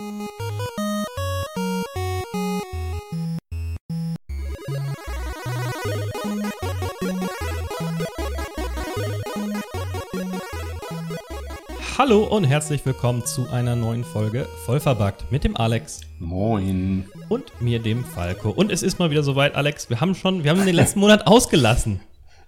Hallo und herzlich willkommen zu einer neuen Folge Vollverbackt mit dem Alex. Moin. Und mir, dem Falco. Und es ist mal wieder soweit, Alex. Wir haben schon, wir haben den letzten Monat ausgelassen.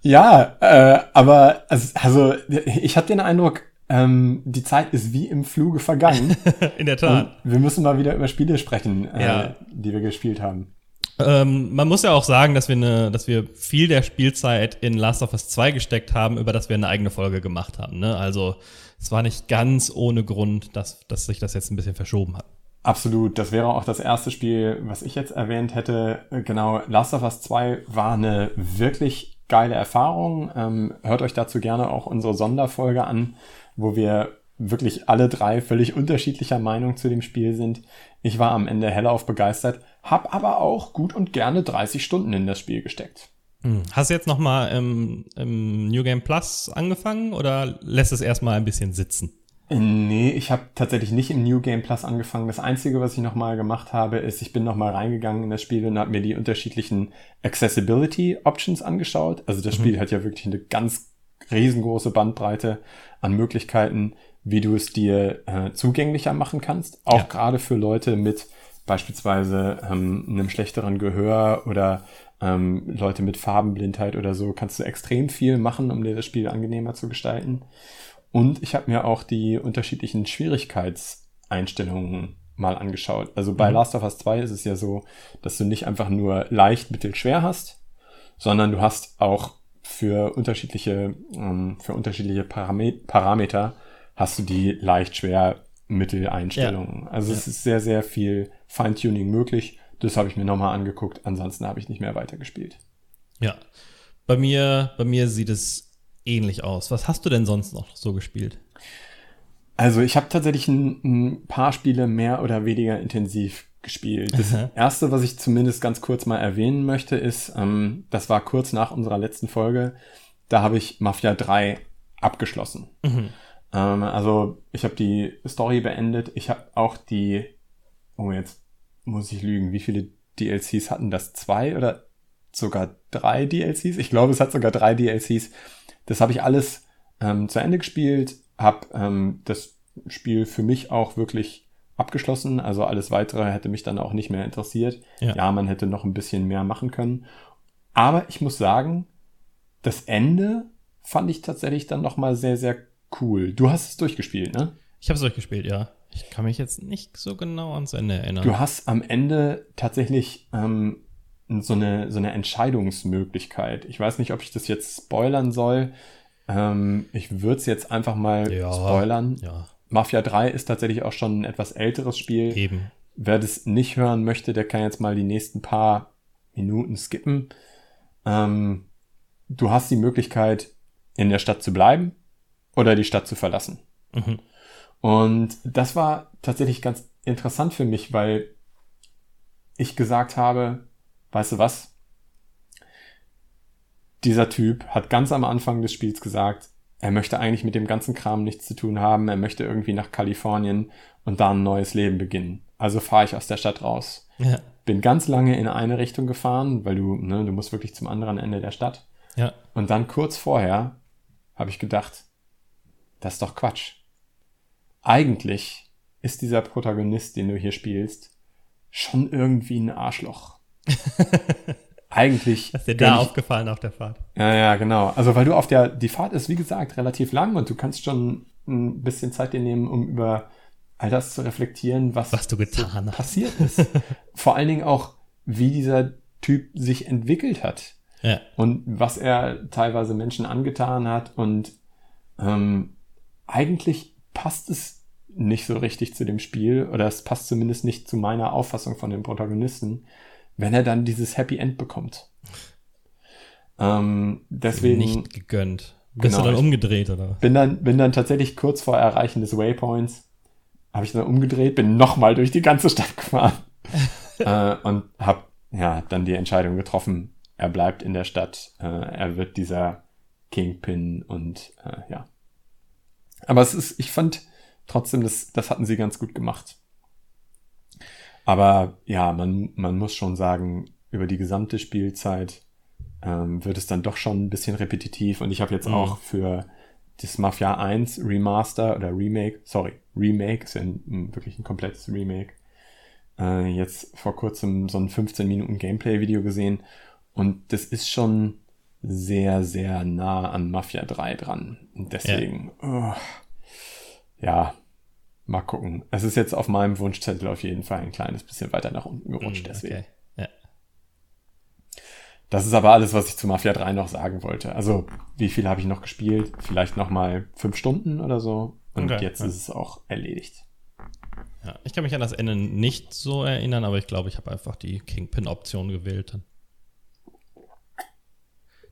Ja, äh, aber also, also ich hatte den Eindruck, ähm, die Zeit ist wie im Fluge vergangen. In der Tat. Und wir müssen mal wieder über Spiele sprechen, äh, Ja. die wir gespielt haben. Ähm, man muss ja auch sagen, dass wir, eine, dass wir viel der Spielzeit in Last of Us 2 gesteckt haben, über das wir eine eigene Folge gemacht haben. Ne? Also es war nicht ganz ohne Grund, dass, dass sich das jetzt ein bisschen verschoben hat. Absolut, das wäre auch das erste Spiel, was ich jetzt erwähnt hätte. Äh, Genau, Last of Us 2 war eine wirklich geile Erfahrung. Ähm, hört euch dazu gerne auch unsere Sonderfolge an, wo wir wirklich alle drei völlig unterschiedlicher Meinung zu dem Spiel sind. Ich war am Ende hellauf begeistert, hab aber auch gut und gerne 30 Stunden in das Spiel gesteckt. Hm. Hast du jetzt noch mal im, im New Game Plus angefangen oder lässt es erstmal ein bisschen sitzen? Äh, Nee, ich habe tatsächlich nicht im New Game Plus angefangen. Das Einzige, was ich nochmal gemacht habe, ist, ich bin nochmal reingegangen in das Spiel und habe mir die unterschiedlichen Accessibility Options angeschaut. Also das Spiel hat ja wirklich eine ganz riesengroße Bandbreite an Möglichkeiten, wie du es dir äh, zugänglicher machen kannst. Auch Ja. gerade für Leute mit beispielsweise ähm, einem schlechteren Gehör oder ähm, Leute mit Farbenblindheit oder so, kannst du extrem viel machen, um dir das Spiel angenehmer zu gestalten. Und ich habe mir auch die unterschiedlichen Schwierigkeitseinstellungen mal angeschaut. Also bei Mhm. Last of Us 2 ist es ja so, dass du nicht einfach nur leicht, mittel, schwer hast, sondern du hast auch für unterschiedliche, ähm, für unterschiedliche Parame Parameter hast du die leicht, schwer, mittel Einstellungen. Also es ist sehr, sehr viel Feintuning möglich. Das habe ich mir nochmal angeguckt. Ansonsten habe ich nicht mehr weitergespielt. Ja. Bei mir, bei mir sieht es ähnlich aus. Was hast du denn sonst noch so gespielt? Also ich habe tatsächlich ein, ein paar Spiele mehr oder weniger intensiv gespielt. Das Aha. erste, was ich zumindest ganz kurz mal erwähnen möchte, ist, ähm, das war kurz nach unserer letzten Folge, da habe ich Mafia 3 abgeschlossen. Mhm. Ähm, also ich habe die Story beendet. Ich habe auch die, oh jetzt muss ich lügen, wie viele DLCs hatten das? Zwei oder sogar drei DLCs? Ich glaube, es hat sogar drei DLCs. Das habe ich alles ähm, zu Ende gespielt, habe ähm, das Spiel für mich auch wirklich abgeschlossen. Also alles weitere hätte mich dann auch nicht mehr interessiert. Ja. ja, man hätte noch ein bisschen mehr machen können. Aber ich muss sagen, das Ende fand ich tatsächlich dann noch mal sehr, sehr cool. Du hast es durchgespielt, ne? Ich habe es durchgespielt, ja. Ich kann mich jetzt nicht so genau ans Ende erinnern. Du hast am Ende tatsächlich ähm, so, eine, so eine Entscheidungsmöglichkeit. Ich weiß nicht, ob ich das jetzt spoilern soll. Ähm, ich würde es jetzt einfach mal Ja. spoilern. ja, Mafia 3 ist tatsächlich auch schon ein etwas älteres Spiel. eben. Wer das nicht hören möchte, der kann jetzt mal die nächsten paar Minuten skippen. Ähm, du hast die Möglichkeit, in der Stadt zu bleiben oder die Stadt zu verlassen. Mhm. Und das war tatsächlich ganz interessant für mich, weil ich gesagt habe, weißt du was? Dieser Typ hat ganz am Anfang des Spiels gesagt, er möchte eigentlich mit dem ganzen Kram nichts zu tun haben, er möchte irgendwie nach Kalifornien und da ein neues Leben beginnen. Also fahre ich aus der Stadt raus. Ja, Bin ganz lange in eine Richtung gefahren, weil du, ne, du musst wirklich zum anderen Ende der Stadt. ja. Und dann kurz vorher habe ich gedacht, das ist doch Quatsch. Eigentlich ist dieser Protagonist, den du hier spielst, schon irgendwie ein Arschloch. Eigentlich. Ist dir da ich- aufgefallen auf der Fahrt? ja, ja, genau. Also weil du auf der, die Fahrt ist wie gesagt relativ lang und du kannst schon ein bisschen Zeit dir nehmen, um über all das zu reflektieren, was, Was du getan hast. passiert ist. Vor allen Dingen auch, wie dieser Typ sich entwickelt hat Ja, und was er teilweise Menschen angetan hat und ähm, eigentlich passt es nicht so richtig zu dem Spiel oder es passt zumindest nicht zu meiner Auffassung von dem Protagonisten, wenn er dann dieses Happy End bekommt. Ähm, deswegen nicht gegönnt. Bist Genau, du dann umgedreht, oder? bin dann, bin dann tatsächlich kurz vor Erreichen des Waypoints, habe ich dann umgedreht, bin nochmal durch die ganze Stadt gefahren äh, und habe ja dann die Entscheidung getroffen, er bleibt in der Stadt, äh, er wird dieser Kingpin und äh, ja. Aber es ist, ich fand trotzdem, das, das hatten sie ganz gut gemacht. Aber ja, man, man muss schon sagen, über die gesamte Spielzeit ähm, wird es dann doch schon ein bisschen repetitiv. Und ich habe jetzt Mhm. auch für das Mafia 1 Remaster oder Remake, sorry, Remake, ist ja ein, ein, wirklich ein komplettes Remake, äh, jetzt vor kurzem so ein 15 Minuten Gameplay-Video gesehen. Und das ist schon sehr, sehr nah an Mafia 3 dran. Und deswegen, oh, ja, mal gucken. Es ist jetzt auf meinem Wunschzettel auf jeden Fall ein kleines bisschen weiter nach unten gerutscht, Mm, deswegen. Okay. Ja. Das ist aber alles, was ich zu Mafia 3 noch sagen wollte. Also, wie viel habe ich noch gespielt? Vielleicht noch mal fünf Stunden oder so. Und Okay, jetzt ja. ist es auch erledigt. ja. Ich kann mich an das Ende nicht so erinnern, aber ich glaube, ich habe einfach die Kingpin-Option gewählt.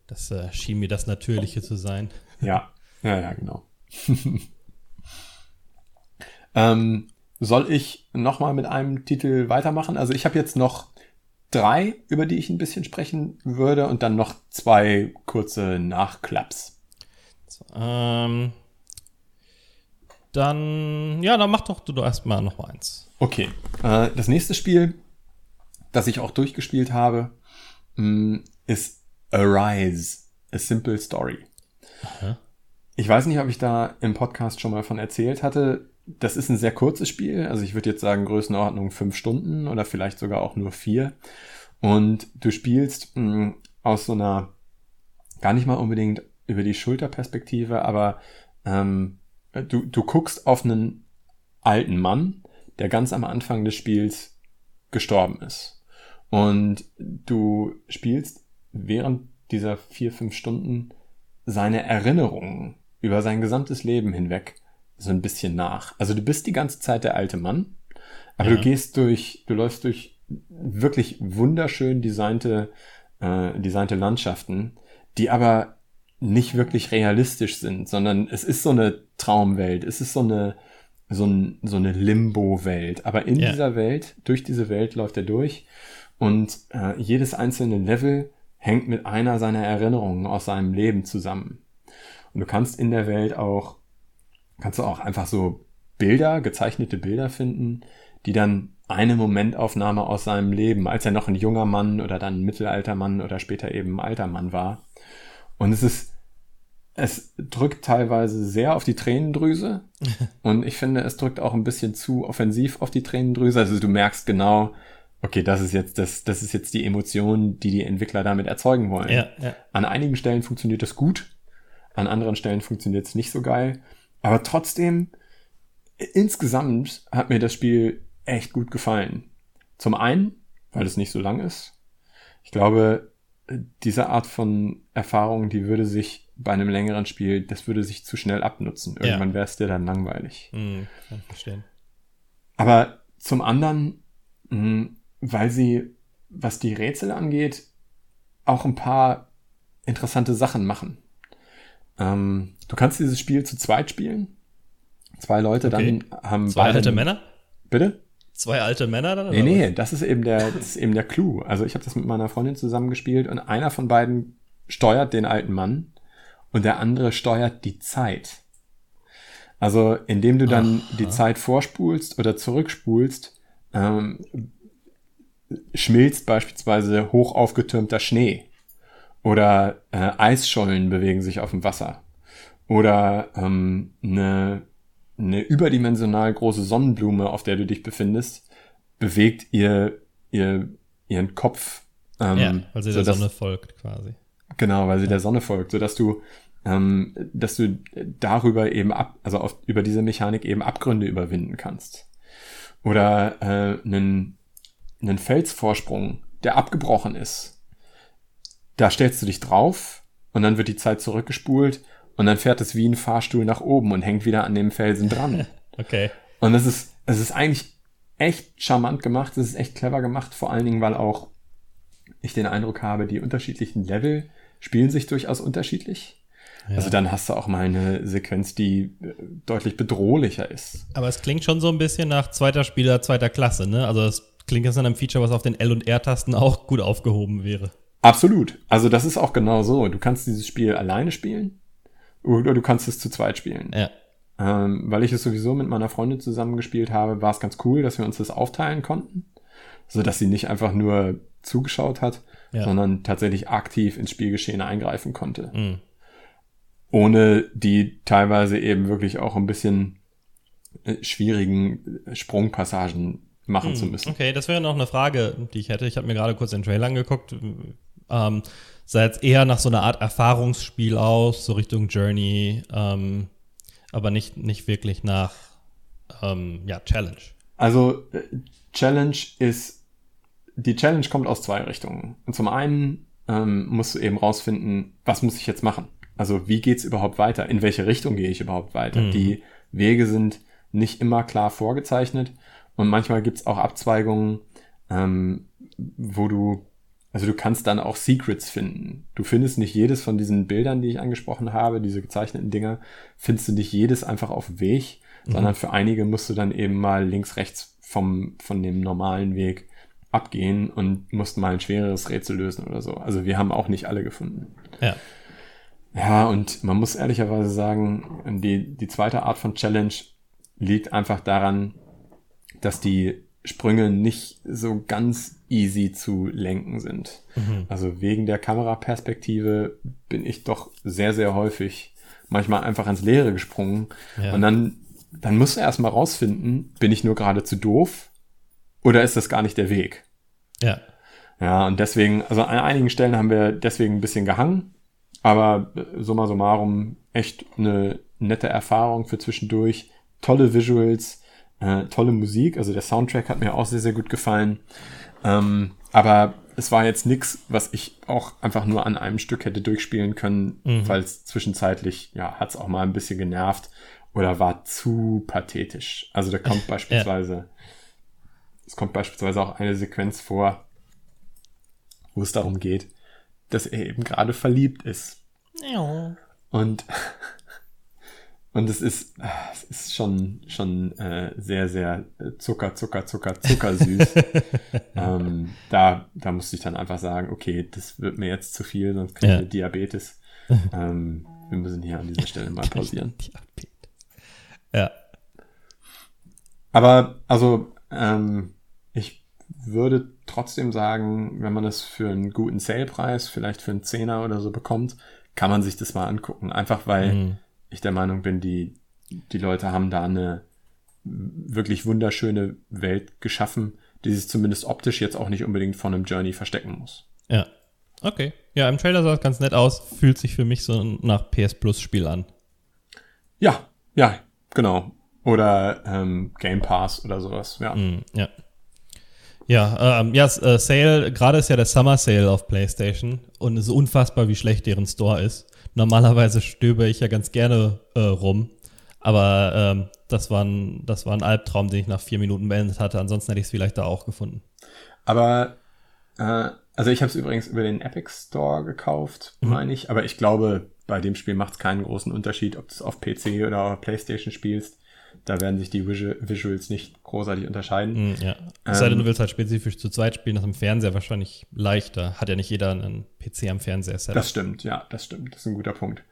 Das äh, schien mir das Natürliche zu sein. Ja, ja, ja, genau. ähm, soll ich noch mal mit einem Titel weitermachen? Also ich habe jetzt noch drei, über die ich ein bisschen sprechen würde und dann noch zwei kurze Nachklaps. So, ähm, dann, ja, dann mach doch du doch erstmal noch mal eins. Okay, äh, das nächste Spiel, das ich auch durchgespielt habe, mh, ist Arise, A Simple Story. Aha. Ich weiß nicht, ob ich da im Podcast schon mal von erzählt hatte. Das ist ein sehr kurzes Spiel. Also ich würde jetzt sagen Größenordnung fünf Stunden oder vielleicht sogar auch nur vier. Und du spielst mh, aus so einer, gar nicht mal unbedingt über die Schulterperspektive, aber ähm, du, du guckst auf einen alten Mann, der ganz am Anfang des Spiels gestorben ist. Und du spielst während dieser vier, fünf Stunden seine Erinnerungen über sein gesamtes Leben hinweg so ein bisschen nach. Also du bist die ganze Zeit der alte Mann, aber Ja. du gehst durch, du läufst durch wirklich wunderschön designte, äh, designte Landschaften, die aber nicht wirklich realistisch sind, sondern es ist so eine Traumwelt, es ist so eine, so, ein, so eine Limbo-Welt. Aber in Ja. dieser Welt, durch diese Welt läuft er durch und äh, jedes einzelne Level hängt mit einer seiner Erinnerungen aus seinem Leben zusammen. Und du kannst in der Welt auch, kannst du auch einfach so Bilder, gezeichnete Bilder finden, die dann eine Momentaufnahme aus seinem Leben, als er noch ein junger Mann oder dann ein Mittelaltermann oder später eben ein alter Mann war. Und es ist, es drückt teilweise sehr auf die Tränendrüse. und ich finde, es drückt auch ein bisschen zu offensiv auf die Tränendrüse. Also du merkst genau, okay, das ist jetzt das, das ist jetzt die Emotion, die die Entwickler damit erzeugen wollen. Ja, ja. An einigen Stellen funktioniert das gut, an anderen Stellen funktioniert es nicht so geil. Aber trotzdem, insgesamt hat mir das Spiel echt gut gefallen. Zum einen, weil es nicht so lang ist. Ich glaube, diese Art von Erfahrung, die würde sich bei einem längeren Spiel, das würde sich zu schnell abnutzen. Ja. Irgendwann wäre es dir dann langweilig. Hm, kann ich verstehen. Aber zum anderen, mh, weil sie, was die Rätsel angeht, auch ein paar interessante Sachen machen. Ähm, du kannst dieses Spiel zu zweit spielen. Zwei Leute Okay. dann haben Zwei beide- alte Männer? Bitte? Zwei alte Männer dann? Nee, nee, das ist eben der, das ist eben der Clou. Also ich habe das mit meiner Freundin zusammengespielt und einer von beiden steuert den alten Mann und der andere steuert die Zeit. Also indem du dann Aha. die Zeit vorspulst oder zurückspulst, ähm, schmilzt beispielsweise hoch aufgetürmter Schnee oder äh, Eisschollen bewegen sich auf dem Wasser oder ähm, eine, eine überdimensional große Sonnenblume, auf der du dich befindest, bewegt ihr, ihr ihren Kopf. Ähm, Ja, weil sie der sodass- Sonne folgt quasi. Genau, weil sie der Sonne folgt, sodass du, ähm, dass du darüber eben ab, also auf, über diese Mechanik eben Abgründe überwinden kannst. Oder äh, einen, einen Felsvorsprung, der abgebrochen ist. Da stellst du dich drauf und dann wird die Zeit zurückgespult und dann fährt es wie ein Fahrstuhl nach oben und hängt wieder an dem Felsen dran. Okay. Und es ist, es ist eigentlich echt charmant gemacht, es ist echt clever gemacht, vor allen Dingen, weil auch ich den Eindruck habe, die unterschiedlichen Level spielen sich durchaus unterschiedlich. Ja. Also dann hast du auch mal eine Sequenz, die äh, deutlich bedrohlicher ist. Aber es klingt schon so ein bisschen nach zweiter Spieler, zweiter Klasse, ne? Also es klingt jetzt nach einem Feature, was auf den L- und R-Tasten auch gut aufgehoben wäre. Absolut. Also das ist auch genau so. Du kannst dieses Spiel alleine spielen oder du kannst es zu zweit spielen. Ja. Ähm, weil ich es sowieso mit meiner Freundin zusammengespielt habe, war es ganz cool, dass wir uns das aufteilen konnten. so dass sie nicht einfach nur zugeschaut hat, Ja. sondern tatsächlich aktiv ins Spielgeschehen eingreifen konnte. Mhm. Ohne die teilweise eben wirklich auch ein bisschen äh, schwierigen äh, Sprungpassagen machen zu müssen. Okay, das wäre noch eine Frage, die ich hätte. Ich habe mir gerade kurz den Trailer angeguckt. Ähm, sah jetzt eher nach so einer Art Erfahrungsspiel aus, so Richtung Journey, ähm, aber nicht, nicht wirklich nach ähm, ja, Challenge. Also äh, Challenge ist, die Challenge kommt aus zwei Richtungen. Und zum einen ähm, musst du eben rausfinden, was muss ich jetzt machen? Also wie geht's überhaupt weiter? In welche Richtung gehe ich überhaupt weiter? Mhm. Die Wege sind nicht immer klar vorgezeichnet und manchmal gibt's auch Abzweigungen, ähm, wo du, also du kannst dann auch Secrets finden. Du findest nicht jedes von diesen Bildern, die ich angesprochen habe, diese gezeichneten Dinger, findest du nicht jedes einfach auf dem Weg, sondern für einige musst du dann eben mal links, rechts vom, von dem normalen Weg abgehen und musst mal ein schwereres Rätsel lösen oder so. Also wir haben auch nicht alle gefunden. Ja. Ja, und man muss ehrlicherweise sagen, die, die zweite Art von Challenge liegt einfach daran, dass die Sprünge nicht so ganz easy zu lenken sind. Also wegen der Kameraperspektive bin ich doch sehr, sehr häufig manchmal einfach ins Leere gesprungen. Ja. Und dann, dann musst du erstmal rausfinden, bin ich nur gerade zu doof oder ist das gar nicht der Weg? Ja. Ja, und deswegen, also an einigen Stellen haben wir deswegen ein bisschen gehangen, aber äh, summa summarum echt eine nette Erfahrung für zwischendurch. Tolle Visuals, äh, tolle Musik, also der Soundtrack hat mir auch sehr, sehr gut gefallen. Ähm, aber es war jetzt nix, was ich auch einfach nur an einem Stück hätte durchspielen können, weil es zwischenzeitlich, ja, hat es auch mal ein bisschen genervt oder war zu pathetisch. Also da kommt beispielsweise, es kommt beispielsweise auch eine Sequenz vor, wo es darum geht, dass er eben gerade verliebt ist. Und, und es ist, es ist schon, schon äh, sehr, sehr äh, Zucker, Zucker, Zucker, Zucker süß. ähm, da, da musste ich dann einfach sagen, okay, das wird mir jetzt zu viel, sonst kriege ich Ja. Diabetes. ähm, wir müssen hier an dieser Stelle mal pausieren. Diabetes. Ja. Aber also ähm, ich würde trotzdem sagen, wenn man es für einen guten Sale-Preis, vielleicht für einen Zehner oder so bekommt, kann man sich das mal angucken. Einfach weil Mhm. Ich der Meinung bin, die, die Leute haben da eine wirklich wunderschöne Welt geschaffen, die sich zumindest optisch jetzt auch nicht unbedingt von einem Journey verstecken muss. Ja. Okay. Ja, im Trailer sah es ganz nett aus. Fühlt sich für mich so nach PS Plus Spiel an. Ja, ja, genau. Oder ähm, Game Pass oder sowas, ja. Mhm, ja. Ja, ähm, ja, äh, Sale, gerade ist ja der Summer Sale auf PlayStation und es ist unfassbar, wie schlecht deren Store ist. Normalerweise stöbe ich ja ganz gerne äh, rum, aber ähm, das, war ein, das war ein Albtraum, den ich nach vier Minuten beendet hatte. Ansonsten hätte ich es vielleicht da auch gefunden. Aber, äh, also ich habe es übrigens über den Epic Store gekauft, meine ich. Aber ich glaube, bei dem Spiel macht es keinen großen Unterschied, ob du es auf PC oder auf PlayStation spielst. Da werden sich die Visu- Visuals nicht großartig unterscheiden. Mhm, ja. Es sei denn, du willst halt spezifisch zu zweit spielen, das ist im Fernseher wahrscheinlich leichter. Hat ja nicht jeder einen PC am Fernseher set Das stimmt, ja, das stimmt. Das ist ein guter Punkt.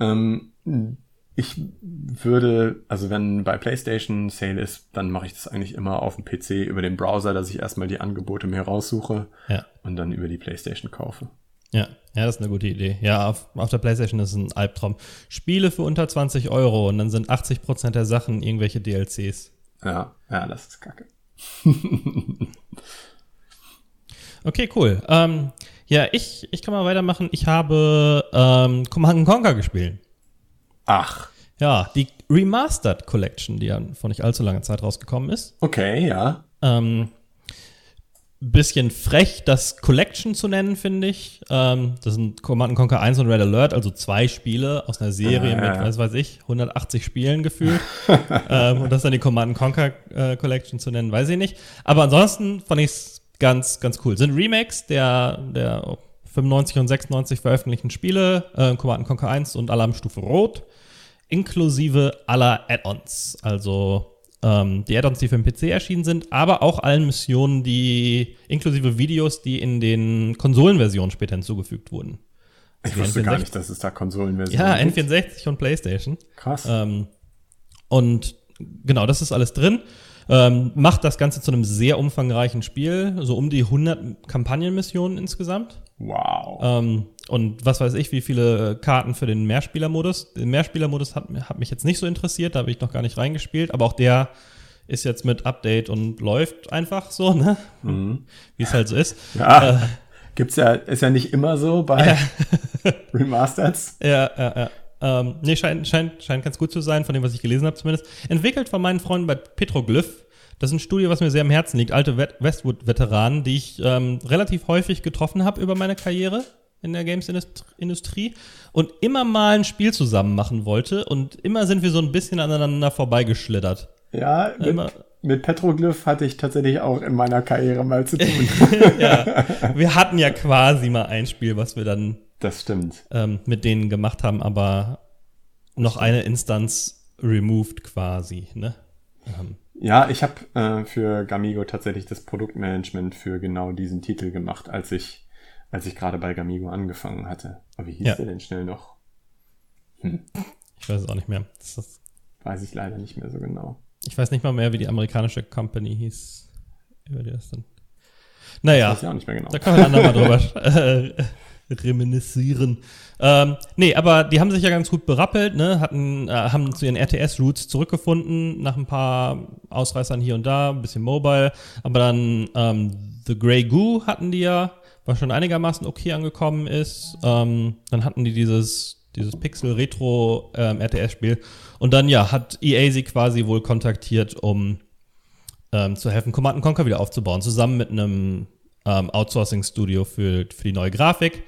Ähm, ich würde, also wenn bei PlayStation Sale ist, dann mache ich das eigentlich immer auf dem PC über den Browser, dass ich erstmal die Angebote mir raussuche Ja. und dann über die PlayStation kaufe. Ja, ja, das ist eine gute Idee. Ja, auf, auf der Playstation ist es ein Albtraum. Spiele für unter 20 Euro und dann sind 80% der Sachen irgendwelche DLCs. Ja, ja, das ist kacke. Okay, cool. Ähm, ja, ich, ich kann mal weitermachen. Ich habe ähm, Command Conquer gespielt. Ach, Ja, die Remastered Collection, die ja vor nicht allzu langer Zeit rausgekommen ist. okay, ja. Ähm, bisschen frech, das Collection zu nennen, finde ich. Ähm, das sind Command Conquer 1 und Red Alert, also zwei Spiele aus einer Serie Ja, ja, mit, was weiß ich, 180 Spielen gefühlt. ähm, und das dann die Command Conquer äh, Collection zu nennen, weiß ich nicht. Aber ansonsten fand ich es ganz, ganz cool. Sind Remakes der, der 95 und 96 veröffentlichten Spiele, äh, Command Conquer 1 und Alarmstufe Rot, inklusive aller Add-ons. Also ähm, die Add-ons, die für den PC erschienen sind, aber auch allen Missionen, die inklusive Videos, die in den Konsolenversionen später hinzugefügt wurden. Ich Die wusste gar N64 nicht, dass es da Konsolenversionen Ja, gibt. N64 und PlayStation. Krass. Ähm, und genau, das ist alles drin. Ähm, macht das Ganze zu einem sehr umfangreichen Spiel, so um die 100 Kampagnenmissionen insgesamt. Wow. Ähm, und was weiß ich, wie viele Karten für den Mehrspielermodus. Den Mehrspielermodus hat, hat mich jetzt nicht so interessiert, da habe ich noch gar nicht reingespielt, aber auch der ist jetzt mit Update und läuft einfach so, ne? Mhm. Wie es halt so ist. Ja. Äh, Gibt's ja, ist ja nicht immer so bei Remasters. Ja, ja, ja. Ähm, nee, scheint, scheint, scheint ganz gut zu sein, von dem, was ich gelesen habe zumindest. Entwickelt von meinen Freunden bei Petroglyph. Das ist ein Studio, was mir sehr am Herzen liegt. Alte Westwood-Veteranen, die ich ähm, relativ häufig getroffen habe über meine Karriere in der Games-Industrie und immer mal ein Spiel zusammen machen wollte. Und immer sind wir so ein bisschen aneinander vorbeigeschlittert. Ja, mit, Immer- mit Petroglyph hatte ich tatsächlich auch in meiner Karriere mal zu tun. ja, wir hatten ja quasi mal ein Spiel, was wir dann das stimmt. ähm, mit denen gemacht haben, aber noch eine Instanz removed quasi, ne? Ähm, Ja, ich habe äh, für Gamigo tatsächlich das Produktmanagement für genau diesen Titel gemacht, als ich, als ich gerade bei Gamigo angefangen hatte. Aber wie hieß Ja. der denn schnell noch? ich weiß es auch nicht mehr. Das Weiß ich leider nicht mehr so genau. ich weiß nicht mal mehr, wie die amerikanische Company hieß. Über die das dann. Naja, Weiß ich auch nicht mehr genau. da können wir ein andermal drüber reminiszieren. Ähm, nee, aber die haben sich ja ganz gut berappelt, ne? Hatten, äh, haben zu ihren RTS-Roots zurückgefunden, nach ein paar Ausreißern hier und da, ein bisschen Mobile. Aber dann ähm, The Grey Goo hatten die ja, was schon einigermaßen okay angekommen ist. Ähm, dann hatten die dieses, dieses Pixel-Retro ähm. Und dann, ja, hat EA sie quasi wohl kontaktiert, um ähm, zu helfen, Command Conquer wieder aufzubauen, zusammen mit einem ähm, Outsourcing-Studio für, für die neue Grafik.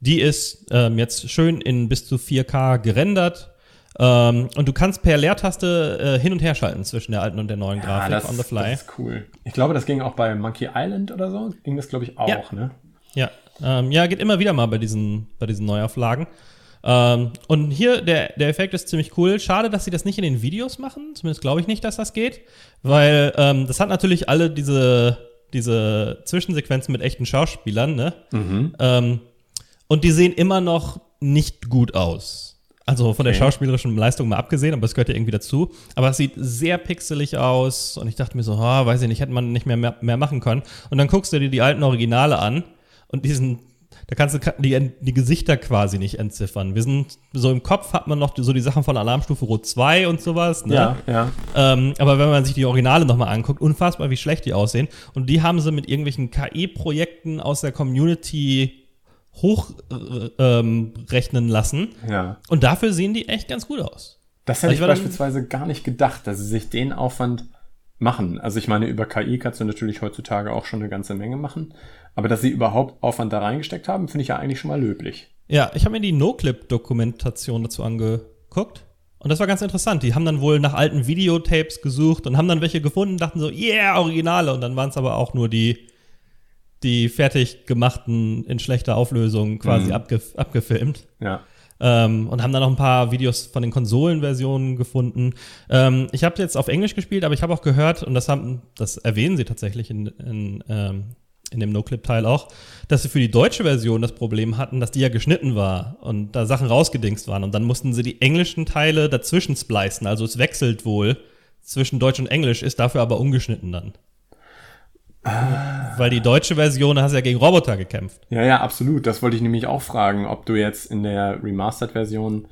Die ist ähm, jetzt schön in bis zu 4K gerendert. Ähm, und du kannst per Leertaste äh, hin und her schalten zwischen der alten und der neuen Grafik das, on the fly. das ist cool. Ich glaube, das ging auch bei Monkey Island oder so. Ging das, glaube ich, auch, Ja. ne? Ja, ähm, ja, geht immer wieder mal bei diesen, bei diesen Neuauflagen. Ähm, und hier, der, der Effekt ist ziemlich cool. Schade, dass sie das nicht in den Videos machen. Zumindest glaube ich nicht, dass das geht. Weil ähm, das hat natürlich alle diese, diese Zwischensequenzen mit echten Schauspielern, ne? Mhm. Ähm, und die sehen immer noch nicht gut aus. Also von der Okay. schauspielerischen Leistung mal abgesehen, aber das gehört ja irgendwie dazu. Aber es sieht sehr pixelig aus und ich dachte mir so, ah, weiß ich nicht, hätte man nicht mehr, mehr, mehr machen können. Und dann guckst du dir die alten Originale an und diesen, da kannst du die, die Gesichter quasi nicht entziffern. Wir sind, so im Kopf hat man noch so die Sachen von Alarmstufe Rot 2 und sowas, ne? Ja, ja. Ähm, aber wenn man sich die Originale nochmal anguckt, unfassbar, wie schlecht die aussehen. Und die haben sie mit irgendwelchen KI-Projekten aus der Community hochrechnen ähm, rechnen lassen. Ja. Und dafür sehen die echt ganz gut aus. Das hätte Ich ich dann- beispielsweise gar nicht gedacht, dass sie sich den Aufwand machen. Also ich meine, über KI kannst du natürlich heutzutage auch schon eine ganze Menge machen. Aber dass sie überhaupt Aufwand da reingesteckt haben, finde ich ja eigentlich schon mal löblich. Ja, ich habe mir die No-Clip-Dokumentation dazu angeguckt. Und das war ganz interessant. Die haben dann wohl nach alten Videotapes gesucht und haben dann welche gefunden, dachten so, yeah, Originale. Und dann waren es aber auch nur die, die fertig gemachten in schlechter Auflösung quasi Mhm. abgef abgefilmt. Ja. Ähm, und haben dann noch ein paar Videos von den Konsolenversionen gefunden. Ähm, ich habe jetzt auf Englisch gespielt, aber ich habe auch gehört, und das haben, das erwähnen sie tatsächlich in, in, ähm, in dem No-Clip-Teil auch, dass sie für die deutsche Version das Problem hatten, dass die ja geschnitten war und da Sachen rausgedingst waren. Und dann mussten sie die englischen Teile dazwischen splicen. Also es wechselt wohl zwischen Deutsch und Englisch, ist dafür aber ungeschnitten dann. Weil die deutsche Version, hast du ja gegen Roboter gekämpft. Ja, ja, absolut. Das wollte ich nämlich auch fragen, ob du jetzt in der Remastered-Version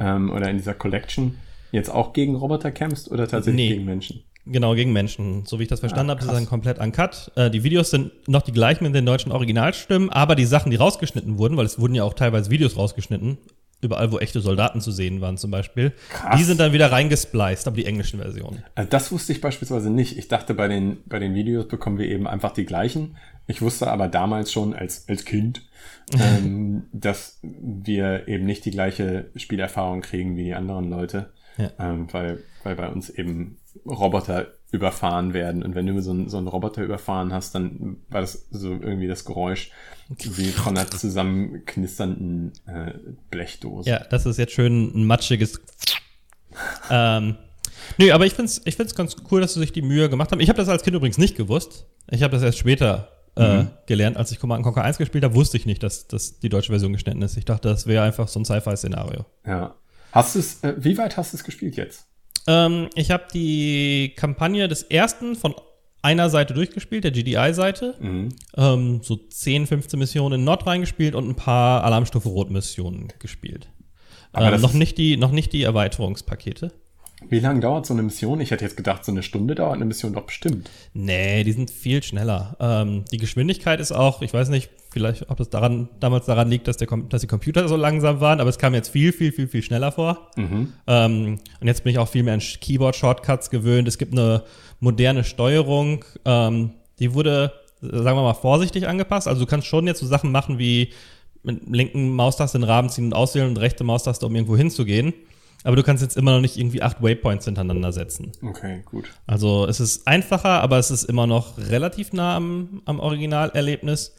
ähm, oder in dieser Collection jetzt auch gegen Roboter kämpfst oder tatsächlich Nee. gegen Menschen. Genau, gegen Menschen. So wie ich das verstanden Ah, habe, ist es krass. dann komplett uncut. Äh, die Videos sind noch die gleichen mit den deutschen Originalstimmen, aber die Sachen, die rausgeschnitten wurden, weil es wurden ja auch teilweise Videos rausgeschnitten, überall, wo echte Soldaten zu sehen waren zum Beispiel, Krass. die sind dann wieder reingespliced, aber die englischen Versionen. Also das wusste ich beispielsweise nicht. Ich dachte, bei den, bei den Videos bekommen wir eben einfach die gleichen. Ich wusste aber damals schon als, als Kind, ähm, dass wir eben nicht die gleiche Spielerfahrung kriegen wie die anderen Leute. Ja. Ähm, weil, weil bei uns eben Roboter überfahren werden. Und wenn du so einen, so einen Roboter überfahren hast, dann war das so irgendwie das Geräusch wie von einer zusammenknisternden äh, Blechdose. Ja, das ist jetzt schön ein matschiges. ähm, nö, aber ich find's, ich find's ganz cool, dass sie sich die Mühe gemacht haben. Ich habe das als Kind übrigens nicht gewusst. Ich habe das erst später äh, Mhm. gelernt. Als ich Command Conquer 1 gespielt habe, wusste ich nicht, dass, dass die deutsche Version geschnitten ist. Ich dachte, das wäre einfach so ein Sci-Fi-Szenario. ja. Hast du es, äh, wie weit hast du es gespielt jetzt? Ähm, ich habe die Kampagne des ersten von einer Seite durchgespielt, der GDI-Seite. Mhm. Ähm, so 10, 15 Missionen in Nord reingespielt und ein paar Alarmstufe Rot-Missionen gespielt. Aber Ähm, noch, nicht die, noch nicht die Erweiterungspakete. Wie lange dauert so eine Mission? Ich hätte jetzt gedacht, so eine Stunde dauert eine Mission doch bestimmt. Nee, die sind viel schneller. Ähm, die Geschwindigkeit ist auch, ich weiß nicht, vielleicht, ob das daran, damals daran liegt, dass, der, dass die Computer so langsam waren, aber es kam jetzt viel, viel, viel, viel schneller vor. Ähm, und jetzt bin ich auch viel mehr an Sh- Keyboard-Shortcuts gewöhnt. Es gibt eine moderne Steuerung, ähm, die wurde, sagen wir mal, vorsichtig angepasst. Also du kannst schon jetzt so Sachen machen wie mit linken Maustaste den Rahmen ziehen und auswählen und rechte Maustaste, um irgendwo hinzugehen. Aber du kannst jetzt immer noch nicht irgendwie acht Waypoints hintereinander setzen. Okay, gut. Also es ist einfacher, aber es ist immer noch relativ nah am, am Originalerlebnis.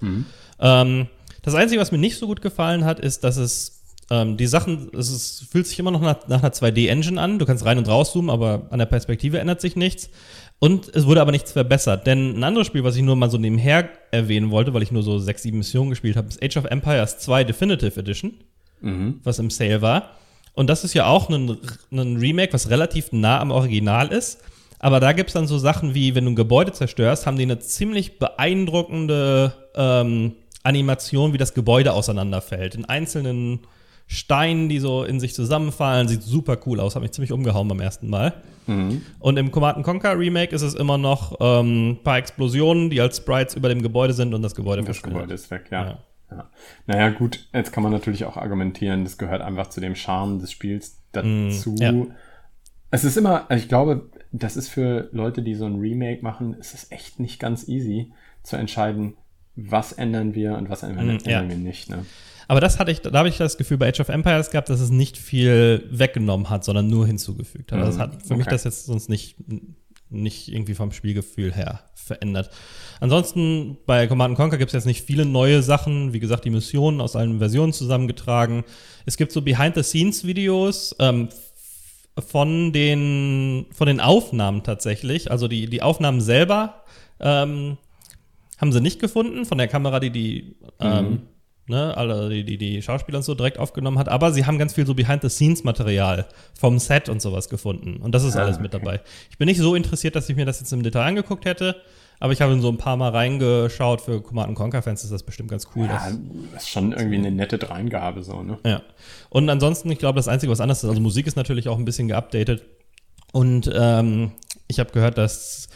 Ähm, das Einzige, was mir nicht so gut gefallen hat, ist, dass es ähm, die Sachen, es ist, fühlt sich immer noch nach, nach einer 2D-Engine an. Du kannst rein und rauszoomen, aber an der Perspektive ändert sich nichts. Und es wurde aber nichts verbessert. Denn ein anderes Spiel, was ich nur mal so nebenher erwähnen wollte, weil ich nur so sechs, sieben Missionen gespielt habe, ist Age of Empires 2 Definitive Edition was im Sale war. Und das ist ja auch ein, ein Remake, was relativ nah am Original ist. Aber da gibt's dann so Sachen wie, wenn du ein Gebäude zerstörst, haben die eine ziemlich beeindruckende ähm, Animation, wie das Gebäude auseinanderfällt. In einzelnen Steinen, die so in sich zusammenfallen, sieht super cool aus. Hat mich ziemlich umgehauen beim ersten Mal. Und im Command Conquer Remake ist es immer noch ähm, ein paar Explosionen, die als Sprites über dem Gebäude sind und das Gebäude Das verschwindet. Gebäude ist weg, ja. Ja. ja. Naja, gut, jetzt kann man natürlich auch argumentieren, das gehört einfach zu dem Charme des Spiels dazu. ja. Es ist immer, also ich glaube, das ist für Leute, die so ein Remake machen, es ist echt nicht ganz easy zu entscheiden, was ändern wir und was ändern, Mm, ändern ja. wir nicht. Ne? Aber das hatte ich, da habe ich das Gefühl bei Age of Empires gehabt, dass es nicht viel weggenommen hat, sondern nur hinzugefügt hat. Also das hat für mich okay. das jetzt sonst nicht, nicht irgendwie vom Spielgefühl her verändert. Ansonsten bei Command Conquer gibt es jetzt nicht viele neue Sachen. Wie gesagt, die Missionen aus allen Versionen zusammengetragen. Es gibt so Behind-the-Scenes-Videos ähm, von den, von den Aufnahmen tatsächlich. Also die, die Aufnahmen selber ähm, haben sie nicht gefunden von der Kamera, die die, ähm, ne, alle, die, die, die Schauspieler und so direkt aufgenommen hat, aber sie haben ganz viel so Behind-the-Scenes-Material vom Set und sowas gefunden. Und das ist Ah, alles mit okay. dabei. Ich bin nicht so interessiert, dass ich mir das jetzt im Detail angeguckt hätte, aber ich habe so ein paar Mal reingeschaut. Für Command Conquer-Fans ist das bestimmt ganz cool. Ja, das ist schon irgendwie eine nette Dreingabe so, ne? ja. Und ansonsten, ich glaube, das Einzige, was anders ist, also Musik ist natürlich auch ein bisschen geupdatet. Und ähm, ich habe gehört, dass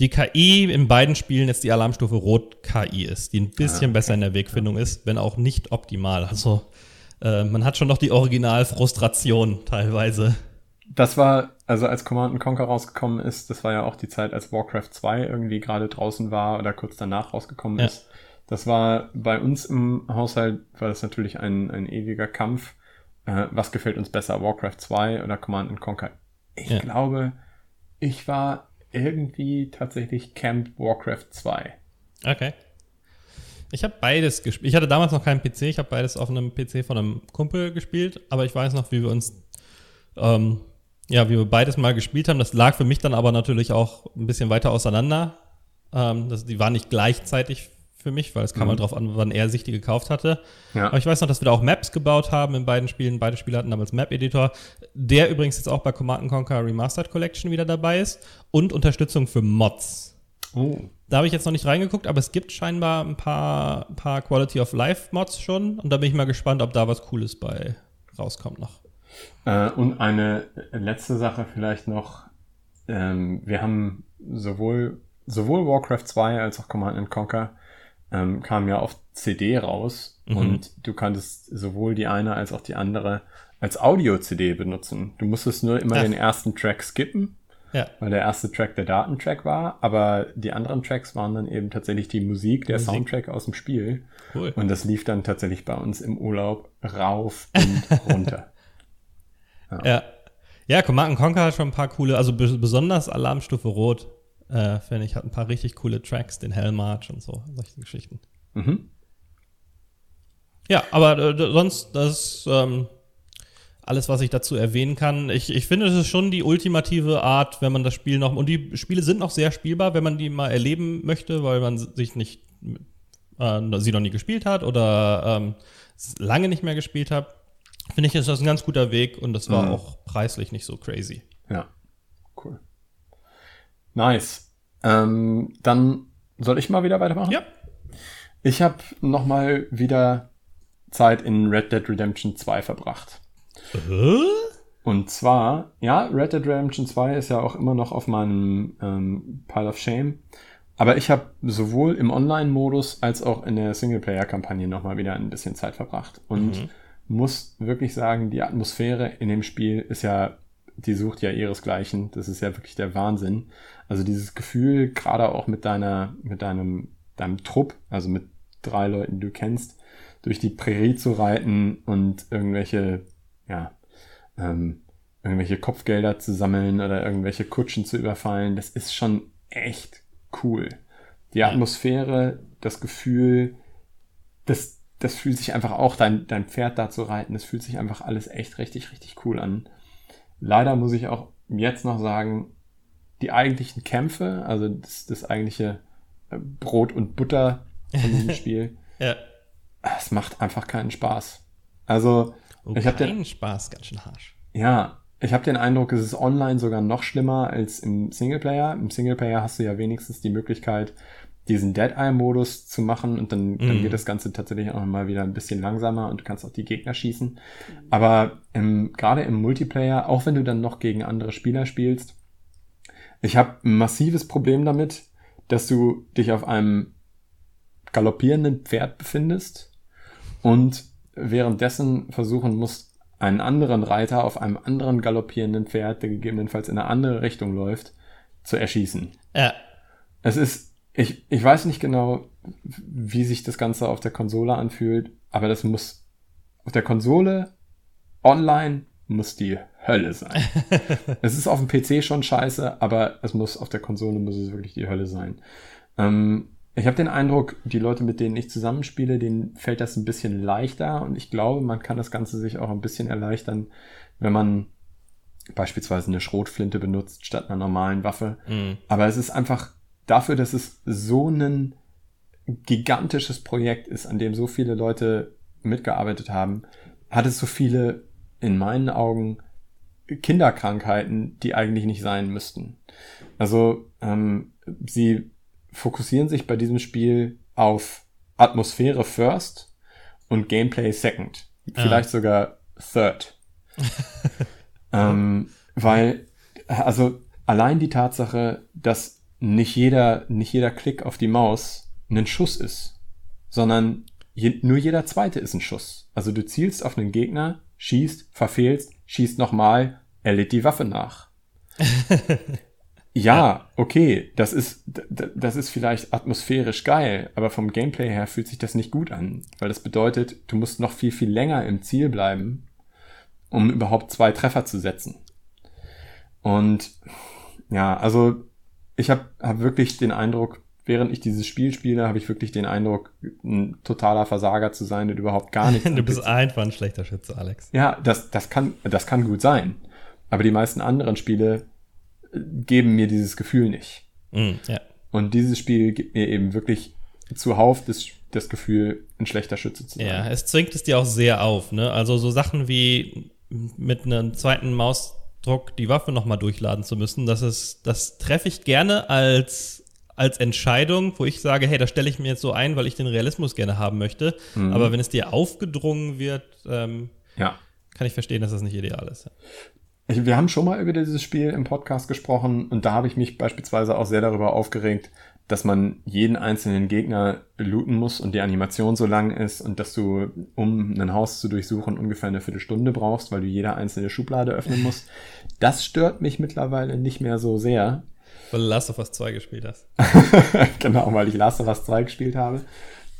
die KI in beiden Spielen jetzt die Alarmstufe Rot KI ist, die ein bisschen besser in der Wegfindung ist, wenn auch nicht optimal. Also äh, man hat schon noch die Original-Frustration teilweise. Das war, also als Command Conquer rausgekommen ist, das war ja auch die Zeit, als Warcraft 2 irgendwie gerade draußen war oder kurz danach rausgekommen Ja. ist. Das war bei uns im Haushalt, war das natürlich ein, ein ewiger Kampf. Äh, was gefällt uns besser, Warcraft 2 oder Command Conquer? Ich Ja. glaube, ich war irgendwie tatsächlich Camp Warcraft 2. Okay. Ich habe beides gespielt. Ich hatte damals noch keinen PC, ich habe beides auf einem PC von einem Kumpel gespielt, aber ich weiß noch, wie wir uns, ähm, ja, wie wir beides mal gespielt haben. Das lag für mich dann aber natürlich auch ein bisschen weiter auseinander. Ähm, das, die waren nicht gleichzeitig für mich, weil es kam halt drauf an, wann er sich die gekauft hatte. Ja. Aber ich weiß noch, dass wir da auch Maps gebaut haben in beiden Spielen. Beide Spiele hatten damals Map-Editor, der übrigens jetzt auch bei Command Conquer Remastered Collection wieder dabei ist und Unterstützung für Mods. Oh. Da habe ich jetzt noch nicht reingeguckt, aber es gibt scheinbar ein paar, ein paar Quality of Life Mods schon und da bin ich mal gespannt, ob da was Cooles bei rauskommt noch. Äh, und eine letzte Sache vielleicht noch. Ähm, wir haben sowohl, sowohl Warcraft 2 als auch Command Conquer ähm, kamen ja auf CD raus und du kanntest sowohl die eine als auch die andere als Audio-CD benutzen. Du musstest nur immer Ach. den ersten Track skippen, Ja, weil der erste Track der Datentrack war, aber die anderen Tracks waren dann eben tatsächlich die Musik, der Musik. Soundtrack aus dem Spiel. cool. Und das lief dann tatsächlich bei uns im Urlaub rauf und runter. Ja. Ja, Command Conquer hat schon ein paar coole, also be besonders Alarmstufe Rot, äh, finde ich, hat ein paar richtig coole Tracks, den Hellmarch und so, solche Geschichten. Mhm. Ja, aber äh, sonst, das ist ähm, alles, was ich dazu erwähnen kann. Ich, ich finde, es ist schon die ultimative Art, wenn man das Spiel noch, und die Spiele sind noch sehr spielbar, wenn man die mal erleben möchte, weil man sich nicht, äh, sie noch nie gespielt hat oder ähm, lange nicht mehr gespielt hat. Finde ich, ist das ein ganz guter Weg und das war Mhm. auch preislich nicht so crazy. Ja. Nice. Ähm, dann soll ich mal wieder weitermachen? Ja. Ich habe noch mal wieder Zeit in Red Dead Redemption 2 verbracht. Äh? Und zwar, ja, Red Dead Redemption 2 ist ja auch immer noch auf meinem ähm, Pile of Shame. Aber ich habe sowohl im Online-Modus als auch in der Singleplayer-Kampagne nochmal wieder ein bisschen Zeit verbracht. Und Mhm. muss wirklich sagen, die Atmosphäre in dem Spiel ist ja, die sucht ja ihresgleichen. Das ist ja wirklich der Wahnsinn. Also dieses Gefühl, gerade auch mit deiner, mit deinem, deinem Trupp, also mit drei Leuten, die du kennst, durch die Prärie zu reiten und irgendwelche, ja, ähm, irgendwelche Kopfgelder zu sammeln oder irgendwelche Kutschen zu überfallen, das ist schon echt cool. Die Atmosphäre, das Gefühl, das, das fühlt sich einfach auch, dein, dein Pferd da zu reiten, das fühlt sich einfach alles echt richtig, richtig cool an. Leider muss ich auch jetzt noch sagen, die eigentlichen Kämpfe, also das, das eigentliche äh, Brot und Butter von diesem Spiel, Ja. es macht einfach keinen Spaß. Also, Oh, ich habe den, Spaß, ganz schön harsch. ja, ich habe den Eindruck, es ist online sogar noch schlimmer als im Singleplayer. Im Singleplayer hast du ja wenigstens die Möglichkeit, diesen Dead-Eye-Modus zu machen und dann, dann Mhm. geht das Ganze tatsächlich auch mal wieder ein bisschen langsamer und du kannst auch die Gegner schießen. Aber im, gerade im Multiplayer, auch wenn du dann noch gegen andere Spieler spielst, ich habe ein massives Problem damit, dass du dich auf einem galoppierenden Pferd befindest und währenddessen versuchen musst, einen anderen Reiter auf einem anderen galoppierenden Pferd, der gegebenenfalls in eine andere Richtung läuft, zu erschießen. Ja. Es ist, ich, ich weiß nicht genau, wie sich das Ganze auf der Konsole anfühlt, aber das muss auf der Konsole online muss die Hölle sein. es ist auf dem PC schon scheiße, aber es muss auf der Konsole muss es wirklich die Hölle sein. Ähm, ich habe den Eindruck, die Leute, mit denen ich zusammenspiele, denen fällt das ein bisschen leichter und ich glaube, man kann das Ganze sich auch ein bisschen erleichtern, wenn man beispielsweise eine Schrotflinte benutzt statt einer normalen Waffe. Mhm. Aber es ist einfach dafür, dass es so ein gigantisches Projekt ist, an dem so viele Leute mitgearbeitet haben, hat es so viele, in meinen Augen, Kinderkrankheiten, die eigentlich nicht sein müssten. Also ähm, sie fokussieren sich bei diesem Spiel auf Atmosphäre first und Gameplay second. Vielleicht sogar third. ähm, weil, also allein die Tatsache, dass nicht jeder, nicht jeder Klick auf die Maus ein Schuss ist, sondern je, nur jeder zweite ist ein Schuss. Also du zielst auf einen Gegner, schießt, verfehlst, schießt nochmal, er lädt die Waffe nach. ja, okay, das ist, das ist vielleicht atmosphärisch geil, aber vom Gameplay her fühlt sich das nicht gut an, weil das bedeutet, du musst noch viel, viel länger im Ziel bleiben, um überhaupt zwei Treffer zu setzen. Und ja, also ich habe hab wirklich den Eindruck, während ich dieses Spiel spiele, habe ich wirklich den Eindruck, ein totaler Versager zu sein und überhaupt gar nichts. Du bist einfach ein schlechter Schütze, Alex. ja, das, das, kann, das kann gut sein. Aber die meisten anderen Spiele äh, geben mir dieses Gefühl nicht. Mhm. Ja. Und dieses Spiel gibt mir eben wirklich zuhauf das, das Gefühl, ein schlechter Schütze zu sein. Ja, es zwingt es dir auch sehr auf, ne? Also so Sachen wie mit einem zweiten Mausdruck die Waffe nochmal durchladen zu müssen, das ist, das treffe ich gerne als, als Entscheidung, wo ich sage, hey, das stelle ich mir jetzt so ein, weil ich den Realismus gerne haben möchte. Mhm. Aber wenn es dir aufgedrungen wird, ähm, ja. kann ich verstehen, dass das nicht ideal ist. Ich, wir haben schon mal über dieses Spiel im Podcast gesprochen und da habe ich mich beispielsweise auch sehr darüber aufgeregt, dass man jeden einzelnen Gegner looten muss und die Animation so lang ist und dass du, um ein Haus zu durchsuchen, ungefähr eine Viertelstunde brauchst, weil du jede einzelne Schublade öffnen musst. Das stört mich mittlerweile nicht mehr so sehr. Weil du Last of Us 2 gespielt hast. genau, weil ich Last of Us 2 gespielt habe.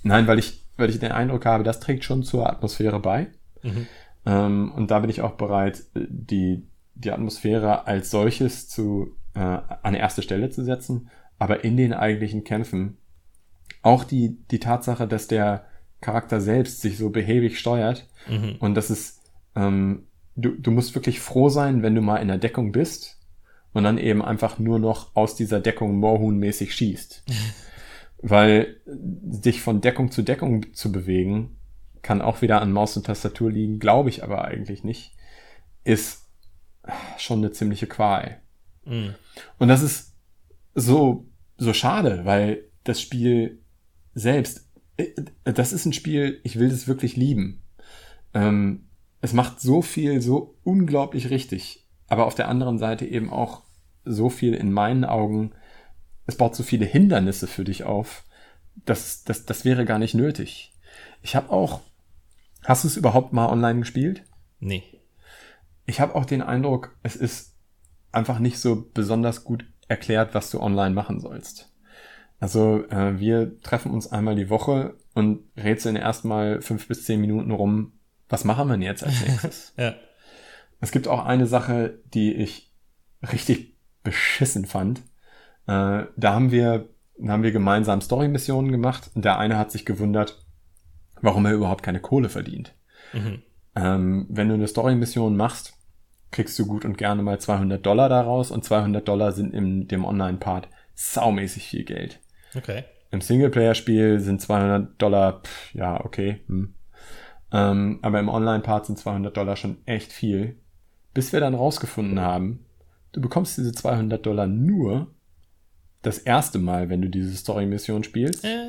Nein, weil ich, weil ich den Eindruck habe, das trägt schon zur Atmosphäre bei. Mhm. Ähm, und da bin ich auch bereit, die, die Atmosphäre als solches zu, äh, an erste Stelle zu setzen. Aber in den eigentlichen Kämpfen auch die, die Tatsache, dass der Charakter selbst sich so behäbig steuert Mhm. und dass es, ähm, du, du musst wirklich froh sein, wenn du mal in der Deckung bist und dann eben einfach nur noch aus dieser Deckung Moorhuhn-mäßig schießt. Weil dich von Deckung zu Deckung zu bewegen, kann auch wieder an Maus und Tastatur liegen, glaube ich aber eigentlich nicht, ist schon eine ziemliche Qual. Mhm. Und das ist so, so schade, weil das Spiel selbst, äh, das ist ein Spiel, ich will das wirklich lieben. Ähm, es macht so viel, so unglaublich richtig, aber auf der anderen Seite eben auch so viel in meinen Augen, es baut so viele Hindernisse für dich auf, das, das, das wäre gar nicht nötig. Ich habe auch, hast du es überhaupt mal online gespielt? Nee. Ich habe auch den Eindruck, es ist einfach nicht so besonders gut erklärt, was du online machen sollst. Also äh, wir treffen uns einmal die Woche und rätseln erstmal fünf bis zehn Minuten rum, was machen wir denn jetzt als nächstes? ja. Es gibt auch eine Sache, die ich richtig beschissen fand. Äh, da haben wir, da haben wir gemeinsam Story-Missionen gemacht und der eine hat sich gewundert, warum er überhaupt keine Kohle verdient. Mhm. Ähm, wenn du eine Story-Mission machst, kriegst du gut und gerne mal 200 Dollar daraus und 200 Dollar sind in dem Online-Part saumäßig viel Geld. Okay. Im Singleplayer-Spiel sind 200 Dollar, pff, ja, okay. Hm. Ähm, aber im Online-Part sind 200 Dollar schon echt viel. Bis wir dann rausgefunden haben, du bekommst diese 200 Dollar nur das erste Mal, wenn du diese Story-Mission spielst. Äh.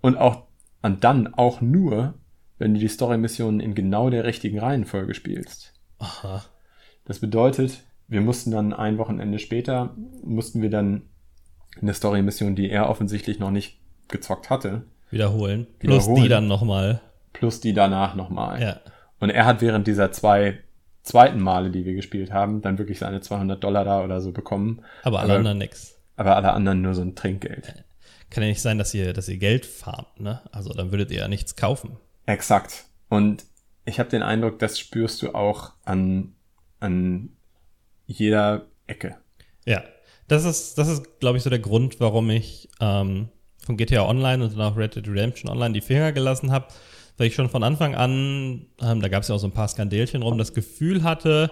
Und auch und dann auch nur, wenn du die Story-Missionen in genau der richtigen Reihenfolge spielst. Aha. Das bedeutet, wir mussten dann ein Wochenende später, mussten wir dann eine Story-Mission, die er offensichtlich noch nicht gezockt hatte, wiederholen. Plus wiederholen. die dann nochmal. Plus die danach nochmal. Ja. Und er hat während dieser zwei zweiten Male, die wir gespielt haben, dann wirklich seine 200 Dollar da oder so bekommen. Aber alle aber, anderen nix. Aber alle anderen nur so ein Trinkgeld. Kann ja nicht sein, dass ihr, dass ihr Geld farmt, ne? Also dann würdet ihr ja nichts kaufen. Exakt. Und ich habe den Eindruck, das spürst du auch an, an jeder Ecke. Ja, das ist, das ist, glaube ich, so der Grund, warum ich ähm, von GTA Online und dann auch Red Dead Redemption Online die Finger gelassen habe, weil ich schon von Anfang an, ähm, da gab es ja auch so ein paar Skandälchen rum, das Gefühl hatte,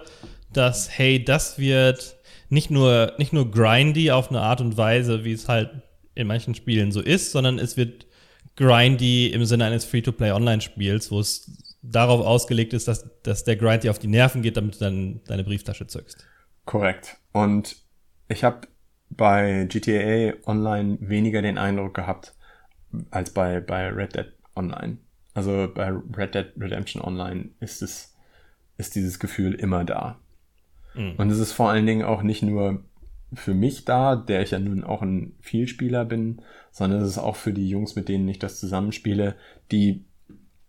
dass, hey, das wird nicht nur, nicht nur grindy auf eine Art und Weise, wie es halt in manchen Spielen so ist, sondern es wird grindy im Sinne eines Free-to-Play-Online-Spiels, wo es darauf ausgelegt ist, dass, dass der Grind dir auf die Nerven geht, damit du dann deine Brieftasche zückst. Korrekt. Und ich habe bei GTA Online weniger den Eindruck gehabt als bei, bei Red Dead Online. Also bei Red Dead Redemption Online ist es, ist dieses Gefühl immer da. Mhm. Und es ist vor allen Dingen auch nicht nur für mich da, der ich ja nun auch ein Vielspieler bin, sondern es ist auch für die Jungs, mit denen ich das zusammenspiele, die,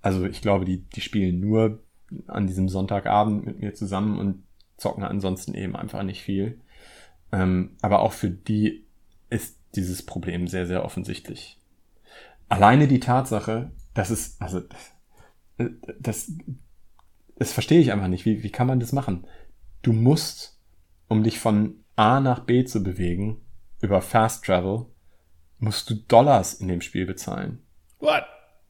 also ich glaube, die, die spielen nur an diesem Sonntagabend mit mir zusammen und zocken ansonsten eben einfach nicht viel. Ähm, aber auch für die ist dieses Problem sehr, sehr offensichtlich. Alleine die Tatsache, dass es, also, das, das verstehe ich einfach nicht. Wie, wie kann man das machen? Du musst, um dich von A nach B zu bewegen, über Fast Travel, musst du Dollars in dem Spiel bezahlen. What?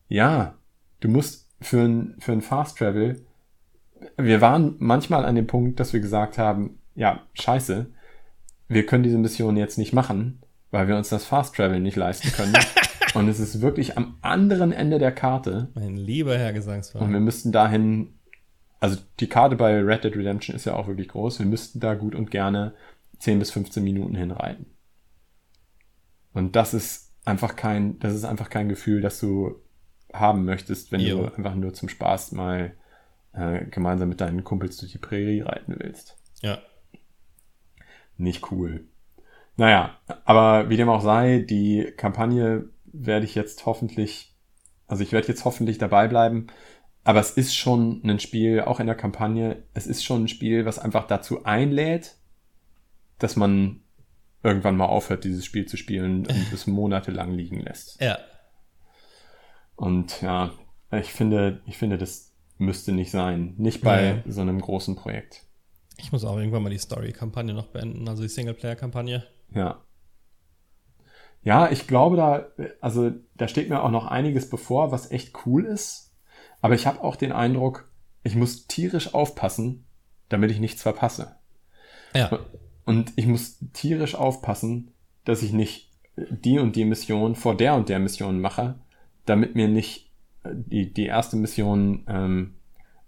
Ja, du musst für ein, für ein Fast Travel, wir waren manchmal an dem Punkt, dass wir gesagt haben, ja, scheiße, wir können diese Mission jetzt nicht machen, weil wir uns das Fast Travel nicht leisten können. und es ist wirklich am anderen Ende der Karte. Mein lieber Herr Gesangsverein. Und wir müssten dahin, also die Karte bei Red Dead Redemption ist ja auch wirklich groß. Wir müssten da gut und gerne 10 bis 15 Minuten hinreiten. Und das ist einfach kein, das ist einfach kein Gefühl, das du haben möchtest, wenn jo. du einfach nur zum Spaß mal äh, gemeinsam mit deinen Kumpels durch die Prärie reiten willst. Ja. Nicht cool. Naja, aber wie dem auch sei, die Kampagne werde ich jetzt hoffentlich, also ich werde jetzt hoffentlich dabei bleiben. Aber es ist schon ein Spiel, auch in der Kampagne, es ist schon ein Spiel, was einfach dazu einlädt, dass man irgendwann mal aufhört, dieses Spiel zu spielen und es monatelang liegen lässt. Ja. Und ja, ich finde, ich finde, das müsste nicht sein. Nicht bei ja. so einem großen Projekt. Ich muss auch irgendwann mal die Story-Kampagne noch beenden, also die Singleplayer-Kampagne. Ja. Ja, ich glaube, da, also da steht mir auch noch einiges bevor, was echt cool ist. Aber ich habe auch den Eindruck, ich muss tierisch aufpassen, damit ich nichts verpasse. Ja. Und ich muss tierisch aufpassen, dass ich nicht die und die Mission vor der und der Mission mache, damit mir nicht äh, die, die erste Mission, ähm,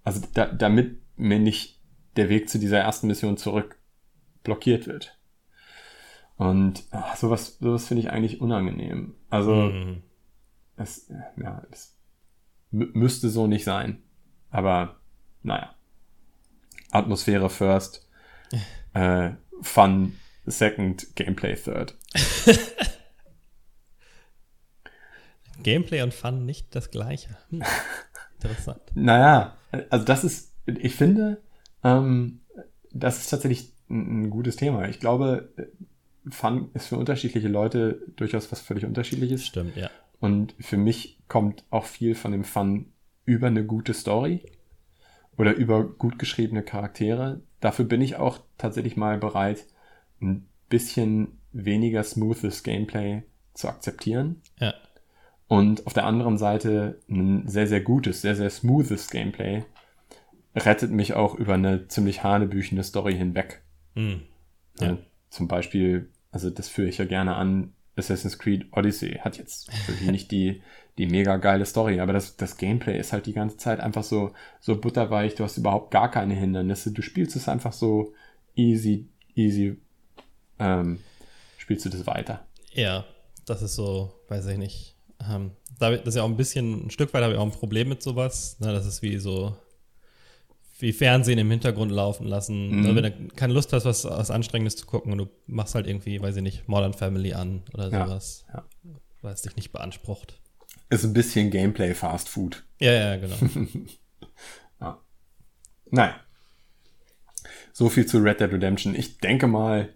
also da, damit mir nicht der Weg zu dieser ersten Mission zurück blockiert wird. Und ach, sowas, sowas finde ich eigentlich unangenehm. Also, Mhm. es, ja, es mü- müsste so nicht sein. Aber, naja. Atmosphäre first, äh, Fun second, Gameplay third. Gameplay und Fun nicht das gleiche. Hm. Interessant. Naja, also das ist, ich finde, ähm, das ist tatsächlich ein, ein gutes Thema. Ich glaube, Fun ist für unterschiedliche Leute durchaus was völlig unterschiedliches. Stimmt, ja. Und für mich kommt auch viel von dem Fun über eine gute Story oder über gut geschriebene Charaktere. Dafür bin ich auch tatsächlich mal bereit, ein bisschen weniger smoothes Gameplay zu akzeptieren. Ja. Und auf der anderen Seite ein sehr, sehr gutes, sehr, sehr smoothes Gameplay rettet mich auch über eine ziemlich hanebüchene Story hinweg. Hm. Ja. Zum Beispiel, also das führe ich ja gerne an, Assassin's Creed Odyssey hat jetzt nicht die, die mega geile Story, aber das, das Gameplay ist halt die ganze Zeit einfach so, so butterweich, du hast überhaupt gar keine Hindernisse, du spielst es einfach so easy, easy, ähm, spielst du das weiter. Ja, das ist so, weiß ich nicht. Ähm, da- das ist ja auch ein bisschen, ein Stück weit habe ich auch ein Problem mit sowas. Ne, das ist wie so, wie Fernsehen im Hintergrund laufen lassen. Mhm. Ne, wenn du keine Lust hast, was, was Anstrengendes zu gucken und du machst halt irgendwie, weiß ich nicht, Modern Family an oder Ja, sowas. ja. Weil es dich nicht beansprucht. Ist ein bisschen Gameplay Fast Food. Ja, ja, genau. Naja. So viel zu Red Dead Redemption. Ich denke mal,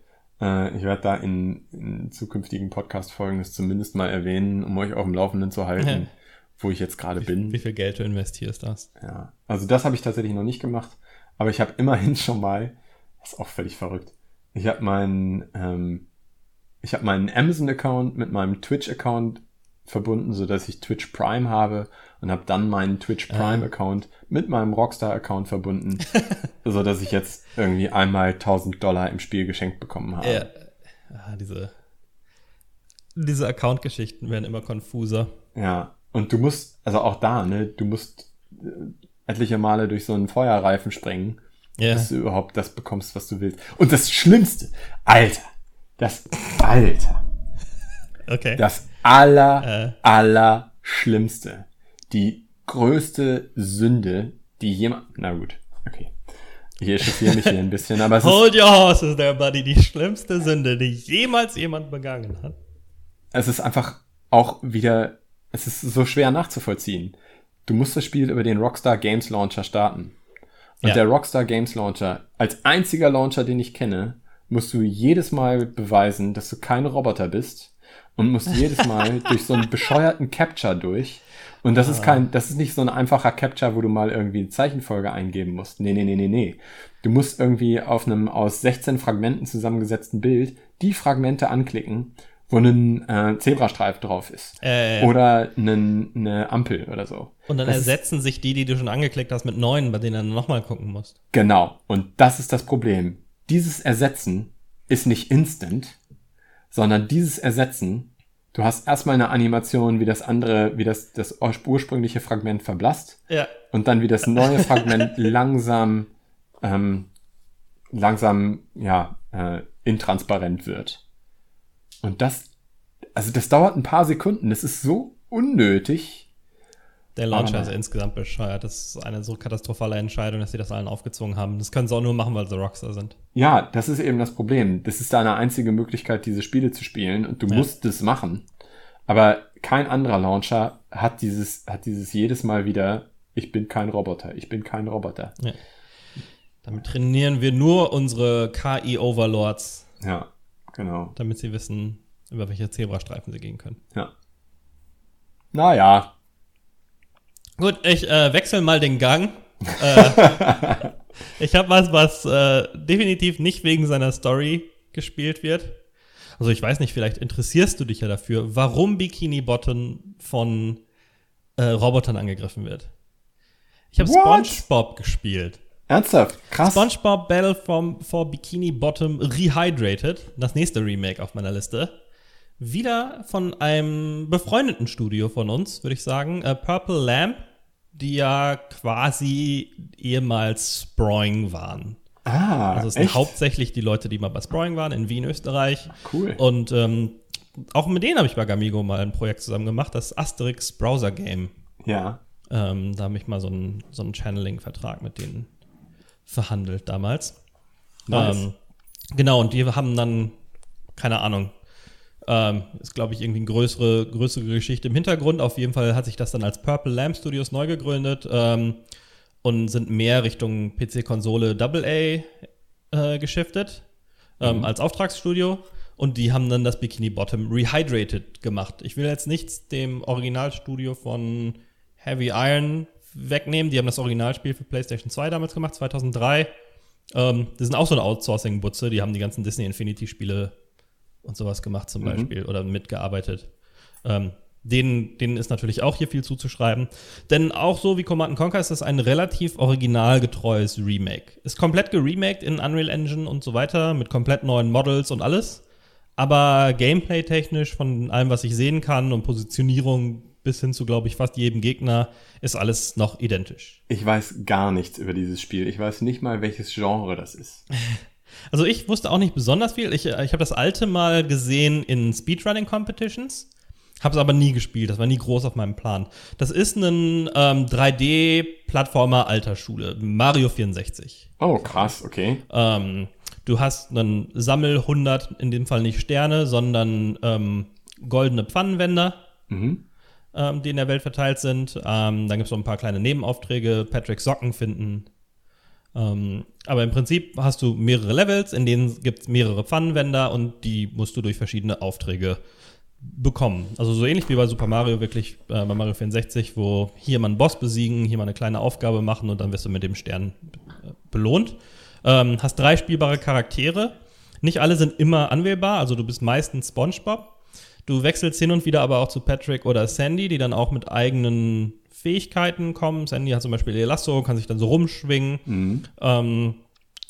äh, ich werde da in, in zukünftigen Podcast-Folgen das zumindest mal erwähnen, um euch auf dem Laufenden zu halten, wo ich jetzt gerade bin. wie viel Geld du investierst hast. Ja. Also das habe ich tatsächlich noch nicht gemacht, aber ich habe immerhin schon mal, das ist auch völlig verrückt, ich habe meinen, ähm, ich habe meinen Amazon-Account mit meinem Twitch-Account verbunden, so dass ich Twitch Prime habe und habe dann meinen Twitch Prime-Account mit meinem Rockstar-Account verbunden, so dass ich jetzt irgendwie einmal 1000 Dollar im Spiel geschenkt bekommen habe. Ja. Ah, diese diese Account-Geschichten werden immer konfuser. Ja, und du musst, also auch da, ne, du musst äh, etliche Male durch so einen Feuerreifen springen, Ja. dass du überhaupt das bekommst, was du willst. Und das Schlimmste, Alter, das, Alter, Okay. das aller, Äh. aller Schlimmste, die größte Sünde, die jemand, na gut, okay. Ich echauffiere mich hier ein bisschen, aber es ist, Hold your horses there, buddy. Die schlimmste Sünde, die jemals jemand begangen hat. es ist einfach auch wieder, es ist so schwer nachzuvollziehen. Du musst das Spiel über den Rockstar Games Launcher starten. Und Ja. der Rockstar Games Launcher, als einziger Launcher, den ich kenne, musst du jedes Mal beweisen, dass du kein Roboter bist und musst jedes Mal durch so einen bescheuerten Capture durch. Und das ist kein, das ist nicht so ein einfacher Capture, wo du mal irgendwie eine Zeichenfolge eingeben musst. Nee, nee, nee, nee, nee. Du musst irgendwie auf einem aus 16 Fragmenten zusammengesetzten Bild die Fragmente anklicken, wo ein äh, Zebrastreif drauf ist. Äh, Oder einen, eine Ampel oder so. und dann das ersetzen sich die, die du schon angeklickt hast, mit neuen, bei denen du nochmal gucken musst. Genau. Und das ist das Problem. Dieses Ersetzen ist nicht instant, sondern dieses Ersetzen, du hast erstmal eine Animation, wie das andere, wie das, das ursprüngliche Fragment verblasst Ja. und dann wie das neue Fragment langsam, ähm, langsam, ja, äh, intransparent wird. Und das, also das dauert ein paar Sekunden. Das ist so unnötig. Der Launcher Aber ist insgesamt bescheuert. Das ist eine so katastrophale Entscheidung, dass sie das allen aufgezwungen haben. Das können sie auch nur machen, weil sie Rockstar sind. Ja, das ist eben das Problem. Das ist deine einzige Möglichkeit, diese Spiele zu spielen und du Ja. musst es machen. Aber kein anderer Launcher hat dieses, hat dieses jedes Mal wieder, ich bin kein Roboter, ich bin kein Roboter. Ja. Damit trainieren wir nur unsere KI-Overlords, Ja, genau. damit sie wissen, über welche Zebrastreifen sie gehen können. Ja. Naja, Gut, ich äh, wechsle mal den Gang. äh, ich habe was, was äh, definitiv nicht wegen seiner Story gespielt wird. Also ich weiß nicht, vielleicht interessierst du dich ja dafür, warum Bikini Bottom von äh, Robotern angegriffen wird. Ich habe? SpongeBob gespielt. ernsthaft, krass. SpongeBob Battle from, for Bikini Bottom Rehydrated, das nächste Remake auf meiner Liste. Wieder von einem befreundeten Studio von uns, würde ich sagen, äh, Purple Lamp, die ja quasi ehemals Sproing waren. Ah, Also es sind echt? hauptsächlich die Leute, die mal bei Sprawling waren in Wien, Österreich. Cool. Und ähm, auch mit denen habe ich bei Gamigo mal ein Projekt zusammen gemacht, das Asterix Browser Game. ja. Ähm, da habe ich mal so einen, so einen Channeling-Vertrag mit denen verhandelt damals. Nice. Ähm, genau, und die haben dann, keine Ahnung, ähm, ist, glaube ich, irgendwie eine größere, größere Geschichte im Hintergrund. Auf jeden Fall hat sich das dann als Purple Lamp Studios neu gegründet ähm, und sind mehr Richtung PC-Konsole AA äh, geschiftet ähm, als Auftragsstudio. Und die haben dann das Bikini Bottom Rehydrated gemacht. Ich will jetzt nichts dem Originalstudio von Heavy Iron wegnehmen. Die haben das Originalspiel für PlayStation 2 damals gemacht, 2003. Ähm, die sind auch so eine Outsourcing-Butze. Die haben die ganzen Disney Infinity-Spiele und sowas gemacht zum Beispiel oder mitgearbeitet. Ähm, denen, denen ist natürlich auch hier viel zuzuschreiben. Denn auch so wie Command Conquer ist das ein relativ originalgetreues Remake. Ist komplett geremaked in Unreal Engine und so weiter, mit komplett neuen Models und alles. Aber gameplay-technisch von allem, was ich sehen kann und Positionierung bis hin zu, glaube ich, fast jedem Gegner, ist alles noch identisch. Ich weiß gar nichts über dieses Spiel. Ich weiß nicht mal, welches Genre das ist. Also ich wusste auch nicht besonders viel. Ich, äh, ich habe das alte mal gesehen in Speedrunning Competitions, habe es aber nie gespielt. Das war nie groß auf meinem Plan. Das ist ein ähm, 3D-Plattformer alter Schule, Mario 64. Oh, krass, okay. Ähm, du hast einen Sammel 100, in dem Fall nicht Sterne, sondern ähm, goldene Pfannenwender, Mhm. ähm, die in der Welt verteilt sind. Ähm, dann gibt es noch ein paar kleine Nebenaufträge, Patrick Socken finden. Ähm, aber im Prinzip hast du mehrere Levels, in denen gibt es mehrere Pfannenwender und die musst du durch verschiedene Aufträge bekommen. Also so ähnlich wie bei Super Mario, wirklich äh, bei Mario 64, wo hier mal einen Boss besiegen, hier mal eine kleine Aufgabe machen und dann wirst du mit dem Stern äh, belohnt. Ähm, hast drei spielbare Charaktere. Nicht alle sind immer anwählbar, also du bist meistens SpongeBob. Du wechselst hin und wieder aber auch zu Patrick oder Sandy, die dann auch mit eigenen Fähigkeiten kommen. Sandy hat zum Beispiel Elasto, kann sich dann so rumschwingen. Mhm. Ähm,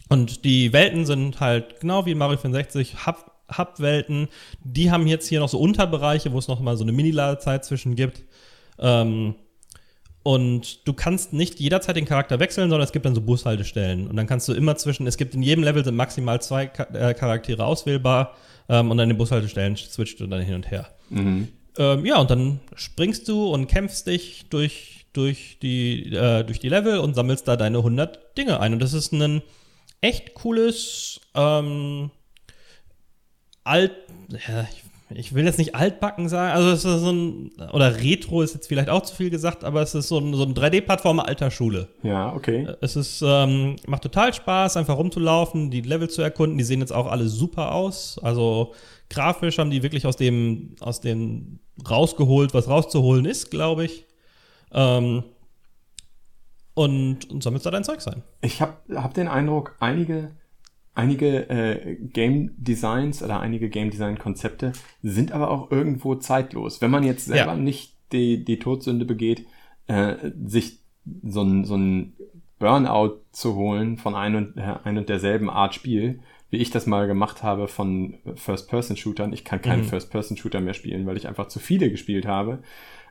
und die Welten sind halt genau wie in Mario 64 Hub, Hub-Welten. Die haben jetzt hier noch so Unterbereiche, wo es noch mal so eine Mini-Ladezeit zwischen gibt. Ähm, und du kannst nicht jederzeit den Charakter wechseln, sondern es gibt dann so Bushaltestellen. Und dann kannst du immer zwischen, es gibt in jedem Level sind maximal zwei äh, Charaktere auswählbar. Ähm, und an den Bushaltestellen switcht du dann hin und her. Mhm. Ähm, ja, und dann springst du und kämpfst dich durch, durch, die, äh, durch die Level und sammelst da deine 100 Dinge ein. Und das ist ein echt cooles, ähm, alt, ja, ich, will jetzt nicht altbacken sagen, also es ist so ein, oder Retro ist jetzt vielleicht auch zu viel gesagt, aber es ist so ein, so ein 3D-Plattformer alter Schule. Ja, okay. Es ist, ähm, macht total Spaß, einfach rumzulaufen, die Level zu erkunden. Die sehen jetzt auch alle super aus. Also grafisch haben die wirklich aus dem, aus dem rausgeholt, was rauszuholen ist, glaube ich. Ähm, und, und sammelst da dein Zeug sein. Ich habe hab den Eindruck, einige, einige äh, Game Designs oder einige Game Design Konzepte sind aber auch irgendwo zeitlos. Wenn man jetzt selber Ja. nicht die, die Todsünde begeht, äh, sich so ein, so ein Burnout zu holen von ein und, äh, ein und derselben Art Spiel, wie ich das mal gemacht habe von First-Person-Shootern. Ich kann keinen Mhm. First-Person-Shooter mehr spielen, weil ich einfach zu viele gespielt habe.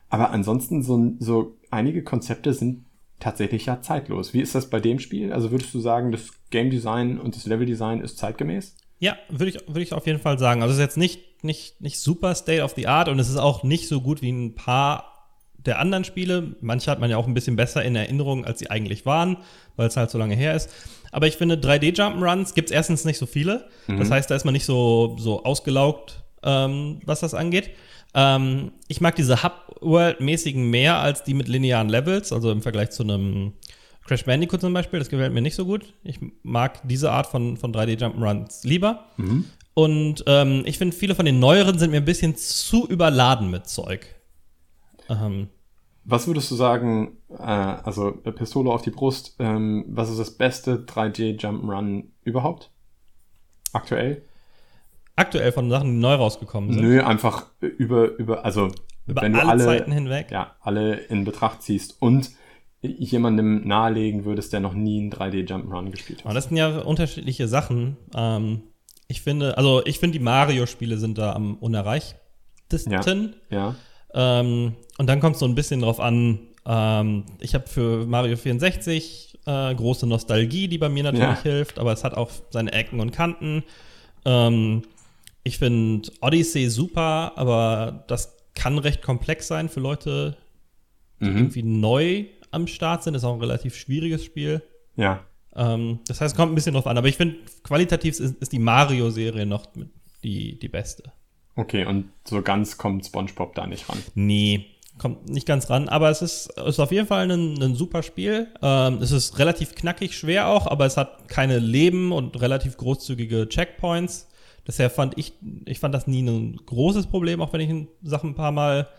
Aber ansonsten so, so einige Konzepte sind tatsächlich ja zeitlos. Wie ist das bei dem Spiel? Also würdest du sagen, das Game Design und das Level Design ist zeitgemäß? Ja, würde ich, würde ich auf jeden Fall sagen. Also es ist jetzt nicht, nicht, nicht super State of the Art und es ist auch nicht so gut wie ein paar der anderen Spiele. Manche hat man ja auch ein bisschen besser in Erinnerung, als sie eigentlich waren, weil es halt so lange her ist. Aber ich finde, 3D-Jump'n'Runs gibt es erstens nicht so viele. Das heißt, da ist man nicht so, so ausgelaugt, ähm, was das angeht. Ähm, ich mag diese Hub-World-mäßigen mehr als die mit linearen Levels, also im Vergleich zu einem Crash Bandicoot zum Beispiel. Das gefällt mir nicht so gut. Ich mag diese Art von, von 3D-Jump'n'Runs lieber. Und ähm, ich finde, viele von den neueren sind mir ein bisschen zu überladen mit Zeug. Ähm, Was würdest du sagen, äh, also Pistole auf die Brust, ähm, was ist das beste 3D Jump'n'Run überhaupt? Aktuell? aktuell von Sachen, die neu rausgekommen sind. Nö, einfach über, über, also Über wenn du alle, alle, Zeiten hinweg. ja, alle in Betracht ziehst und jemandem nahelegen würdest, der noch nie einen 3D Jump'n'Run gespielt Aber hat. das sind ja unterschiedliche Sachen. Ähm, ich finde, also ich finde, die Mario-Spiele sind da am unerreichtesten. Ja. Ähm, und dann kommt es so ein bisschen drauf an, ähm, ich habe für Mario 64 äh, große Nostalgie, die bei mir natürlich Ja. hilft, aber es hat auch seine Ecken und Kanten. Ähm, ich finde Odyssey super, aber das kann recht komplex sein für Leute, die Mhm. irgendwie neu am Start sind. Ist auch ein relativ schwieriges Spiel. Ja. Ähm, das heißt, es kommt ein bisschen drauf an. Aber ich finde, qualitativ ist, ist die Mario-Serie noch die, die beste. Okay, und so ganz kommt SpongeBob da nicht ran. Nee, kommt nicht ganz ran. Aber es ist, ist auf jeden Fall ein, ein super Spiel. Ähm, es ist relativ knackig schwer auch, aber es hat keine Leben und relativ großzügige Checkpoints. Deshalb fand ich, ich fand das nie ein großes Problem, auch wenn ich Sachen ein paar Mal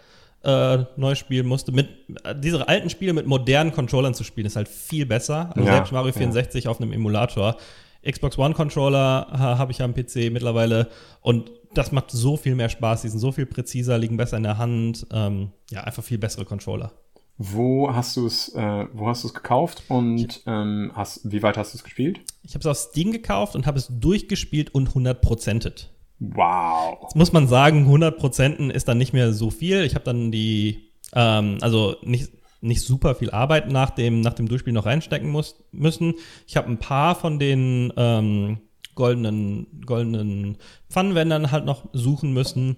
äh, neu spielen musste. Mit diese alten Spiele mit modernen Controllern zu spielen, ist halt viel besser. Also Ja, selbst Mario 64 auf einem Emulator. Xbox One Controller ha, habe ich am PC mittlerweile und das macht so viel mehr Spaß. Die sind so viel präziser, liegen besser in der Hand. Ähm, ja, einfach viel bessere Controller. Wo hast du es, äh, wo hast du es gekauft und ähm, hast, wie weit hast du es gespielt? Ich habe es auf Steam gekauft und habe es durchgespielt und 100%ed. Wow. Jetzt muss man sagen, 100% ist dann nicht mehr so viel. Ich habe dann die, ähm, also nicht, nicht super viel Arbeit nach dem, nach dem Durchspiel noch reinstecken muss, müssen. Ich habe ein paar von den ähm, goldenen, goldenen Pfannenwändern halt noch suchen müssen.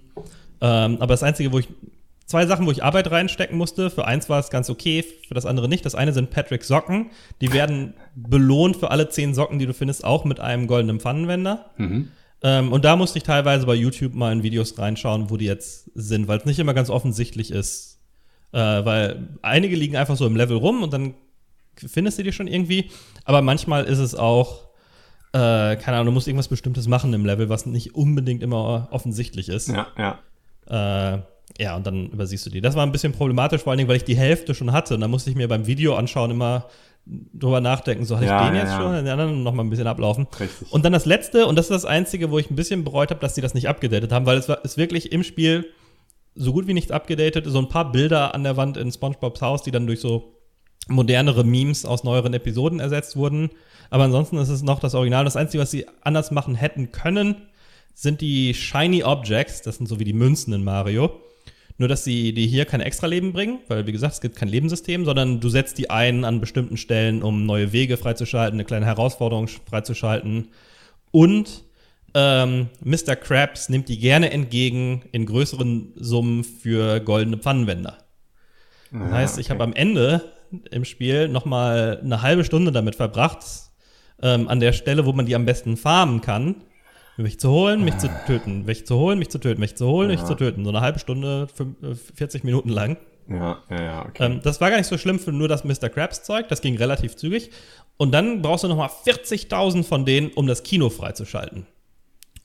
Ähm, aber das Einzige, wo ich zwei Sachen, wo ich Arbeit reinstecken musste. Für eins war es ganz okay, für das andere nicht. Das eine sind Patrick Socken. Die werden belohnt für alle zehn Socken, die du findest, auch mit einem goldenen Pfannenwender. Mhm. Ähm, und da musste ich teilweise bei YouTube mal in Videos reinschauen, wo die jetzt sind, weil es nicht immer ganz offensichtlich ist. Äh, weil einige liegen einfach so im Level rum und dann findest du die schon irgendwie. Aber manchmal ist es auch, äh, keine Ahnung, du musst irgendwas Bestimmtes machen im Level, was nicht unbedingt immer offensichtlich ist. Ja, ja. Äh, ja, und dann übersiehst du die. Das war ein bisschen problematisch, vor allen Dingen, weil ich die Hälfte schon hatte. Und dann musste ich mir beim Video anschauen immer drüber nachdenken, so hatte Ja, ich den ja, jetzt ja. schon, den anderen noch mal ein bisschen ablaufen. Richtig. Und dann das letzte, und das ist das einzige, wo ich ein bisschen bereut habe, dass die das nicht abgedatet haben, weil es war, ist wirklich im Spiel so gut wie nichts abgedatet, so ein paar Bilder an der Wand in SpongeBobs Haus, die dann durch so modernere Memes aus neueren Episoden ersetzt wurden. Aber ansonsten ist es noch das Original. Das Einzige, was sie anders machen hätten können, sind die Shiny Objects. Das sind so wie die Münzen in Mario. Nur, dass sie die hier kein extra Leben bringen, weil, wie gesagt, es gibt kein Lebenssystem, sondern du setzt die ein an bestimmten Stellen, um neue Wege freizuschalten, eine kleine Herausforderung freizuschalten. Und ähm, Mr. Krabs nimmt die gerne entgegen in größeren Summen für goldene Pfannenwender. Das heißt, ich habe am Ende im Spiel noch mal eine halbe Stunde damit verbracht, ähm, an der Stelle, wo man die am besten farmen kann, mich zu holen, mich zu töten, mich zu holen, mich zu töten, mich zu holen, mich Ja. zu töten. So eine halbe Stunde, fünf- äh, 40 Minuten lang. Ja, ja, ja, okay. Ähm, das war gar nicht so schlimm für nur das Mr. Krabs Zeug, das ging relativ zügig. Und dann brauchst du noch mal 40.000 von denen, um das Kino freizuschalten.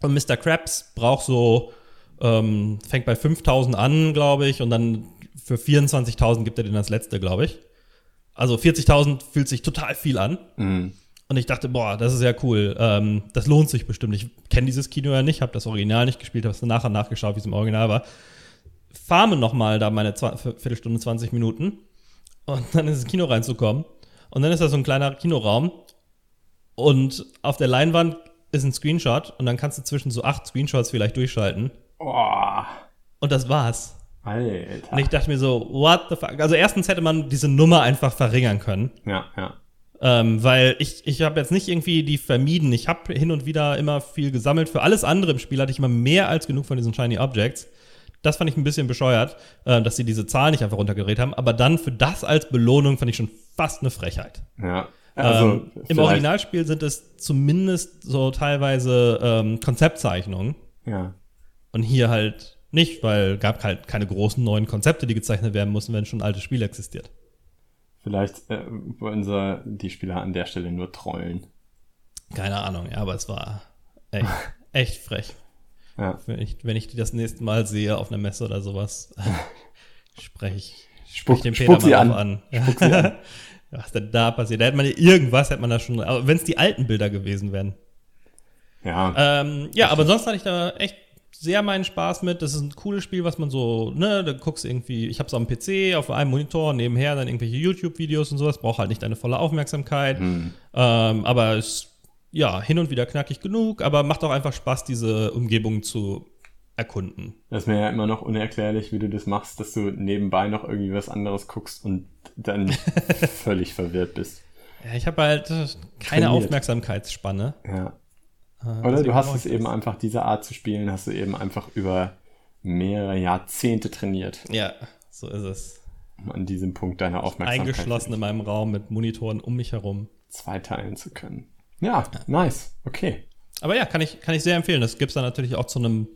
Und Mr. Krabs braucht so, ähm, fängt bei 5.000 an, glaube ich, und dann für 24.000 gibt er den das letzte, glaube ich. Also 40.000 fühlt sich total viel an. Mhm. Und ich dachte, boah, das ist ja cool. Ähm, das lohnt sich bestimmt. Ich kenne dieses Kino ja nicht, habe das Original nicht gespielt, habe es nachher nachgeschaut, wie es im Original war. Farme noch mal da meine Zwa- Viertelstunde, 20 Minuten. Und dann ins Kino reinzukommen. Und dann ist da so ein kleiner Kinoraum. Und auf der Leinwand ist ein Screenshot. Und dann kannst du zwischen so acht Screenshots vielleicht durchschalten. Oh, Und das war's. Alter. Und ich dachte mir so, what the fuck? Also erstens hätte man diese Nummer einfach verringern können. Ja, ja. Ähm, weil ich, ich habe jetzt nicht irgendwie die vermieden. Ich habe hin und wieder immer viel gesammelt. Für alles andere im Spiel hatte ich immer mehr als genug von diesen Shiny Objects. Das fand ich ein bisschen bescheuert, äh, dass sie diese Zahl nicht einfach runtergedreht haben. Aber dann für das als Belohnung fand ich schon fast eine Frechheit. Ja. Also, ähm, Im Originalspiel sind es zumindest so teilweise ähm, Konzeptzeichnungen. Ja. Und hier halt nicht, weil gab halt keine großen neuen Konzepte, die gezeichnet werden mussten, wenn schon ein altes Spiel existiert. Vielleicht äh, wollen sie die Spieler an der Stelle nur trollen. Keine Ahnung, ja, aber es war echt, echt frech. Ja. Wenn ich, wenn ich die das nächste Mal sehe auf einer Messe oder sowas, spreche ich, sprech den Peter mal an. an. Spuck sie an. Was denn da passiert? Da hätte man ja irgendwas, hätte man da schon, aber wenn es die alten Bilder gewesen wären. Ja. Ähm, ja, aber sonst hatte ich da echt sehr meinen Spaß mit. Das ist ein cooles Spiel, was man so, ne, da guckst irgendwie, ich hab's am PC, auf einem Monitor, nebenher dann irgendwelche YouTube-Videos und sowas, braucht halt nicht deine volle Aufmerksamkeit. Hm. Ähm, aber ist, ja, hin und wieder knackig genug, aber macht auch einfach Spaß, diese Umgebung zu erkunden. Das ist mir ja immer noch unerklärlich, wie du das machst, dass du nebenbei noch irgendwie was anderes guckst und dann völlig verwirrt bist. Ja, ich habe halt äh, keine Trainiert. Aufmerksamkeitsspanne. Ja. Äh, Oder du hast brauch es eben das. einfach, diese Art zu spielen, hast du eben einfach über mehrere Jahrzehnte trainiert, Ja, so ist es. um an diesem Punkt deine Aufmerksamkeit Eingeschlossen in meinem Raum mit Monitoren um mich herum. zweiteilen zu können. Ja, nice. Okay. Aber ja, kann ich, kann ich sehr empfehlen. Das gibt's dann natürlich auch zu einem,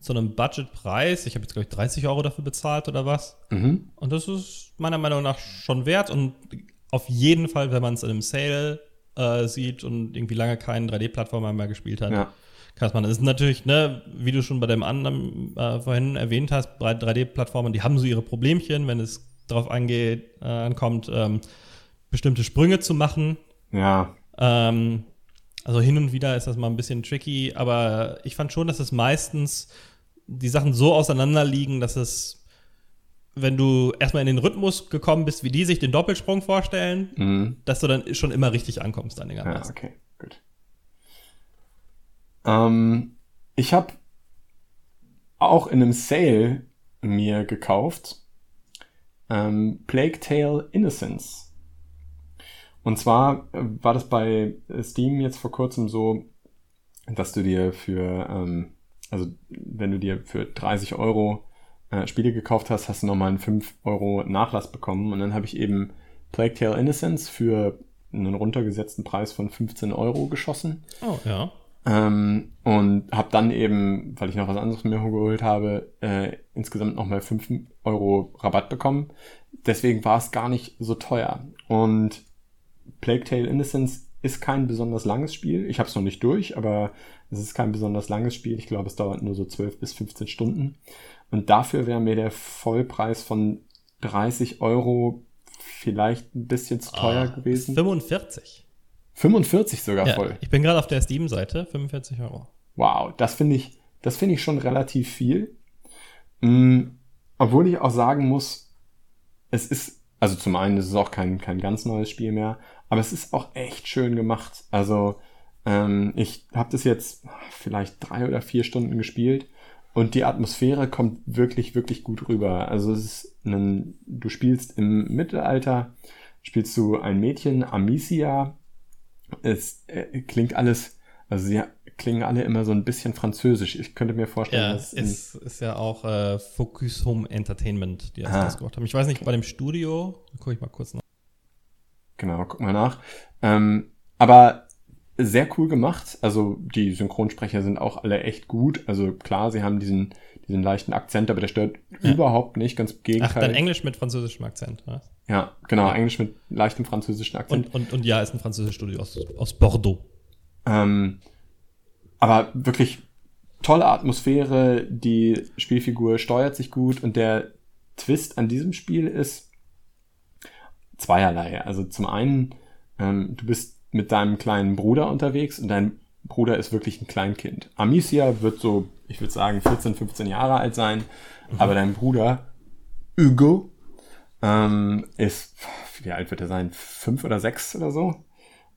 zu einem Budgetpreis. Ich habe jetzt, glaube ich, 30 Euro dafür bezahlt oder was. Mhm. Und das ist meiner Meinung nach schon wert. Und auf jeden Fall, wenn man es in einem Sale äh, sieht und irgendwie lange keinen 3D-Plattformer mehr gespielt hat, Ja. kann man. Es ist natürlich, ne, wie du schon bei dem anderen äh, vorhin erwähnt hast, bei 3D-Plattformen, die haben so ihre Problemchen, wenn es darauf angeht, äh, ankommt, ähm, bestimmte Sprünge zu machen. Ja. Ähm, also hin und wieder ist das mal ein bisschen tricky, aber ich fand schon, dass es meistens die Sachen so auseinander liegen, dass es, wenn du erstmal in den Rhythmus gekommen bist, wie die sich den Doppelsprung vorstellen, Mhm. dass du dann schon immer richtig ankommst Ja, einigermaßen. okay, gut. Ähm, ich habe auch in einem Sale mir gekauft ähm, Plague Tale Innocence. Und zwar äh, war das bei Steam jetzt vor kurzem so, dass du dir für, ähm, also wenn du dir für 30 Euro äh, Spiele gekauft hast, hast du nochmal einen 5 Euro Nachlass bekommen. Und dann habe ich eben Plague Tale Innocence für einen runtergesetzten Preis von 15 Euro geschossen. Oh, ja. Ähm, und habe dann eben, weil ich noch was anderes mir geholt habe, äh, insgesamt nochmal 5 Euro Rabatt bekommen. Deswegen war es gar nicht so teuer. Und Plague Tale Innocence ist kein besonders langes Spiel. Ich habe es noch nicht durch, aber es ist kein besonders langes Spiel. Ich glaube, es dauert nur so 12 bis 15 Stunden. Und dafür wäre mir der Vollpreis von 30 Euro vielleicht ein bisschen zu teuer Ah, gewesen. 45. 45 sogar Ja, voll. ich bin gerade auf der Steam-Seite, 45 Euro. Wow, das finde ich, das finde ich schon relativ viel. Mm, obwohl ich auch sagen muss, es ist, also zum einen ist es auch kein, kein ganz neues Spiel mehr, aber es ist auch echt schön gemacht. Also ähm, ich habe das jetzt vielleicht drei oder vier Stunden gespielt und die Atmosphäre kommt wirklich, wirklich gut rüber. Also es ist ein, du spielst im Mittelalter, spielst du ein Mädchen, Amicia. Es äh, klingt alles, also sie klingen alle immer so ein bisschen französisch. Ich könnte mir vorstellen, Ja, dass in- ist, ist ja auch äh, Focus Home Entertainment, die das Ah. rausgebracht haben. Ich weiß nicht, bei dem Studio, gucke ich mal kurz nach. Genau, guck mal nach. Ähm, aber sehr cool gemacht. Also die Synchronsprecher sind auch alle echt gut. Also klar, sie haben diesen, diesen leichten Akzent, aber der stört Ja. überhaupt nicht. Ganz im Ach, dann Englisch mit französischem Akzent. Was? Ja, genau, Englisch mit leichtem französischen Akzent. Und, und, und ja, ist ein französisches Studio aus, aus Bordeaux. Ähm, aber wirklich tolle Atmosphäre, die Spielfigur steuert sich gut und der Twist an diesem Spiel ist zweierlei. Also zum einen, ähm, du bist mit deinem kleinen Bruder unterwegs und dein Bruder ist wirklich ein Kleinkind. Amicia wird so, ich würde sagen, 14, 15 Jahre alt sein, aber dein Bruder Hugo ähm, ist, wie alt wird er sein? Fünf oder sechs oder so?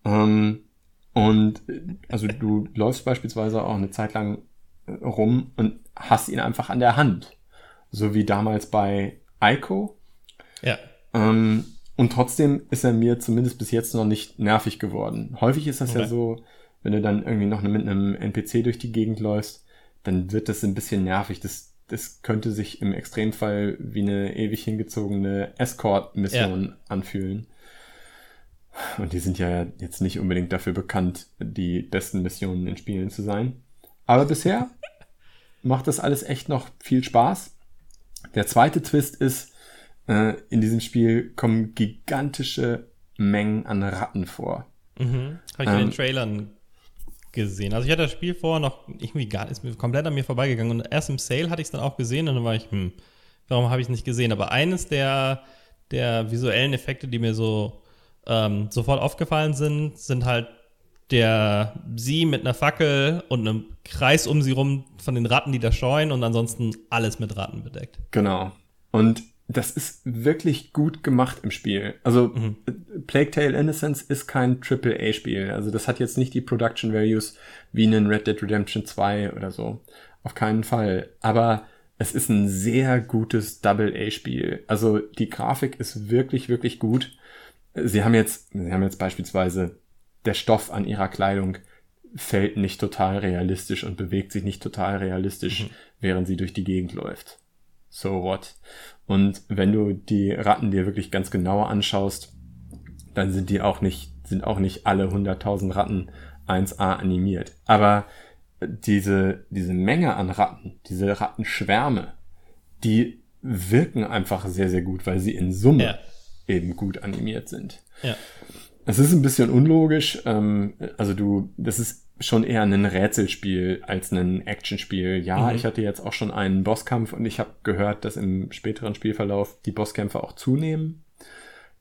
Ähm, und also du läufst beispielsweise auch eine Zeit lang äh, rum und hast ihn einfach an der Hand. So wie damals bei Ico. Ja. Ähm, und trotzdem ist er mir zumindest bis jetzt noch nicht nervig geworden. Häufig ist das ja Okay. so, wenn du dann irgendwie noch mit einem NPC durch die Gegend läufst, dann wird das ein bisschen nervig. Das, das könnte sich im Extremfall wie eine ewig hingezogene Escort-Mission anfühlen. Und die sind ja jetzt nicht unbedingt dafür bekannt, die besten Missionen in Spielen zu sein. Aber bisher macht das alles echt noch viel Spaß. Der zweite Twist ist, in diesem Spiel kommen gigantische Mengen an Ratten vor. Mhm. Habe ich in Ähm, den Trailern gesehen. Also ich hatte das Spiel vorher noch irgendwie gar ist mir komplett an mir vorbeigegangen und erst im Sale hatte ich es dann auch gesehen und dann war ich, hm, warum habe ich es nicht gesehen? Aber eines der, der visuellen Effekte, die mir so ähm, sofort aufgefallen sind, sind halt der sie mit einer Fackel und einem Kreis um sie rum von den Ratten, die da scheuen und ansonsten alles mit Ratten bedeckt. Genau. Und das ist wirklich gut gemacht im Spiel. Also Mhm. Plague Tale Innocence ist kein AAA-Spiel. Also das hat jetzt nicht die Production Values wie ein Red Dead Redemption 2 oder so. Auf keinen Fall. Aber es ist ein sehr gutes Double-A-Spiel. Also die Grafik ist wirklich, wirklich gut. sie haben jetzt, sie haben jetzt beispielsweise der Stoff an ihrer Kleidung fällt nicht total realistisch und bewegt sich nicht total realistisch, mhm. während sie durch die Gegend läuft. So what? Und wenn du die Ratten dir wirklich ganz genauer anschaust, dann sind die auch nicht, sind auch nicht alle 100.000 Ratten 1A animiert. Aber diese, diese Menge an Ratten, diese Rattenschwärme, die wirken einfach sehr, sehr gut, weil sie in Summe ja. eben gut animiert sind. Ja. Es ist ein bisschen unlogisch. Ähm, also du, das ist schon eher ein Rätselspiel als ein Actionspiel. Ja, mhm. ich hatte jetzt auch schon einen Bosskampf und ich habe gehört, dass im späteren Spielverlauf die Bosskämpfe auch zunehmen.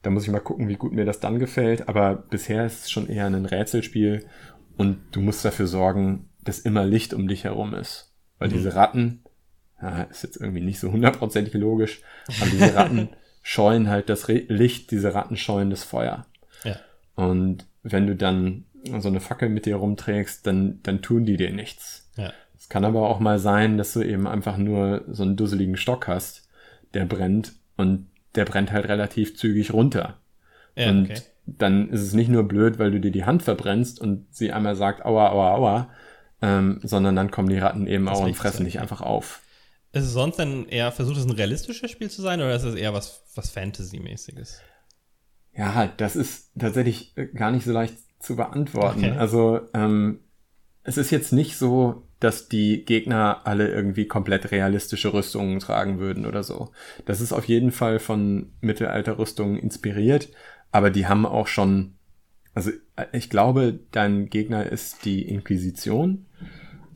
Da muss ich mal gucken, wie gut mir das dann gefällt. Aber bisher ist es schon eher ein Rätselspiel und du musst dafür sorgen, dass immer Licht um dich herum ist. Weil mhm. diese Ratten, ja, ist jetzt irgendwie nicht so hundertprozentig logisch, aber diese Ratten scheuen halt das Re Licht, diese Ratten scheuen das Feuer. Ja. Und wenn du dann so eine Fackel mit dir rumträgst, dann, dann tun die dir nichts. Ja. Es kann aber auch mal sein, dass du eben einfach nur so einen dusseligen Stock hast, der brennt und der brennt halt relativ zügig runter. Ja, und okay. dann ist es nicht nur blöd, weil du dir die Hand verbrennst und sie einmal sagt, aua, aua, aua, ähm, sondern dann kommen die Ratten eben das auch und fressen dich einfach auf. Ist es sonst denn eher, versucht es ein realistisches Spiel zu sein oder ist es eher was, was Fantasy-mäßiges? Ja, das ist tatsächlich gar nicht so leicht zu beantworten. Okay. Also ähm, es ist jetzt nicht so, dass die Gegner alle irgendwie komplett realistische Rüstungen tragen würden oder so. Das ist auf jeden Fall von Mittelalterrüstungen inspiriert, aber die haben auch schon, also ich glaube, dein Gegner ist die Inquisition.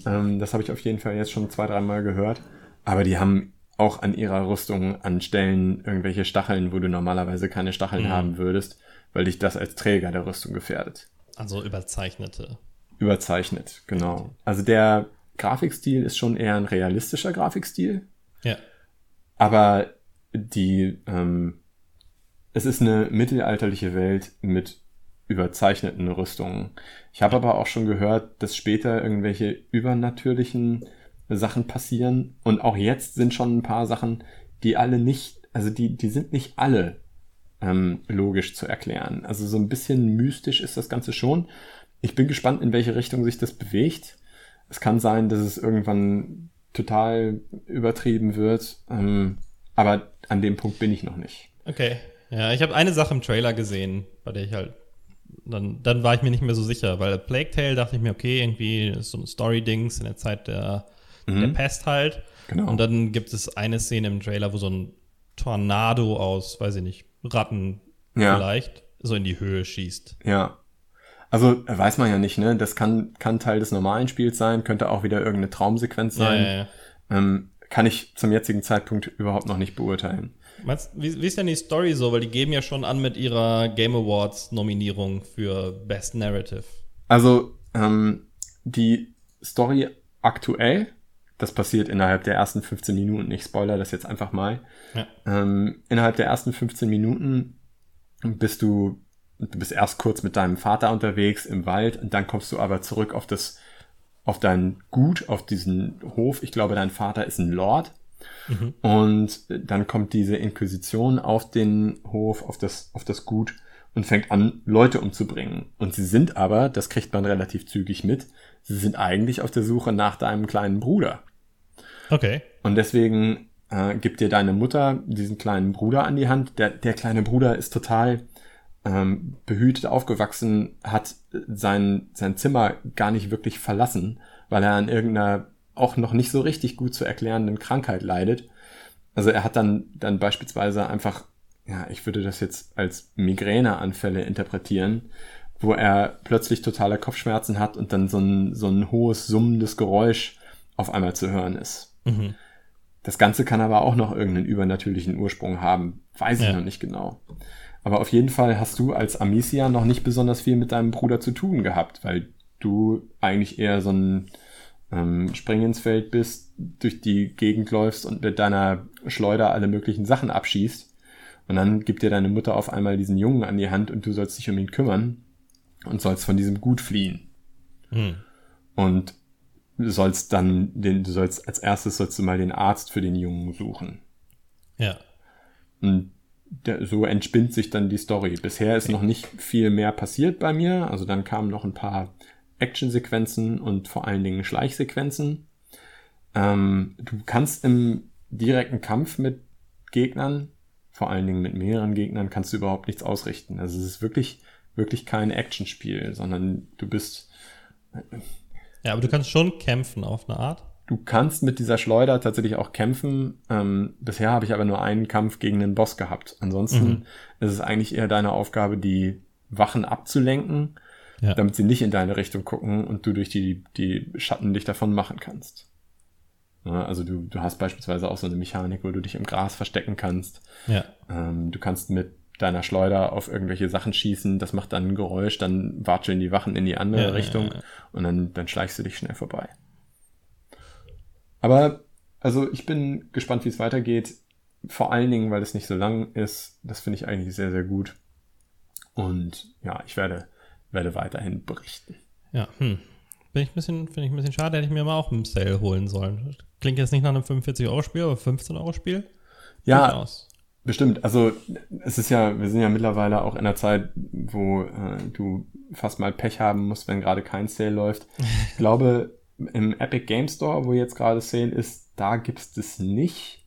Ähm, das habe ich auf jeden Fall jetzt schon zwei, dreimal gehört. Aber die haben auch an ihrer Rüstung an Stellen irgendwelche Stacheln, wo du normalerweise keine Stacheln mhm. haben würdest, weil dich das als Träger der Rüstung gefährdet. Also überzeichnete. Überzeichnet, genau. Also der Grafikstil ist schon eher ein realistischer Grafikstil. Ja. Aber die, ähm, es ist eine mittelalterliche Welt mit überzeichneten Rüstungen. Ich habe aber auch schon gehört, dass später irgendwelche übernatürlichen Sachen passieren. Und auch jetzt sind schon ein paar Sachen, die alle nicht, also die, die sind nicht alle ähm, logisch zu erklären. Also so ein bisschen mystisch ist das Ganze schon. Ich bin gespannt, in welche Richtung sich das bewegt. Es kann sein, dass es irgendwann total übertrieben wird, ähm, aber an dem Punkt bin ich noch nicht. Okay. Ja, ich habe eine Sache im Trailer gesehen, bei der ich halt dann, dann war ich mir nicht mehr so sicher, weil Plague Tale dachte ich mir, okay, irgendwie ist so ein Story-Dings in der Zeit der, mhm. der Pest halt. Genau. Und dann gibt es eine Szene im Trailer, wo so ein Tornado aus, weiß ich nicht, Ratten ja. vielleicht so in die Höhe schießt. Ja. Also weiß man ja nicht, ne? Das kann, kann Teil des normalen Spiels sein, könnte auch wieder irgendeine Traumsequenz sein. Ja, ja. Ähm, kann ich zum jetzigen Zeitpunkt überhaupt noch nicht beurteilen. Meinst, wie, wie ist denn die Story so? Weil die geben ja schon an mit ihrer Game Awards Nominierung für Best Narrative. Also ähm, die Story aktuell, das passiert innerhalb der ersten 15 Minuten. Ich spoiler das jetzt einfach mal. Ja. Ähm, innerhalb der ersten 15 Minuten bist du du bist erst kurz mit deinem Vater unterwegs im Wald und dann kommst du aber zurück auf das, auf dein Gut, auf diesen Hof. Ich glaube, dein Vater ist ein Lord. Mhm. Und dann kommt diese Inquisition auf den Hof, auf das, auf das Gut und fängt an, Leute umzubringen. Und sie sind aber, das kriegt man relativ zügig mit, sie sind eigentlich auf der Suche nach deinem kleinen Bruder. Okay. Und deswegen äh, gibt dir deine Mutter diesen kleinen Bruder an die Hand. Der, der kleine Bruder ist total ähm, behütet aufgewachsen, hat sein, sein Zimmer gar nicht wirklich verlassen, weil er an irgendeiner auch noch nicht so richtig gut zu erklärenden Krankheit leidet. Also er hat dann, dann beispielsweise einfach, ja, ich würde das jetzt als Migräneanfälle interpretieren, wo er plötzlich totale Kopfschmerzen hat und dann so ein, so ein hohes, summendes Geräusch auf einmal zu hören ist. Mhm. Das Ganze kann aber auch noch irgendeinen übernatürlichen Ursprung haben. Weiß ja. ich noch nicht genau. Aber auf jeden Fall hast du als Amicia noch nicht besonders viel mit deinem Bruder zu tun gehabt, weil du eigentlich eher so ein ähm, Spring ins Feld bist, durch die Gegend läufst und mit deiner Schleuder alle möglichen Sachen abschießt. Und dann gibt dir deine Mutter auf einmal diesen Jungen an die Hand und du sollst dich um ihn kümmern und sollst von diesem Gut fliehen. Hm. Und du sollst dann den, du sollst als erstes sollst du mal den Arzt für den Jungen suchen. Ja. Und der, so entspinnt sich dann die Story. Bisher ist noch nicht viel mehr passiert bei mir. Also dann kamen noch ein paar Actionsequenzen und vor allen Dingen Schleichsequenzen. Ähm, du kannst im direkten Kampf mit Gegnern, vor allen Dingen mit mehreren Gegnern, kannst du überhaupt nichts ausrichten. Also es ist wirklich, wirklich kein Actionspiel, sondern du bist. Ja, aber du kannst schon kämpfen auf eine Art. Du kannst mit dieser Schleuder tatsächlich auch kämpfen. Ähm, bisher habe ich aber nur einen Kampf gegen den Boss gehabt. Ansonsten mhm. ist es eigentlich eher deine Aufgabe, die Wachen abzulenken, ja. damit sie nicht in deine Richtung gucken und du durch die, die Schatten dich davon machen kannst. Ja, also du, du hast beispielsweise auch so eine Mechanik, wo du dich im Gras verstecken kannst. Ja. Ähm, du kannst mit deiner Schleuder auf irgendwelche Sachen schießen, das macht dann ein Geräusch, dann watscheln die Wachen in die andere ja, Richtung und dann, dann schleichst du dich schnell vorbei. Aber also ich bin gespannt, wie es weitergeht. Vor allen Dingen, weil es nicht so lang ist. Das finde ich eigentlich sehr, sehr gut. Und ja, ich werde, werde weiterhin berichten. Ja, hm. Bin ich ein bisschen, finde ich ein bisschen schade, hätte ich mir mal auch im Sale holen sollen. Klingt jetzt nicht nach einem 45-Euro-Spiel, aber 15-Euro-Spiel? Ja, bestimmt. Also es ist ja, wir sind ja mittlerweile auch in einer Zeit, wo äh, du fast mal Pech haben musst, wenn gerade kein Sale läuft. Ich glaube, im Epic Game Store, wo jetzt gerade Sale ist, da gibt's das nicht.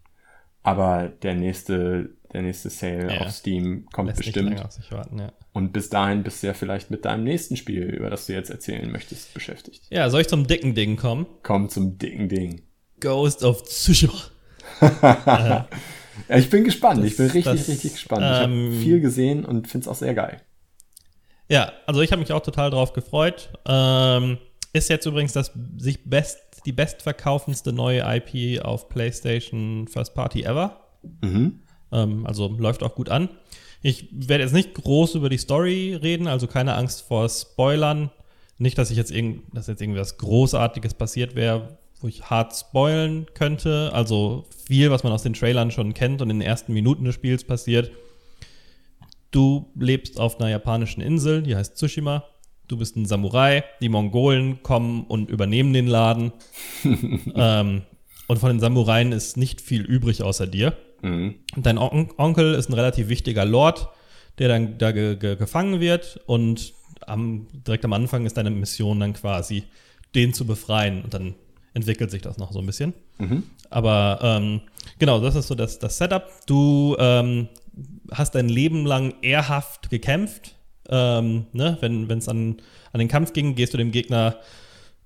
Aber der nächste, der nächste Sale ja, auf Steam kommt bestimmt. Warten, ja. Und bis dahin bist du ja vielleicht mit deinem nächsten Spiel, über das du jetzt erzählen möchtest, beschäftigt. Ja, soll ich zum dicken Ding kommen? Komm zum dicken Ding. Ghost of Tsushima. ja, ich bin gespannt. Das, ich bin richtig, das, richtig gespannt. Ich ähm, habe viel gesehen und finde es auch sehr geil. Ja, also ich habe mich auch total drauf gefreut. Ähm, ist jetzt übrigens das sich best, die bestverkaufendste neue IP auf PlayStation First Party ever. Mhm. Ähm, also läuft auch gut an. Ich werde jetzt nicht groß über die Story reden, also keine Angst vor Spoilern. Nicht, dass ich jetzt irgend, dass jetzt irgendwas Großartiges passiert wäre, wo ich hart spoilen könnte. Also viel, was man aus den Trailern schon kennt und in den ersten Minuten des Spiels passiert. Du lebst auf einer japanischen Insel, die heißt Tsushima du bist ein Samurai, die Mongolen kommen und übernehmen den Laden. ähm, und von den Samuraien ist nicht viel übrig außer dir. Mhm. Dein On Onkel ist ein relativ wichtiger Lord, der dann da ge ge gefangen wird und am, direkt am Anfang ist deine Mission dann quasi, den zu befreien. Und dann entwickelt sich das noch so ein bisschen. Mhm. Aber ähm, genau, das ist so das, das Setup. Du ähm, hast dein Leben lang ehrhaft gekämpft ähm, ne? Wenn es an, an den Kampf ging, gehst du dem Gegner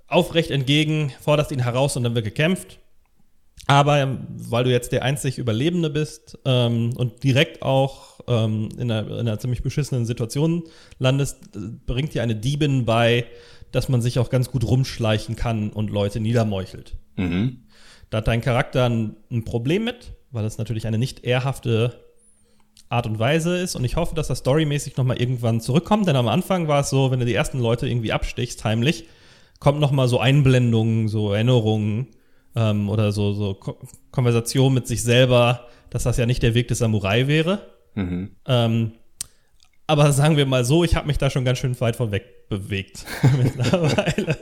aufrecht entgegen, forderst ihn heraus und dann wird gekämpft. Aber ähm, weil du jetzt der einzig Überlebende bist ähm, und direkt auch ähm, in, einer, in, einer, ziemlich beschissenen Situation landest, bringt dir eine Diebin bei, dass man sich auch ganz gut rumschleichen kann und Leute niedermeuchelt. Mhm. Da hat dein Charakter ein, ein Problem mit, weil es natürlich eine nicht ehrhafte Art und Weise ist. Und ich hoffe, dass das storymäßig nochmal irgendwann zurückkommt. Denn am Anfang war es so, wenn du die ersten Leute irgendwie abstichst, heimlich, kommt nochmal so Einblendungen, so Erinnerungen ähm, oder so, so Ko Konversation mit sich selber, dass das ja nicht der Weg des Samurai wäre. Mhm. Ähm, aber sagen wir mal so, ich habe mich da schon ganz schön weit von weg bewegt mittlerweile.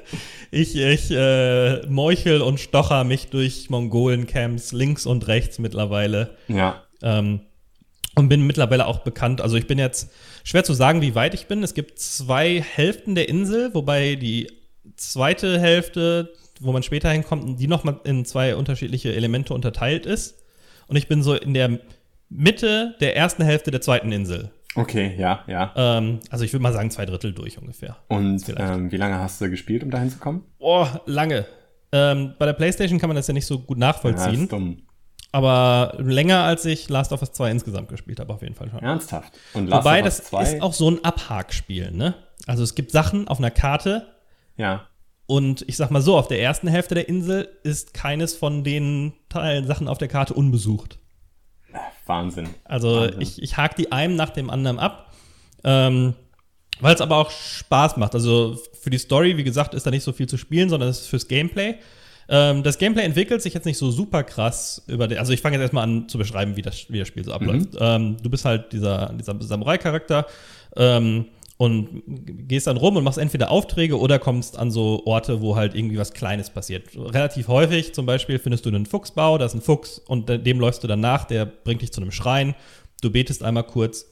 Ich, ich äh, meuchel und stocher mich durch Mongolen-Camps links und rechts mittlerweile. Ja. Ähm, und bin mittlerweile auch bekannt. Also ich bin jetzt schwer zu sagen, wie weit ich bin. Es gibt zwei Hälften der Insel, wobei die zweite Hälfte, wo man später hinkommt, die nochmal in zwei unterschiedliche Elemente unterteilt ist. Und ich bin so in der Mitte der ersten Hälfte der zweiten Insel. Okay, ja, ja. Ähm, also ich würde mal sagen, zwei Drittel durch ungefähr. Und ähm, wie lange hast du gespielt, um dahin zu kommen? Oh, lange. Ähm, bei der PlayStation kann man das ja nicht so gut nachvollziehen. Ja, ist dumm. Aber länger als ich Last of Us 2 insgesamt gespielt habe, auf jeden Fall schon. Ernsthaft. Und Last Wobei, of Us 2? das ist auch so ein Abhakspiel, ne? Also es gibt Sachen auf einer Karte. Ja. Und ich sag mal so, auf der ersten Hälfte der Insel ist keines von den Teilen Sachen auf der Karte unbesucht. Wahnsinn. Also Wahnsinn. ich, ich hake die einem nach dem anderen ab. Ähm, weil es aber auch Spaß macht. Also für die Story, wie gesagt, ist da nicht so viel zu spielen, sondern es ist fürs Gameplay. Ähm, das Gameplay entwickelt sich jetzt nicht so super krass über den, also ich fange jetzt erstmal an zu beschreiben, wie das, wie das Spiel so abläuft. Mhm. Ähm, du bist halt dieser, dieser Samurai-Charakter ähm, und gehst dann rum und machst entweder Aufträge oder kommst an so Orte, wo halt irgendwie was Kleines passiert. Relativ häufig zum Beispiel findest du einen Fuchsbau, da ist ein Fuchs und dem läufst du dann nach, der bringt dich zu einem Schrein. Du betest einmal kurz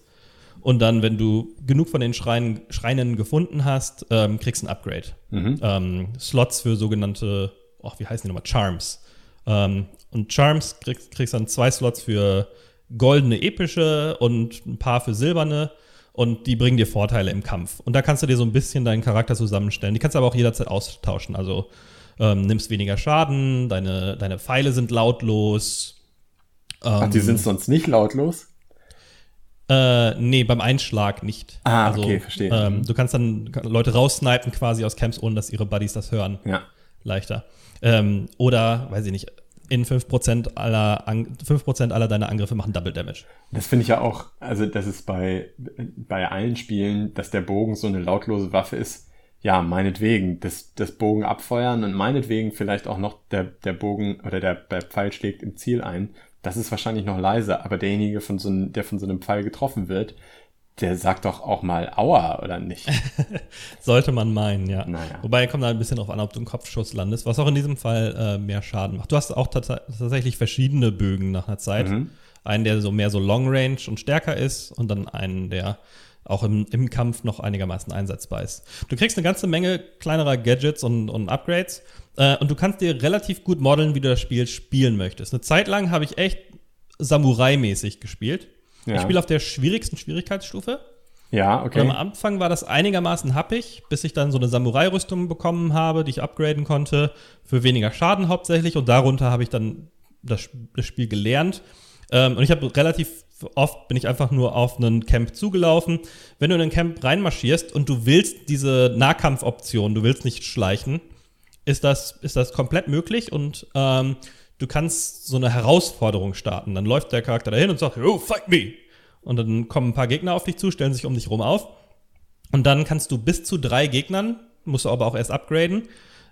und dann, wenn du genug von den Schreinen, Schreinen gefunden hast, ähm, kriegst du ein Upgrade. Mhm. Ähm, Slots für sogenannte, ach, wie heißen die nochmal? Charms. Ähm, und Charms kriegst, kriegst dann zwei Slots für goldene epische und ein paar für silberne und die bringen dir Vorteile im Kampf. Und da kannst du dir so ein bisschen deinen Charakter zusammenstellen. Die kannst du aber auch jederzeit austauschen. Also ähm, nimmst weniger Schaden, deine, deine Pfeile sind lautlos. Ach, die Ähm, sind sonst nicht lautlos? Äh, nee, beim Einschlag nicht. Ah, okay, verstehe. Ähm, du kannst dann Leute raussnipen quasi aus Camps, ohne dass ihre Buddies das hören. Ja. Leichter. Ähm, oder, weiß ich nicht, in 5% aller, An 5% aller deiner Angriffe machen Double Damage. Das finde ich ja auch, also das ist bei, bei allen Spielen, dass der Bogen so eine lautlose Waffe ist. Ja, meinetwegen, das, das Bogen abfeuern und meinetwegen vielleicht auch noch der, der Bogen oder der, der Pfeil schlägt im Ziel ein. Das ist wahrscheinlich noch leiser, aber derjenige, von so der von so einem Pfeil getroffen wird, der sagt doch auch mal Aua, oder nicht? Sollte man meinen, ja. Naja. Wobei kommt da ein bisschen drauf an, ob du einen Kopfschuss landest, was auch in diesem Fall äh, mehr Schaden macht. Du hast auch tats tatsächlich verschiedene Bögen nach einer Zeit. Mhm. Einen, der so mehr so Long Range und stärker ist und dann einen, der auch im, im Kampf noch einigermaßen einsetzbar ist. Du kriegst eine ganze Menge kleinerer Gadgets und, und Upgrades äh, und du kannst dir relativ gut modeln, wie du das Spiel spielen möchtest. Eine Zeit lang habe ich echt Samurai-mäßig gespielt. Ja. Ich spiele auf der schwierigsten Schwierigkeitsstufe. Ja, Und am okay. Anfang war das einigermaßen happig, bis ich dann so eine Samurai-Rüstung bekommen habe, die ich upgraden konnte, für weniger Schaden hauptsächlich. Und darunter habe ich dann das, das Spiel gelernt. Ähm, und ich habe relativ oft bin ich einfach nur auf einen Camp zugelaufen. Wenn du in ein Camp reinmarschierst und du willst diese Nahkampfoption, du willst nicht schleichen, ist das, ist das komplett möglich und ähm, du kannst so eine Herausforderung starten. Dann läuft der Charakter dahin und sagt, oh, fight me. Und dann kommen ein paar Gegner auf dich zu, stellen sich um dich rum auf. Und dann kannst du bis zu drei Gegnern, musst du aber auch erst upgraden,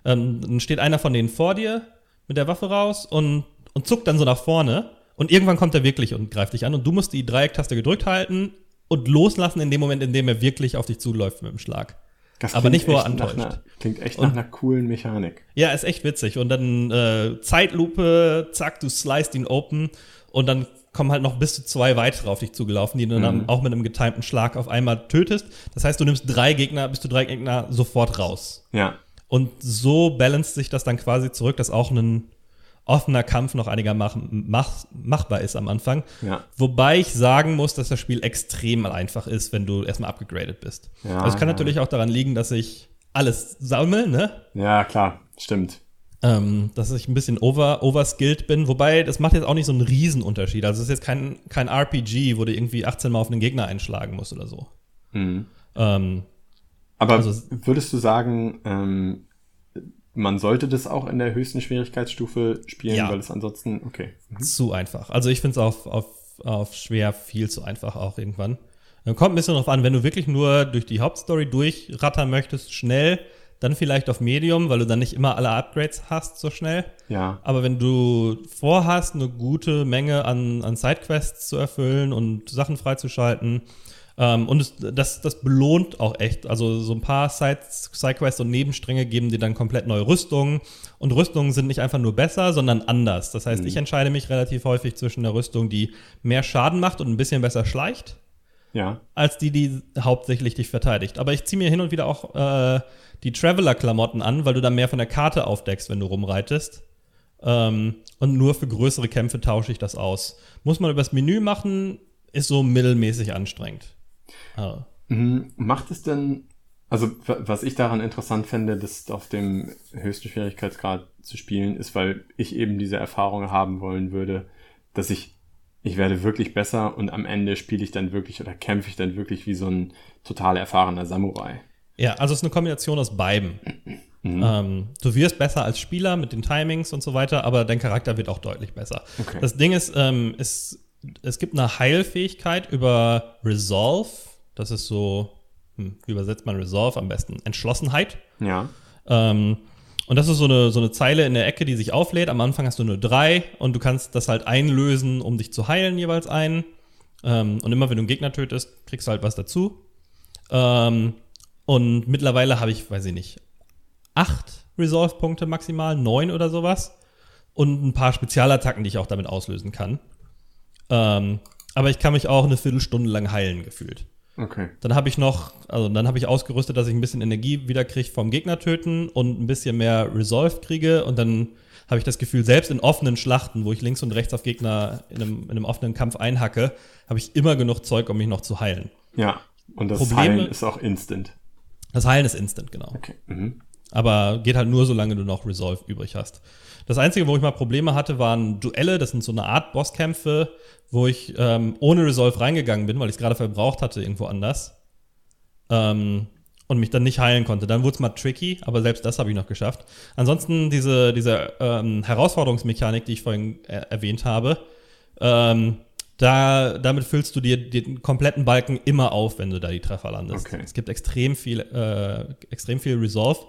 ähm, dann steht einer von denen vor dir mit der Waffe raus und, und zuckt dann so nach vorne. Und irgendwann kommt er wirklich und greift dich an. Und du musst die Dreiecktaste gedrückt halten und loslassen in dem Moment, in dem er wirklich auf dich zuläuft mit dem Schlag. Das aber nicht, wo er antäuscht. Einer, klingt echt Und- nach einer coolen Mechanik. Ja, ist echt witzig. Und dann äh, Zeitlupe, zack, du sliced ihn open und dann kommen halt noch bis zu zwei weitere auf dich zugelaufen, die du dann auch mit einem getimten Schlag auf einmal tötest. Das heißt, du nimmst drei Gegner, bis zu drei Gegner sofort raus. Ja. Und so balanced sich das dann quasi zurück, dass auch ein offener Kampf noch einigermaßen mach, machbar ist am Anfang. Ja. Wobei ich sagen muss, dass das Spiel extrem einfach ist, wenn du erstmal abgegradet bist. Ja, also es kann ja. natürlich auch daran liegen, dass ich alles sammle, ne? Ja, klar, stimmt. ähm, dass ich ein bisschen over, overskilled bin. Wobei, das macht jetzt auch nicht so einen Riesenunterschied. Also es ist jetzt kein, kein RPG, wo du irgendwie 18 Mal auf einen Gegner einschlagen musst oder so. Mhm. Ähm, Aber Also- würdest du sagen, ähm, man sollte das auch in der höchsten Schwierigkeitsstufe spielen, Ja. weil es ansonsten, okay. Mhm. Zu einfach. Also ich finde es auf, auf, auf schwer viel zu einfach auch irgendwann. Äh, Kommt ein bisschen drauf an, wenn du wirklich nur durch die Hauptstory durchrattern möchtest, schnell, dann vielleicht auf Medium, weil du dann nicht immer alle Upgrades hast so schnell. Ja, Aber wenn du vorhast, eine gute Menge an, an Sidequests zu erfüllen und Sachen freizuschalten, ähm, und es, das, das belohnt auch echt. Also so ein paar Side, Sidequests und Nebenstränge geben dir dann komplett neue Rüstungen. Und Rüstungen sind nicht einfach nur besser, sondern anders. Das heißt, ich entscheide mich relativ häufig zwischen einer Rüstung, die mehr Schaden macht und ein bisschen besser schleicht ja, als die, die hauptsächlich dich verteidigt. Aber ich ziehe mir hin und wieder auch äh, die Traveler-Klamotten an, weil du dann mehr von der Karte aufdeckst, wenn du rumreitest. Ähm, und nur für größere Kämpfe tausche ich das aus. Muss man übers Menü machen, ist so mittelmäßig anstrengend. Ah. Macht es denn, also wa- was ich daran interessant fände, das auf dem höchsten Schwierigkeitsgrad zu spielen, ist, weil ich eben diese Erfahrung haben wollen würde, dass ich, ich werde wirklich besser und am Ende spiele ich dann wirklich oder kämpfe ich dann wirklich wie so ein total erfahrener Samurai. Ja, also es ist eine Kombination aus beidem. Mhm. Ähm, du wirst besser als Spieler mit den Timings und so weiter, aber dein Charakter wird auch deutlich besser. Okay. Das Ding ist, ähm, es, es gibt eine Heilfähigkeit über Resolve. Das ist so, hm, wie übersetzt man Resolve am besten? Entschlossenheit. Ja, Ähm, und das ist so eine, so eine Zeile in der Ecke, die sich auflädt. Am Anfang hast du nur drei und du kannst das halt einlösen, um dich zu heilen, jeweils einen. Ähm, und immer wenn du einen Gegner tötest, kriegst du halt was dazu. Ähm, und mittlerweile habe ich, weiß ich nicht, acht Resolve-Punkte maximal, neun oder sowas. Und ein paar Spezialattacken, die ich auch damit auslösen kann. Ähm, aber ich kann mich auch eine Viertelstunde lang heilen gefühlt. Okay. Dann habe ich noch, also dann habe ich ausgerüstet, dass ich ein bisschen Energie wieder kriege vom Gegner töten und ein bisschen mehr Resolve kriege und dann habe ich das Gefühl, selbst in offenen Schlachten, wo ich links und rechts auf Gegner in einem, in einem offenen Kampf einhacke, habe ich immer genug Zeug, um mich noch zu heilen. Ja, und das Probleme- Heilen ist auch instant. Das Heilen ist instant, genau. Okay. Mhm. Aber geht halt nur, solange du noch Resolve übrig hast. Das Einzige, wo ich mal Probleme hatte, waren Duelle. Das sind so eine Art Bosskämpfe, wo ich ähm, ohne Resolve reingegangen bin, weil ich es gerade verbraucht hatte irgendwo anders. Ähm, und mich dann nicht heilen konnte. Dann wurde es mal tricky, aber selbst das habe ich noch geschafft. Ansonsten diese, diese ähm, Herausforderungsmechanik, die ich vorhin äh, erwähnt habe, ähm, da, damit füllst du dir den kompletten Balken immer auf, wenn du da die Treffer landest. Okay. Es gibt extrem viel, äh, extrem viel Resolve.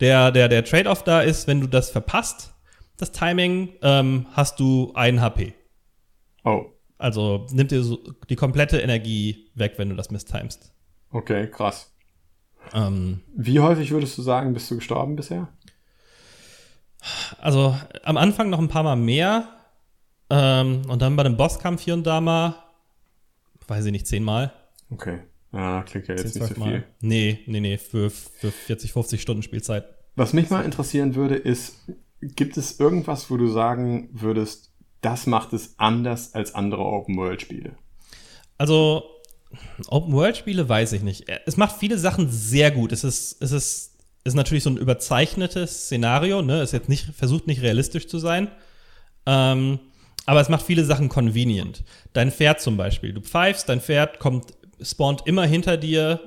Der, der, der Trade-off da ist, wenn du das verpasst, das Timing, ähm, hast du ein HP. Oh, Also nimmt dir so die komplette Energie weg, wenn du das misstimest. okay, krass. Ähm, Wie häufig würdest du sagen, bist du gestorben bisher? also am Anfang noch ein paar Mal mehr. Ähm, und dann bei dem Bosskampf hier und da mal, weiß ich nicht, zehnmal. Okay. Ja, klingt ja jetzt Zehn, nicht so Mal. viel. Nee, nee, nee, für, für 40, 50 Stunden Spielzeit. Was mich mal interessieren würde, ist, gibt es irgendwas, wo du sagen würdest, das macht es anders als andere Open-World-Spiele? Also, Open-World-Spiele weiß ich nicht. Es macht viele Sachen sehr gut. Es ist, es ist, ist natürlich so ein überzeichnetes Szenario, ne? Es jetzt nicht, versucht nicht realistisch zu sein. Ähm, aber es macht viele Sachen convenient. Dein Pferd zum Beispiel. Du pfeifst, dein Pferd kommt, spawnt immer hinter dir,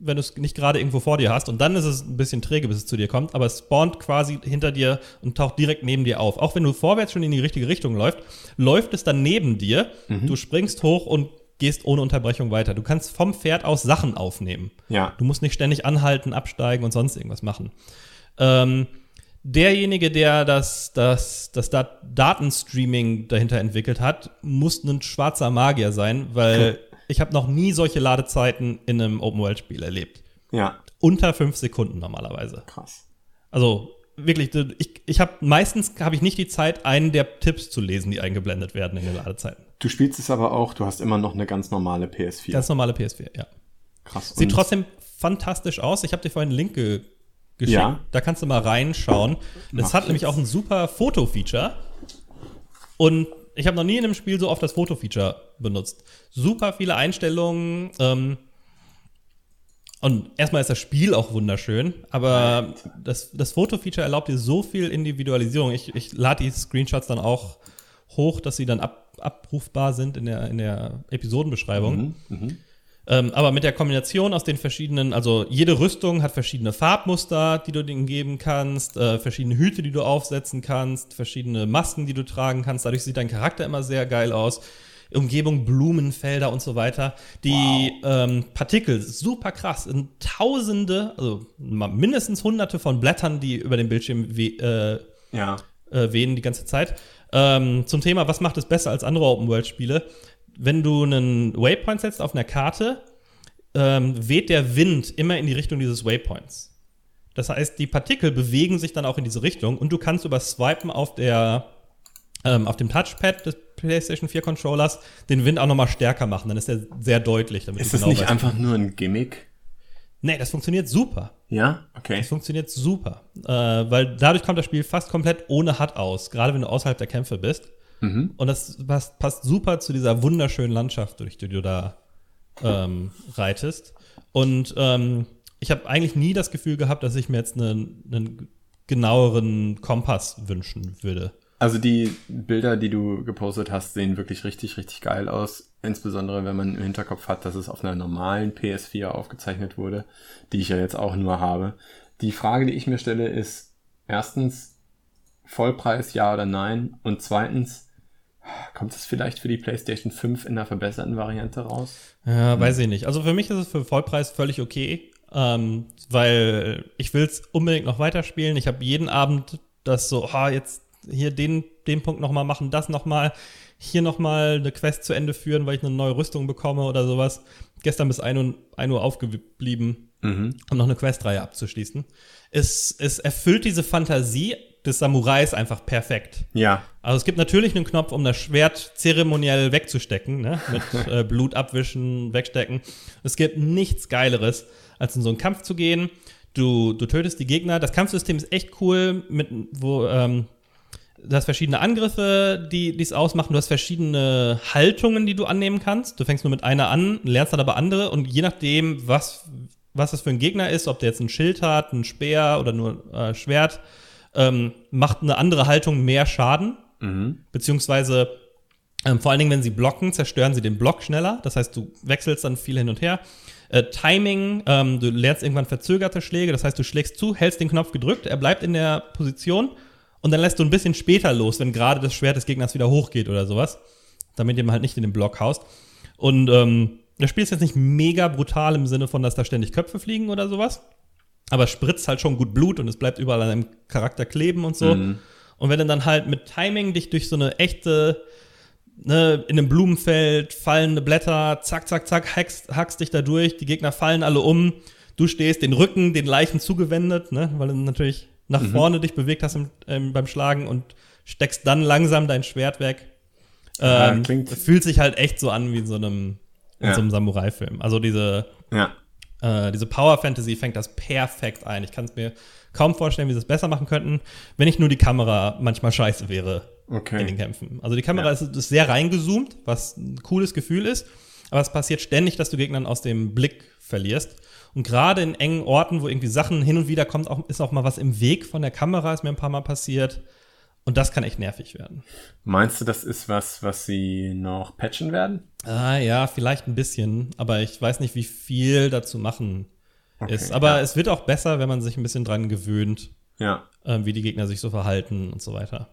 wenn du es nicht gerade irgendwo vor dir hast. Und dann ist es ein bisschen träge, bis es zu dir kommt. Aber es spawnt quasi hinter dir und taucht direkt neben dir auf. Auch wenn du vorwärts schon in die richtige Richtung läuft, läuft es dann neben dir. Du springst hoch und gehst ohne Unterbrechung weiter. Du kannst vom Pferd aus Sachen aufnehmen. Ja. Du musst nicht ständig anhalten, absteigen und sonst irgendwas machen. Ähm, derjenige, der das, das, das Dat Datenstreaming dahinter entwickelt hat, muss ein schwarzer Magier sein, weil ich habe noch nie solche Ladezeiten in einem Open-World-Spiel erlebt. Ja, Unter fünf Sekunden normalerweise. krass. Also wirklich, ich, ich habe meistens habe ich nicht die Zeit, einen der Tipps zu lesen, die eingeblendet werden in den Ladezeiten. Du spielst es aber auch, du hast immer noch eine ganz normale PS4. Ganz normale PS4, ja. krass. Sieht trotzdem fantastisch aus. Ich habe dir vorhin einen Link ge geschickt. Ja. Da kannst du mal reinschauen. Das Mach hat ich nämlich auch ein super Foto-Feature. Und ich habe noch nie in einem Spiel so oft das Foto-Feature benutzt. Super viele Einstellungen. Ähm, und erstmal ist das Spiel auch wunderschön, aber das, das Foto-Feature erlaubt dir so viel Individualisierung. Ich, ich lade die Screenshots dann auch hoch, dass sie dann ab, abrufbar sind in der, in der Episodenbeschreibung. Mhm, mhm. Ähm, aber mit der Kombination aus den verschiedenen, also jede Rüstung hat verschiedene Farbmuster, die du denen geben kannst, äh, verschiedene Hüte, die du aufsetzen kannst, verschiedene Masken, die du tragen kannst. Dadurch sieht dein Charakter immer sehr geil aus. Umgebung, Blumen, Felder und so weiter. Die ähm, Partikel, super krass, sind tausende, also mindestens hunderte von Blättern, die über den Bildschirm we äh, Ja, äh, wehen die ganze Zeit. Ähm, zum Thema, was macht es besser als andere Open-World-Spiele? Wenn du einen Waypoint setzt auf einer Karte, ähm, weht der Wind immer in die Richtung dieses Waypoints. Das heißt, die Partikel bewegen sich dann auch in diese Richtung und du kannst über Swipen auf der ähm, auf dem Touchpad des PlayStation 4 Controllers den Wind auch noch mal stärker machen. Dann ist er sehr deutlich. Damit ist du das genau nicht weißt- einfach nur ein Gimmick? Nee, das funktioniert super. Ja, okay. Das funktioniert super, äh, weil dadurch kommt das Spiel fast komplett ohne HUD aus, gerade wenn du außerhalb der Kämpfe bist. Mhm. Und das passt, passt super zu dieser wunderschönen Landschaft, durch die du da ähm, reitest. Und ähm, ich habe eigentlich nie das Gefühl gehabt, dass ich mir jetzt einen, einen genaueren Kompass wünschen würde. Also die Bilder, die du gepostet hast, sehen wirklich richtig, richtig geil aus. Insbesondere wenn man im Hinterkopf hat, dass es auf einer normalen PS4 aufgezeichnet wurde, die ich ja jetzt auch nur habe. Die Frage, die ich mir stelle, ist erstens Vollpreis, ja oder nein? Und zweitens, kommt es vielleicht für die PlayStation 5 in einer verbesserten Variante raus? Ja, weiß ich nicht. Also für mich ist es für Vollpreis völlig okay, ähm, weil ich will es unbedingt noch weiterspielen. Ich habe jeden Abend das so, ah, jetzt hier den, den Punkt noch mal machen, das noch mal, hier noch mal eine Quest zu Ende führen, weil ich eine neue Rüstung bekomme oder sowas. Gestern bis 1 Uhr, 1 Uhr aufgeblieben, Mhm. um noch eine Questreihe abzuschließen. Es, es erfüllt diese Fantasie des Samurais einfach perfekt. Ja. Also es gibt natürlich einen Knopf, um das Schwert zeremoniell wegzustecken, ne? mit äh, Blut abwischen, wegstecken. Es gibt nichts Geileres, als in so einen Kampf zu gehen. Du, du tötest die Gegner. Das Kampfsystem ist echt cool, mit, wo ähm, du hast verschiedene Angriffe, die es ausmachen. Du hast verschiedene Haltungen, die du annehmen kannst. Du fängst nur mit einer an, lernst dann aber andere und je nachdem, was, was das für ein Gegner ist, ob der jetzt ein Schild hat, ein Speer oder nur äh, Schwert, ähm, macht eine andere Haltung mehr Schaden. Mhm. Beziehungsweise ähm, vor allen Dingen, wenn sie blocken, zerstören sie den Block schneller. Das heißt, du wechselst dann viel hin und her. Äh, Timing, ähm, du lernst irgendwann verzögerte Schläge. Das heißt, du schlägst zu, hältst den Knopf gedrückt, er bleibt in der Position und dann lässt du ein bisschen später los, wenn gerade das Schwert des Gegners wieder hochgeht oder sowas. Damit ihr halt nicht in den Block haust. Und ähm, das Spiel ist jetzt nicht mega brutal im Sinne von, dass da ständig Köpfe fliegen oder sowas. Aber spritzt halt schon gut Blut und es bleibt überall an deinem Charakter kleben und so. Mhm. Und wenn du dann halt mit Timing dich durch so eine echte, ne, in einem Blumenfeld fallende Blätter, zack, zack, zack, hackst, hackst dich da durch, die Gegner fallen alle um, du stehst den Rücken, den Leichen zugewendet, ne, weil du natürlich nach Mhm. vorne dich bewegt hast im, ähm, beim Schlagen und steckst dann langsam dein Schwert weg. Ja, Ähm, klingt- fühlt sich halt echt so an wie in so einem, in Ja. so einem Samurai-Film. Also diese, Ja. Äh, diese Power Fantasy fängt das perfekt ein. Ich kann es mir kaum vorstellen, wie sie es besser machen könnten, wenn nicht nur die Kamera manchmal scheiße wäre Okay. in den Kämpfen. Also die Kamera Ja. ist, ist sehr reingezoomt, was ein cooles Gefühl ist, aber es passiert ständig, dass du Gegnern aus dem Blick verlierst. Und gerade in engen Orten, wo irgendwie Sachen hin und wieder kommt, auch, ist auch mal was im Weg von der Kamera, ist mir ein paar Mal passiert. Und das kann echt nervig werden. Meinst du, das ist was, was sie noch patchen werden? Ah ja, vielleicht ein bisschen, aber ich weiß nicht, wie viel dazu machen Okay, ist. Aber ja. es wird auch besser, wenn man sich ein bisschen dran gewöhnt, Ja. ähm, wie die Gegner sich so verhalten und so weiter.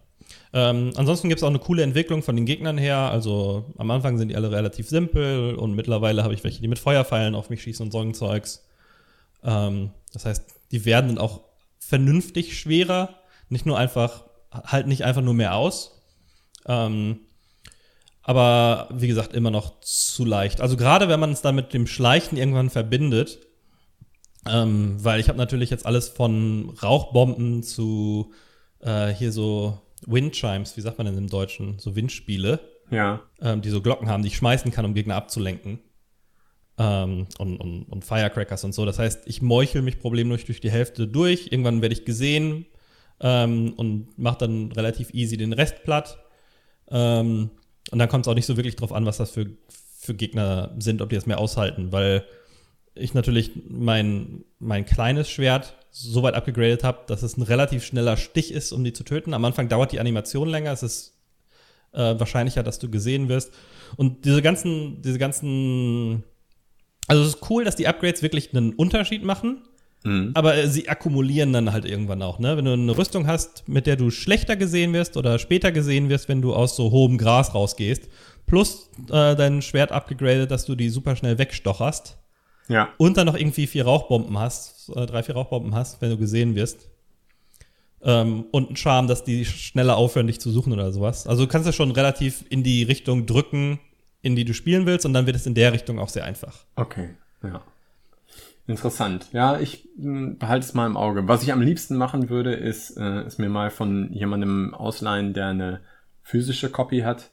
Ähm, ansonsten gibt es auch eine coole Entwicklung von den Gegnern her. Also am Anfang sind die alle relativ simpel und mittlerweile habe ich welche, die mit Feuerpfeilen auf mich schießen und so ein Zeugs. Ähm, das heißt, die werden dann auch vernünftig schwerer. Nicht nur einfach, halt nicht einfach nur mehr aus. Ähm, aber wie gesagt, immer noch zu leicht. Also gerade wenn man es dann mit dem Schleichen irgendwann verbindet, ähm, weil ich habe natürlich jetzt alles von Rauchbomben zu äh, hier so Windchimes, wie sagt man denn im Deutschen, so Windspiele, Ja. ähm, die so Glocken haben, die ich schmeißen kann, um Gegner abzulenken. Ähm, und, und, und Firecrackers und so. Das heißt, ich meuchel mich problemlos durch die Hälfte durch. Irgendwann werde ich gesehen ähm, und mache dann relativ easy den Rest platt. Ähm, und dann kommt es auch nicht so wirklich drauf an, was das für, für Gegner sind, ob die das mehr aushalten, weil ich natürlich mein, mein kleines Schwert so weit abgegradet habe, dass es ein relativ schneller Stich ist, um die zu töten. Am Anfang dauert die Animation länger, es ist äh, wahrscheinlicher, dass du gesehen wirst. Und diese ganzen, diese ganzen, also es ist cool, dass die Upgrades wirklich einen Unterschied machen, Mhm. aber äh, sie akkumulieren dann halt irgendwann auch, ne? Wenn du eine Rüstung hast, mit der du schlechter gesehen wirst oder später gesehen wirst, wenn du aus so hohem Gras rausgehst, plus äh, dein Schwert abgegradet, dass du die super schnell wegstocherst Ja. und dann noch irgendwie vier Rauchbomben hast, äh, drei, vier Rauchbomben hast, wenn du gesehen wirst. Ähm, und ein Charme, dass die schneller aufhören, dich zu suchen oder sowas. Also du kannst das schon relativ in die Richtung drücken, in die du spielen willst, und dann wird es in der Richtung auch sehr einfach. Okay. Ja. Interessant. Ja, ich mh, behalte es mal im Auge. Was ich am liebsten machen würde, ist, äh, ist mir mal von jemandem ausleihen, der eine physische Copy hat.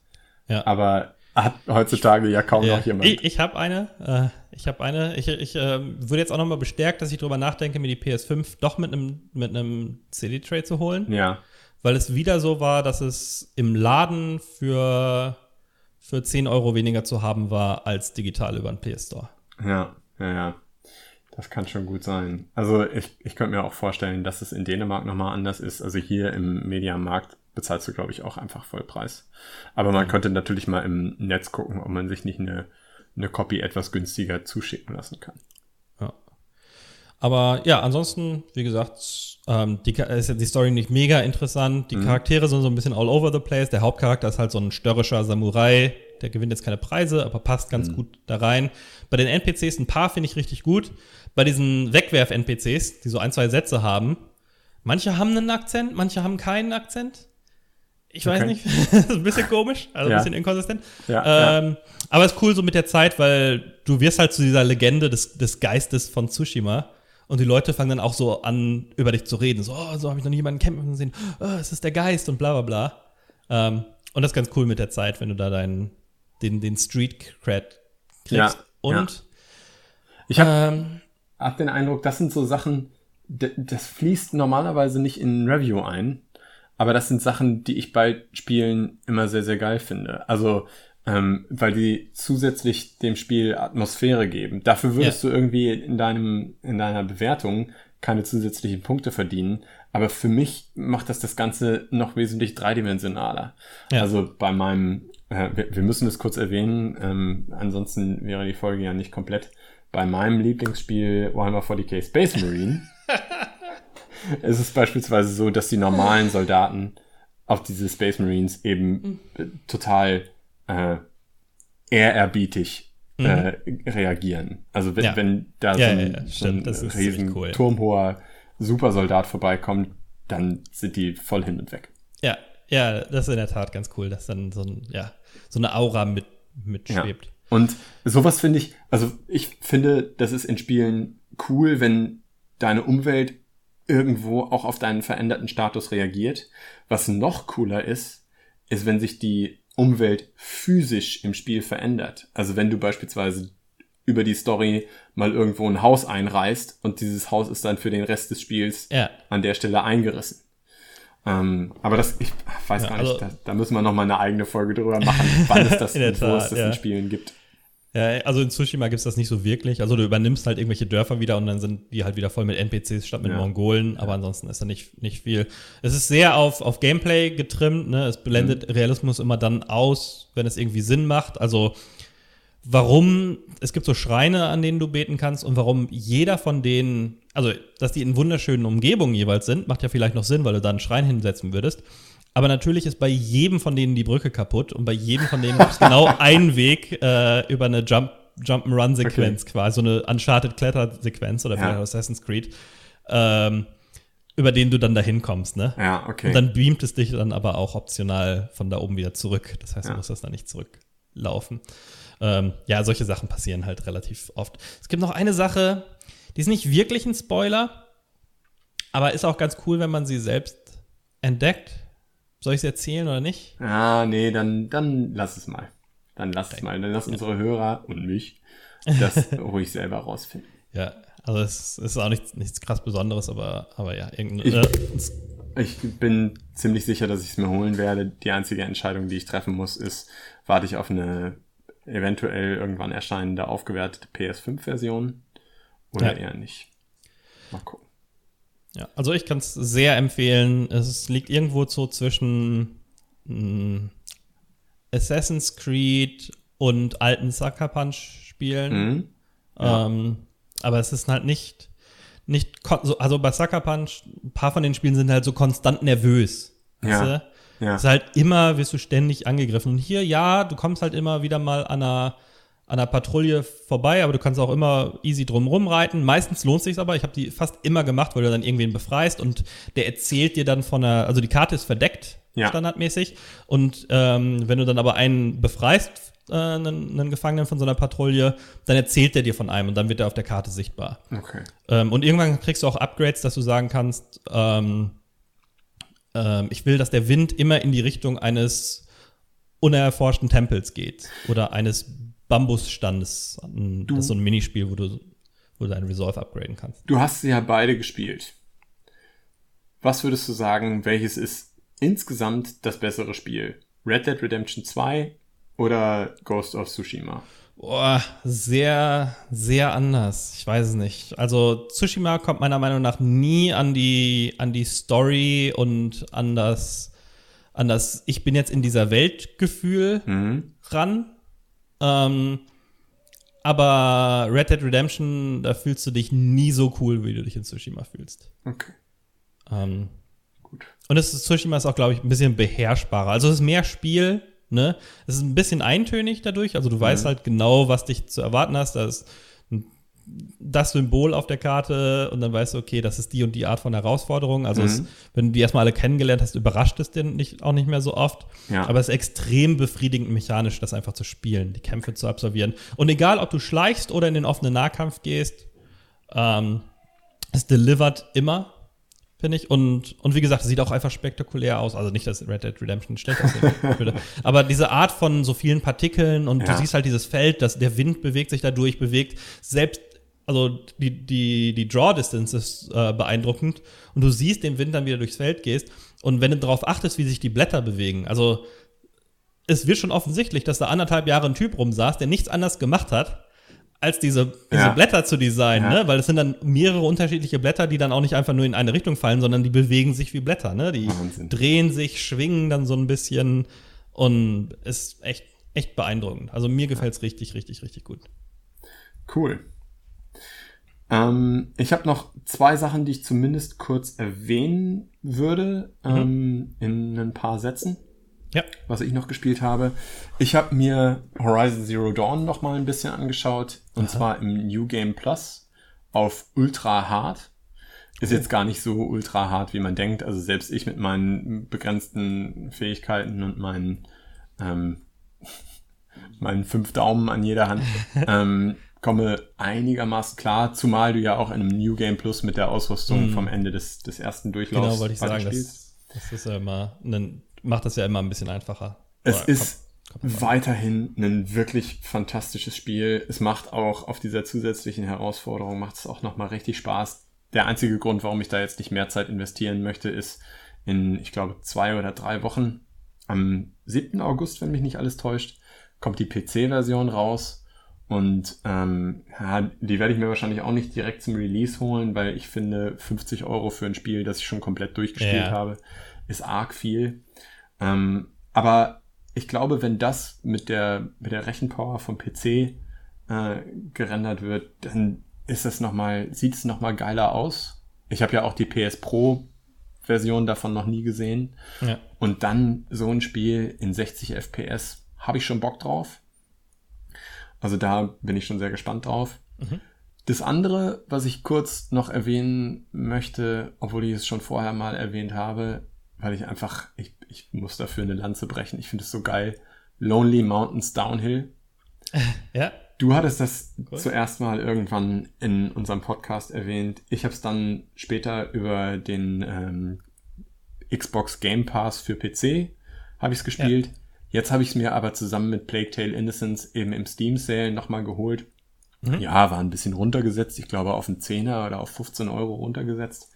Ja. Aber hat heutzutage ja kaum Ja. noch jemand. Ich, ich habe eine. Äh, ich habe eine. Ich, ich äh, würde jetzt auch noch mal bestärkt, dass ich drüber nachdenke, mir die PS5 doch mit einem mit einem CD-Tray zu holen. ja. weil es wieder so war, dass es im Laden für, für 10 Euro weniger zu haben war als digital über den PS Store. Ja, ja, ja. Das kann schon gut sein. Also ich, ich könnte mir auch vorstellen, dass es in Dänemark nochmal anders ist. Also hier im Mediamarkt bezahlst du, glaube ich, auch einfach Vollpreis. Aber man könnte natürlich mal im Netz gucken, ob man sich nicht eine, eine Copy etwas günstiger zuschicken lassen kann. Ja. Aber ja, ansonsten, wie gesagt, ähm, die, ist ja die Story nicht mega interessant. Die Charaktere sind so ein bisschen all over the place. Der Hauptcharakter ist halt so ein störrischer Samurai. Der gewinnt jetzt keine Preise, aber passt ganz gut da rein. Bei den NPCs, ein paar finde ich richtig gut. Bei diesen Wegwerf-NPCs, die so ein, zwei Sätze haben, manche haben einen Akzent, manche haben keinen Akzent. Ich weiß Okay. nicht, das ist ein bisschen komisch, also Ja. ein bisschen inkonsistent. Ja, ja. ähm, Aber es ist cool so mit der Zeit, weil du wirst halt zu dieser Legende des, des Geistes von Tsushima. Und die Leute fangen dann auch so an, über dich zu reden. So, oh, so habe ich noch nie jemanden kämpfen gesehen. Oh, es ist der Geist und bla bla bla. Ähm, und das ist ganz cool mit der Zeit, wenn du da deinen, den, den Street Cred kriegst. Ja, und ja. Ich habe ähm, hab den Eindruck, das sind so Sachen, das fließt normalerweise nicht in ein Review ein, aber das sind Sachen, die ich bei Spielen immer sehr, sehr geil finde. Also, ähm, weil die zusätzlich dem Spiel Atmosphäre geben. Dafür würdest du irgendwie in deinem, in deiner Bewertung keine zusätzlichen Punkte verdienen. Aber für mich macht das das Ganze noch wesentlich dreidimensionaler. Ja. Also bei meinem, äh, wir, wir müssen es kurz erwähnen, ähm, ansonsten wäre die Folge ja nicht komplett. Bei meinem Lieblingsspiel Warhammer 40k Space Marine ist es beispielsweise so, dass die normalen Soldaten auf diese Space Marines eben äh, total äh, ehrerbietig äh, reagieren. Also wenn, Mhm. Ja. wenn da Ja, so ein, ja, so ein riesen cool. turmhoher Supersoldat vorbeikommt, dann sind die voll hin und weg. ja, ja, das ist in der Tat ganz cool, dass dann so, ein, ja, so eine Aura mit, mitschwebt. Und sowas finde ich, also ich finde, das ist in Spielen cool, wenn deine Umwelt irgendwo auch auf deinen veränderten Status reagiert. Was noch cooler ist, ist, wenn sich die Umwelt physisch im Spiel verändert. Also wenn du beispielsweise über die Story mal irgendwo ein Haus einreißt und dieses Haus ist dann für den Rest des Spiels Ja. an der Stelle eingerissen. Ähm, aber das, ich weiß Ja, gar nicht, also- da, da müssen wir noch mal eine eigene Folge drüber machen, wann es das, und wo es das ja. in Spielen gibt. Ja, also in Tsushima gibt's das nicht so wirklich. Also du übernimmst halt irgendwelche Dörfer wieder und dann sind die halt wieder voll mit NPCs statt mit Ja. Mongolen, aber ansonsten ist da nicht, nicht viel. Es ist sehr auf, auf Gameplay getrimmt, ne? Es blendet Mhm. Realismus immer dann aus, wenn es irgendwie Sinn macht. Also warum, es gibt so Schreine, an denen du beten kannst und warum jeder von denen, also dass die in wunderschönen Umgebungen jeweils sind, macht ja vielleicht noch Sinn, weil du da einen Schrein hinsetzen würdest. Aber natürlich ist bei jedem von denen die Brücke kaputt und bei jedem von denen gibt es genau einen Weg äh, über eine Jump, Jump'n'Run-Sequenz quasi, so eine Uncharted-Kletter-Sequenz oder vielleicht Ja. Assassin's Creed, ähm, über den du dann dahin kommst, ne? Ja, okay. Und dann beamt es dich dann aber auch optional von da oben wieder zurück. Das heißt, du Ja. musst das dann nicht zurücklaufen. Ähm, ja, solche Sachen passieren halt relativ oft. Es gibt noch eine Sache, die ist nicht wirklich ein Spoiler, aber ist auch ganz cool, wenn man sie selbst entdeckt. Soll ich es erzählen oder nicht? ah, nee, dann, dann lass es mal. Dann lass es mal. Dann lass unsere Hörer und mich das ruhig selber rausfinden. Ja, also es ist auch nichts, nichts krass Besonderes, aber, aber ja, irgendein, Ich- äh, Ich bin ziemlich sicher, dass ich es mir holen werde. Die einzige Entscheidung, die ich treffen muss, ist, warte ich auf eine eventuell irgendwann erscheinende aufgewertete PS5-Version oder Ja. eher nicht. Mal gucken. Ja, also ich kann es sehr empfehlen. Es liegt irgendwo so zwischen mh, Assassin's Creed und alten Sucker Punch Spielen. Mhm. Ja. Ähm, aber es ist halt nicht, nicht, also bei Sucker Punch, ein paar von den Spielen sind halt so konstant nervös. Ja. Ja. Es ist halt immer, wirst du ständig angegriffen. Und hier, ja, du kommst halt immer wieder mal an einer, an einer Patrouille vorbei, aber du kannst auch immer easy drumrum reiten. Meistens lohnt sich aber. Ich habe die fast immer gemacht, weil du dann irgendwen befreist und der erzählt dir dann von einer, also die Karte ist verdeckt, Ja. standardmäßig. Und ähm, wenn du dann aber einen befreist, äh, einen, einen Gefangenen von so einer Patrouille, dann erzählt der dir von einem und dann wird er auf der Karte sichtbar. Okay. Ähm, und irgendwann kriegst du auch Upgrades, dass du sagen kannst, ähm, ähm, ich will, dass der Wind immer in die Richtung eines unerforschten Tempels geht oder eines Bambusstandes. Das ist so ein Minispiel, wo du, wo du deinen Resolve upgraden kannst. Du hast sie ja beide gespielt. Was würdest du sagen, welches ist insgesamt das bessere Spiel? Red Dead Redemption 2 oder Ghost of Tsushima? Boah, sehr, sehr anders. Ich weiß es nicht. Also Tsushima kommt meiner Meinung nach nie an die, an die Story und an das, an das Ich bin jetzt in dieser Welt Gefühl Mhm. ran. Ähm, aber Red Dead Redemption, da fühlst du dich nie so cool, wie du dich in Tsushima fühlst. Okay, Ähm, gut. und es ist, Tsushima ist auch, glaube ich, ein bisschen beherrschbarer. Also es ist mehr Spiel, ne? Es ist ein bisschen eintönig dadurch. Also du weißt halt genau, was dich zu erwarten hast. Da ist das Symbol auf der Karte und dann weißt du, okay, das ist die und die Art von Herausforderung. Also es, wenn du die erstmal alle kennengelernt hast, überrascht es dir nicht, auch nicht mehr so oft. Ja. Aber es ist extrem befriedigend mechanisch, das einfach zu spielen, die Kämpfe zu absolvieren. Und egal, ob du schleichst oder in den offenen Nahkampf gehst, ähm, Es delivert immer, finde ich. Und, und wie gesagt, es sieht auch einfach spektakulär aus. Also nicht, dass Red Dead Redemption schlecht aussehen würde. Aber diese Art von so vielen Partikeln und Ja. du siehst halt dieses Feld, dass der Wind bewegt sich dadurch, bewegt selbst, also die, die, die Draw Distance ist äh, beeindruckend und du siehst den Wind dann wieder durchs Feld gehst. Und wenn du darauf achtest, wie sich die Blätter bewegen, also es wird schon offensichtlich, dass da anderthalb Jahre ein Typ rumsaß, der nichts anderes gemacht hat, als diese, diese Ja. Blätter zu designen, Ja. ne? Weil es sind dann mehrere unterschiedliche Blätter, die dann auch nicht einfach nur in eine Richtung fallen, sondern die bewegen sich wie Blätter, ne? Die Wahnsinn. drehen sich, schwingen dann so ein bisschen und ist echt, echt beeindruckend. Also mir gefällt's richtig, richtig, richtig gut. Cool. Ähm, ich habe noch zwei Sachen, die ich zumindest kurz erwähnen würde, ähm, in ein paar Sätzen, Ja. was ich noch gespielt habe. Ich habe mir Horizon Zero Dawn noch mal ein bisschen angeschaut, und zwar im New Game Plus auf Ultra Hard. Ist jetzt gar nicht so ultra hart, wie man denkt. Also selbst ich mit meinen begrenzten Fähigkeiten und meinen ähm, meinen fünf Daumen an jeder Hand, ähm, komme einigermaßen klar, zumal du ja auch in einem New Game Plus mit der Ausrüstung vom Ende des, des ersten Durchlaufs Genau, wollte ich sagen. Das, das ist ja immer, ein, macht das ja immer ein bisschen einfacher. Es Oder ist drauf an. weiterhin ein wirklich fantastisches Spiel. Es macht auch auf dieser zusätzlichen Herausforderung macht es auch nochmal richtig Spaß. Der einzige Grund, warum ich da jetzt nicht mehr Zeit investieren möchte, ist in, ich glaube, zwei oder drei Wochen, am 7. August, wenn mich nicht alles täuscht, kommt die PC-Version raus. Und ähm, die werde ich mir wahrscheinlich auch nicht direkt zum Release holen, weil ich finde, 50 Euro für ein Spiel, das ich schon komplett durchgespielt Ja. habe, ist arg viel. Ähm, aber ich glaube, wenn das mit der, mit der Rechenpower vom PC äh, gerendert wird, dann ist es noch mal, sieht es nochmal geiler aus. Ich habe ja auch die PS Pro Version davon noch nie gesehen. Ja. Und dann so ein Spiel in 60 FPS, habe ich schon Bock drauf. Also da bin ich schon sehr gespannt drauf. Das andere, was ich kurz noch erwähnen möchte, obwohl ich es schon vorher mal erwähnt habe, weil ich einfach, ich, ich muss dafür eine Lanze brechen. Ich finde es so geil. Lonely Mountains Downhill. Ja. Du hattest das Cool. zuerst mal irgendwann in unserem Podcast erwähnt. Ich habe es dann später über den ähm, Xbox Game Pass für PC habe ich es gespielt. Jetzt habe ich es mir aber zusammen mit Plague Tale Innocence eben im Steam Sale nochmal geholt. Ja, war ein bisschen runtergesetzt. Ich glaube auf einen 10er oder auf 15 Euro runtergesetzt.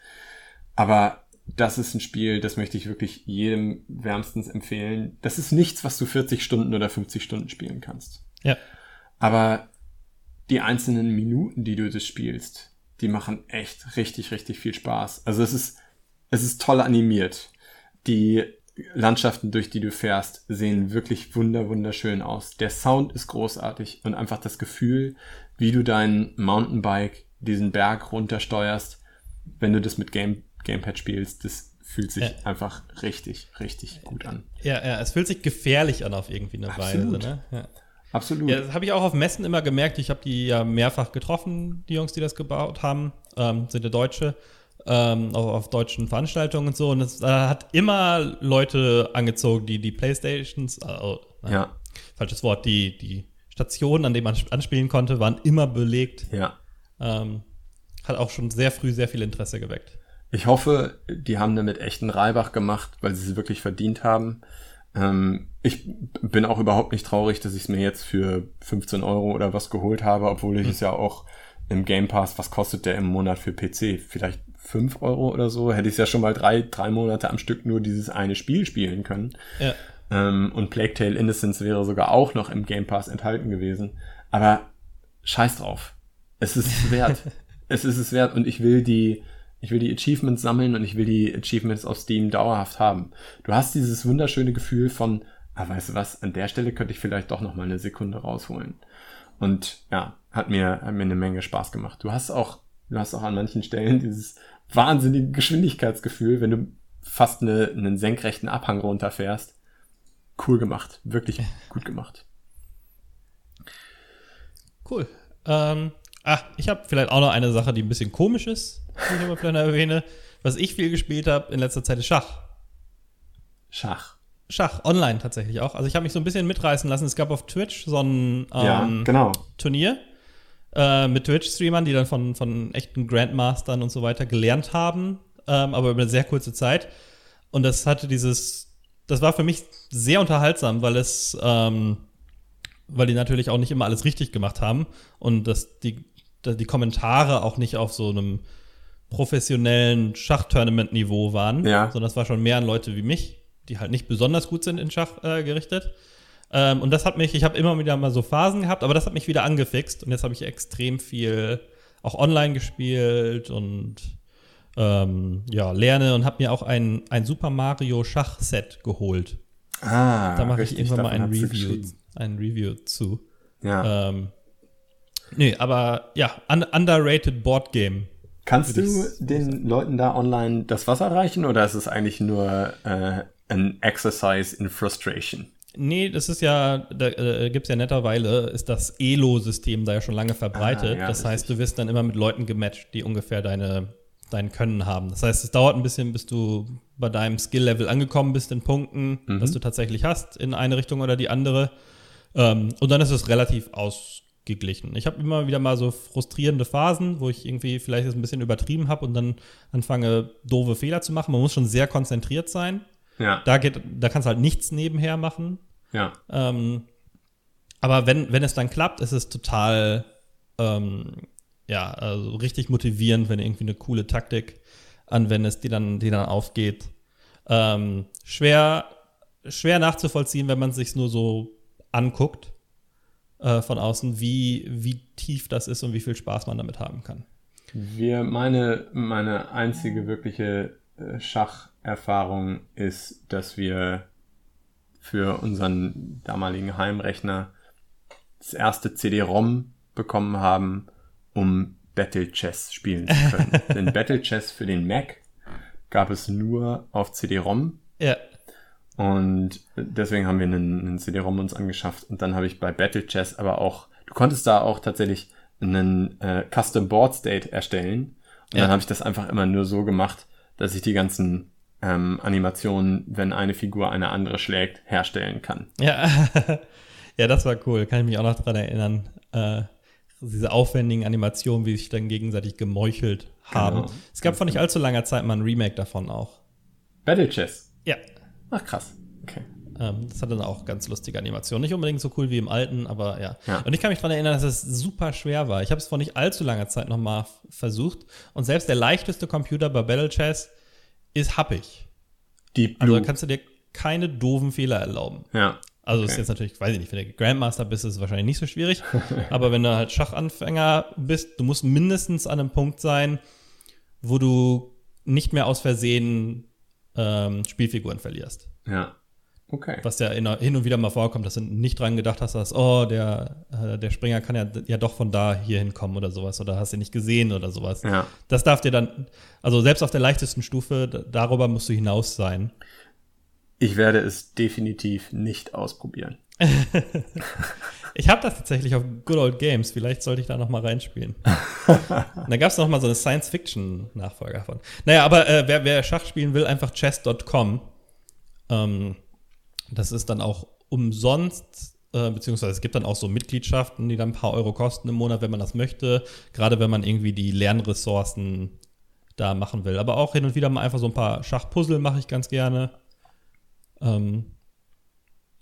Aber das ist ein Spiel, das möchte ich wirklich jedem wärmstens empfehlen. Das ist nichts, was du 40 Stunden oder 50 Stunden spielen kannst. Ja. Aber die einzelnen Minuten, die du das spielst, die machen echt richtig, richtig viel Spaß. Also es ist, es ist toll animiert. Die Landschaften, durch die du fährst, sehen wirklich wunder, wunderschön aus. Der Sound ist großartig und einfach das Gefühl, wie du dein Mountainbike diesen Berg runtersteuerst, wenn du das mit Game, Gamepad spielst, das fühlt sich Ja. einfach richtig, richtig gut an. Ja, ja, es fühlt sich gefährlich an auf irgendwie eine Absolut. Weise. Ne? Ja. Absolut. Ja, das habe ich auch auf Messen immer gemerkt. Ich habe die ja mehrfach getroffen, die Jungs, die das gebaut haben, ähm, sind ja Deutsche, ähm, auch auf deutschen Veranstaltungen und so. Und es äh, hat immer Leute angezogen, die die Playstations, äh, oh, nein, Ja, falsches Wort, die, die Stationen, an denen man anspielen konnte, waren immer belegt. ja. Ähm, hat auch schon sehr früh sehr viel Interesse geweckt. Ich hoffe, die haben damit echten Reibach gemacht, weil sie es wirklich verdient haben. Ähm, ich bin auch überhaupt nicht traurig, dass ich es mir jetzt für 15 Euro oder was geholt habe, obwohl ich es ja auch im Game Pass, was kostet der im Monat für PC? Vielleicht 5 Euro oder so? Hätte ich es ja schon mal drei, drei Monate am Stück nur dieses eine Spiel spielen können. Ja. Ähm, und Plague Tale Innocence wäre sogar auch noch im Game Pass enthalten gewesen. Aber scheiß drauf. Es ist es wert. es ist es wert und ich will die, ich will die Achievements sammeln und ich will die Achievements auf Steam dauerhaft haben. Du hast dieses wunderschöne Gefühl von, ah, weißt du was, an der Stelle könnte ich vielleicht doch noch mal eine Sekunde rausholen. Und ja, hat mir, hat mir eine Menge Spaß gemacht. Du hast auch, du hast auch an manchen Stellen dieses wahnsinnige Geschwindigkeitsgefühl, wenn du fast eine, einen senkrechten Abhang runterfährst. Cool gemacht. Wirklich gut gemacht. Cool. Ähm, ach, ich habe vielleicht auch noch eine Sache, die ein bisschen komisch ist, die ich vielleicht noch erwähne. Was ich viel gespielt habe in letzter Zeit ist Schach. Schach. Schach, online tatsächlich auch. Also ich habe mich so ein bisschen mitreißen lassen. Es gab auf Twitch so ein Ja, ähm, genau. Turnier. äh, mit Twitch-Streamern, die dann von, von echten Grandmastern und so weiter gelernt haben, ähm, aber über eine sehr kurze Zeit. Und das hatte dieses, das war für mich sehr unterhaltsam, weil es, ähm, weil die natürlich auch nicht immer alles richtig gemacht haben und dass die, dass die Kommentare auch nicht auf so einem professionellen Schachtournament-Niveau waren, Ja. sondern es war schon mehr an Leute wie mich, die halt nicht besonders gut sind in Schach äh, gerichtet. Ähm, und das hat mich, ich habe immer wieder mal so Phasen gehabt, aber das hat mich wieder angefixt und jetzt habe ich extrem viel auch online gespielt und ähm, ja, lerne und habe mir auch ein, ein Super Mario Schachset geholt. Ah, Da mache ich irgendwann mal ein Review, ein Review zu. Ja. Ähm, nee, aber ja, un underrated Board Game. Kannst du den Leuten da online das Wasser reichen oder ist es eigentlich nur äh, ein Exercise in Frustration? Nee, das ist ja, da äh, gibt es ja netterweile, ist das Elo-System da ja schon lange verbreitet. Ah, ja, das heißt, du wirst dann immer mit Leuten gematcht, die ungefähr deine, dein Können haben. Das heißt, es dauert ein bisschen, bis du bei deinem Skill-Level angekommen bist in Punkten, Mhm. das du tatsächlich hast, in eine Richtung oder die andere. Ähm, und dann ist es relativ ausgeglichen. Ich habe immer wieder mal so frustrierende Phasen, wo ich irgendwie vielleicht es ein bisschen übertrieben habe und dann anfange, doofe Fehler zu machen. Man muss schon sehr konzentriert sein. Ja, Da, geht, da kannst du halt nichts nebenher machen. ja. Ähm, aber wenn, wenn es dann klappt, ist es total, ähm, ja, also richtig motivierend, wenn du irgendwie eine coole Taktik anwendest, die dann, die dann aufgeht. Ähm, schwer, schwer nachzuvollziehen, wenn man es sich nur so anguckt äh, von außen, wie, wie tief das ist und wie viel Spaß man damit haben kann. Wir, meine, meine einzige wirkliche äh, Schacherfahrung ist, dass wir für unseren damaligen Heimrechner das erste CD-ROM bekommen haben, um Battle Chess spielen zu können. Denn Battle Chess für den Mac gab es nur auf CD-ROM Ja, und deswegen haben wir einen, einen CD-ROM uns angeschafft. Und dann habe ich bei Battle Chess aber auch, du konntest da auch tatsächlich einen äh, Custom Board State erstellen. Und Ja. dann habe ich das einfach immer nur so gemacht, dass ich die ganzen ähm, Animationen, wenn eine Figur eine andere schlägt, herstellen kann. Ja, ja, das war cool. Kann ich mich auch noch dran erinnern. Äh, diese aufwendigen Animationen, wie sich dann gegenseitig gemeuchelt haben. Genau. Es gab vor nicht allzu langer Zeit mal ein Remake davon auch. Battle Chess. Ja. Ach krass. Okay. Ähm, das hatte dann auch ganz lustige Animationen. Nicht unbedingt so cool wie im alten, aber ja. Ja. Und ich kann mich daran erinnern, dass es super schwer war. Ich habe es vor nicht allzu langer Zeit nochmal versucht. Und selbst der leichteste Computer bei Battle Chess ist happig. Deep Also Blue. da kannst du dir keine doofen Fehler erlauben. ja. Also ist Okay. jetzt natürlich, weiß ich nicht, wenn du Grandmaster bist, ist es wahrscheinlich nicht so schwierig. aber wenn du halt Schachanfänger bist, du musst mindestens an einem Punkt sein, wo du nicht mehr aus Versehen ähm, Spielfiguren verlierst. Ja. Okay. Was ja in, hin und wieder mal vorkommt, dass du nicht dran gedacht hast, dass, oh, der, äh, der Springer kann ja, ja doch von da hier hinkommen oder sowas. Oder hast du nicht gesehen oder sowas. Ja. Das darf dir dann, also selbst auf der leichtesten Stufe, darüber musst du hinaus sein. Ich werde es definitiv nicht ausprobieren. Ich habe das tatsächlich auf Good Old Games. Vielleicht sollte ich da noch mal reinspielen. da gab es noch mal so eine Science-Fiction-Nachfolger von. Naja, aber äh, wer, wer Schach spielen will, einfach chess.com. Ähm, das ist dann auch umsonst, äh, beziehungsweise es gibt dann auch so Mitgliedschaften, die dann ein paar Euro kosten im Monat, wenn man das möchte. Gerade wenn man irgendwie die Lernressourcen da machen will. Aber auch hin und wieder mal einfach so ein paar Schachpuzzle mache ich ganz gerne. Ähm,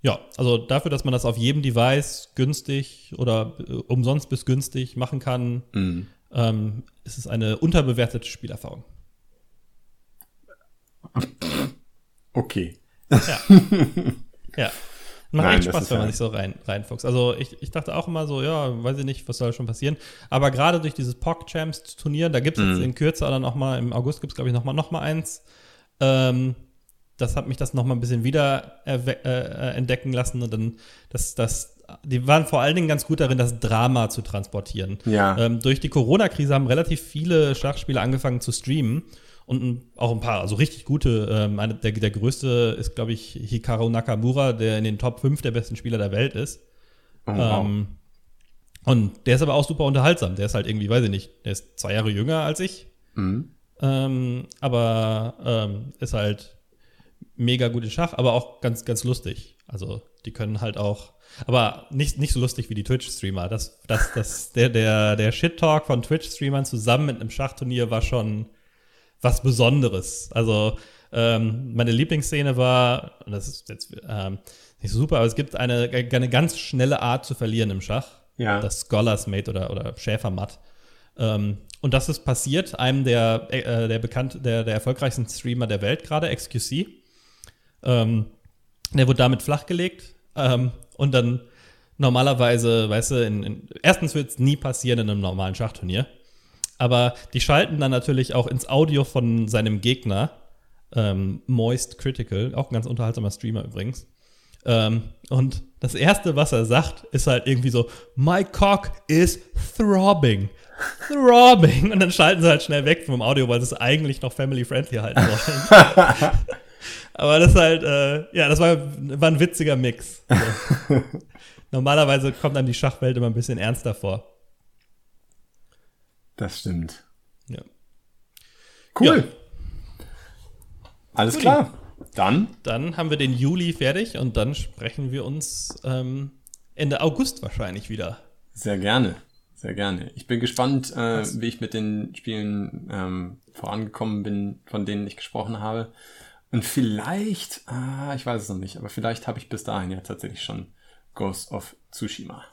ja, also dafür, dass man das auf jedem Device günstig oder äh, umsonst bis günstig machen kann, Mhm. ähm, ist es eine unterbewertete Spielerfahrung. Okay. Ja. ja. Macht Nein, echt Spaß, wenn man ja- sich so rein, reinfuchst. Also ich, ich dachte auch immer so, ja, weiß ich nicht, was soll schon passieren. Aber gerade durch dieses POC-Champs-Turnier, da gibt es jetzt Mhm. in Kürze dann auch mal, im August gibt es, glaube ich, noch mal, noch mal eins. Ähm, das hat mich das noch mal ein bisschen wieder äh, äh, entdecken lassen. Und dann, das, das, die waren vor allen Dingen ganz gut darin, das Drama zu transportieren. Ja. Ähm, durch die Corona-Krise haben relativ viele Schachspieler angefangen zu streamen und auch ein paar, also richtig gute. Ähm, eine, der, der größte ist, glaube ich, Hikaru Nakamura, der in den Top 5 der besten Spieler der Welt ist. Oh, wow. Ähm, und der ist aber auch super unterhaltsam. Der ist halt irgendwie, weiß ich nicht, der ist zwei Jahre jünger als ich. Mhm. Ähm, aber ähm, ist halt mega gut in Schach, aber auch ganz, ganz lustig. Also Die können halt auch, aber nicht, nicht so lustig wie die Twitch-Streamer. Das, das, das, der, der, der Shit-Talk von Twitch-Streamern zusammen mit einem Schachturnier war schon was Besonderes. Also, ähm, meine Lieblingsszene war, und das ist jetzt ähm, nicht so super, aber es gibt eine, eine ganz schnelle Art zu verlieren im Schach. Ja. Das Scholars Mate oder, oder Schäfermatt. Ähm, und das ist passiert einem der, äh, der bekannt, der, der erfolgreichsten Streamer der Welt gerade, XQC. Ähm, der wurde damit flachgelegt ähm, und dann normalerweise, weißt du, in, in, erstens wird es nie passieren in einem normalen Schachturnier, aber die schalten dann natürlich auch ins Audio von seinem Gegner, ähm, Moist Critical, auch ein ganz unterhaltsamer Streamer übrigens. Ähm, und das erste, was er sagt, ist halt irgendwie so: My cock is throbbing. Throbbing. Und dann schalten sie halt schnell weg vom Audio, weil sie es eigentlich noch family-friendly halten wollen. Aber das ist halt, äh, ja, das war, war ein witziger Mix. Also, normalerweise kommt einem die Schachwelt immer ein bisschen ernster vor. Das stimmt. Ja. Cool. Ja. Alles Cool. klar. Dann Dann haben wir den Juli fertig und dann sprechen wir uns ähm, Ende August wahrscheinlich wieder. sehr gerne. Sehr gerne. Ich bin gespannt, äh, wie ich mit den Spielen ähm, vorangekommen bin, von denen ich gesprochen habe. Und vielleicht, ah, ich weiß es noch nicht, aber vielleicht habe ich bis dahin ja tatsächlich schon Ghost of Tsushima.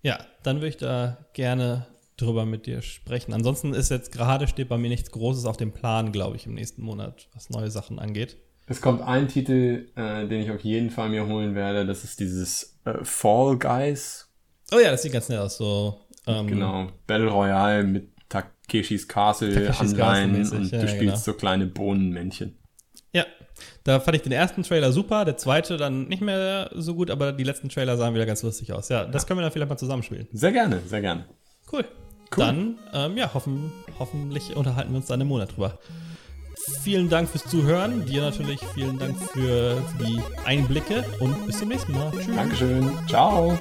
Ja, dann würde ich da gerne drüber mit dir sprechen. Ansonsten ist jetzt gerade steht bei mir nichts Großes auf dem Plan, glaube ich, im nächsten Monat, was neue Sachen angeht. Es kommt ein Titel, äh, den ich auf jeden Fall mir holen werde. Das ist dieses äh, Fall Guys. Oh ja, das sieht ganz nett aus. So, ähm, Genau. Battle Royale mit Takeshis Castle Takeshis Anleihen Castle und mäßig, du ja, spielst genau. so kleine Bohnenmännchen. Ja, da fand ich den ersten Trailer super, der zweite dann nicht mehr so gut, aber die letzten Trailer sahen wieder ganz lustig aus. Ja, das können wir dann vielleicht mal zusammenspielen. Sehr gerne, sehr gerne. Cool. Cool. Dann, ähm, ja, hoffen, hoffentlich unterhalten wir uns dann im Monat drüber. Vielen Dank fürs Zuhören. Dir natürlich vielen Dank für, für die Einblicke und bis zum nächsten Mal. Tschüss. Dankeschön. Ciao.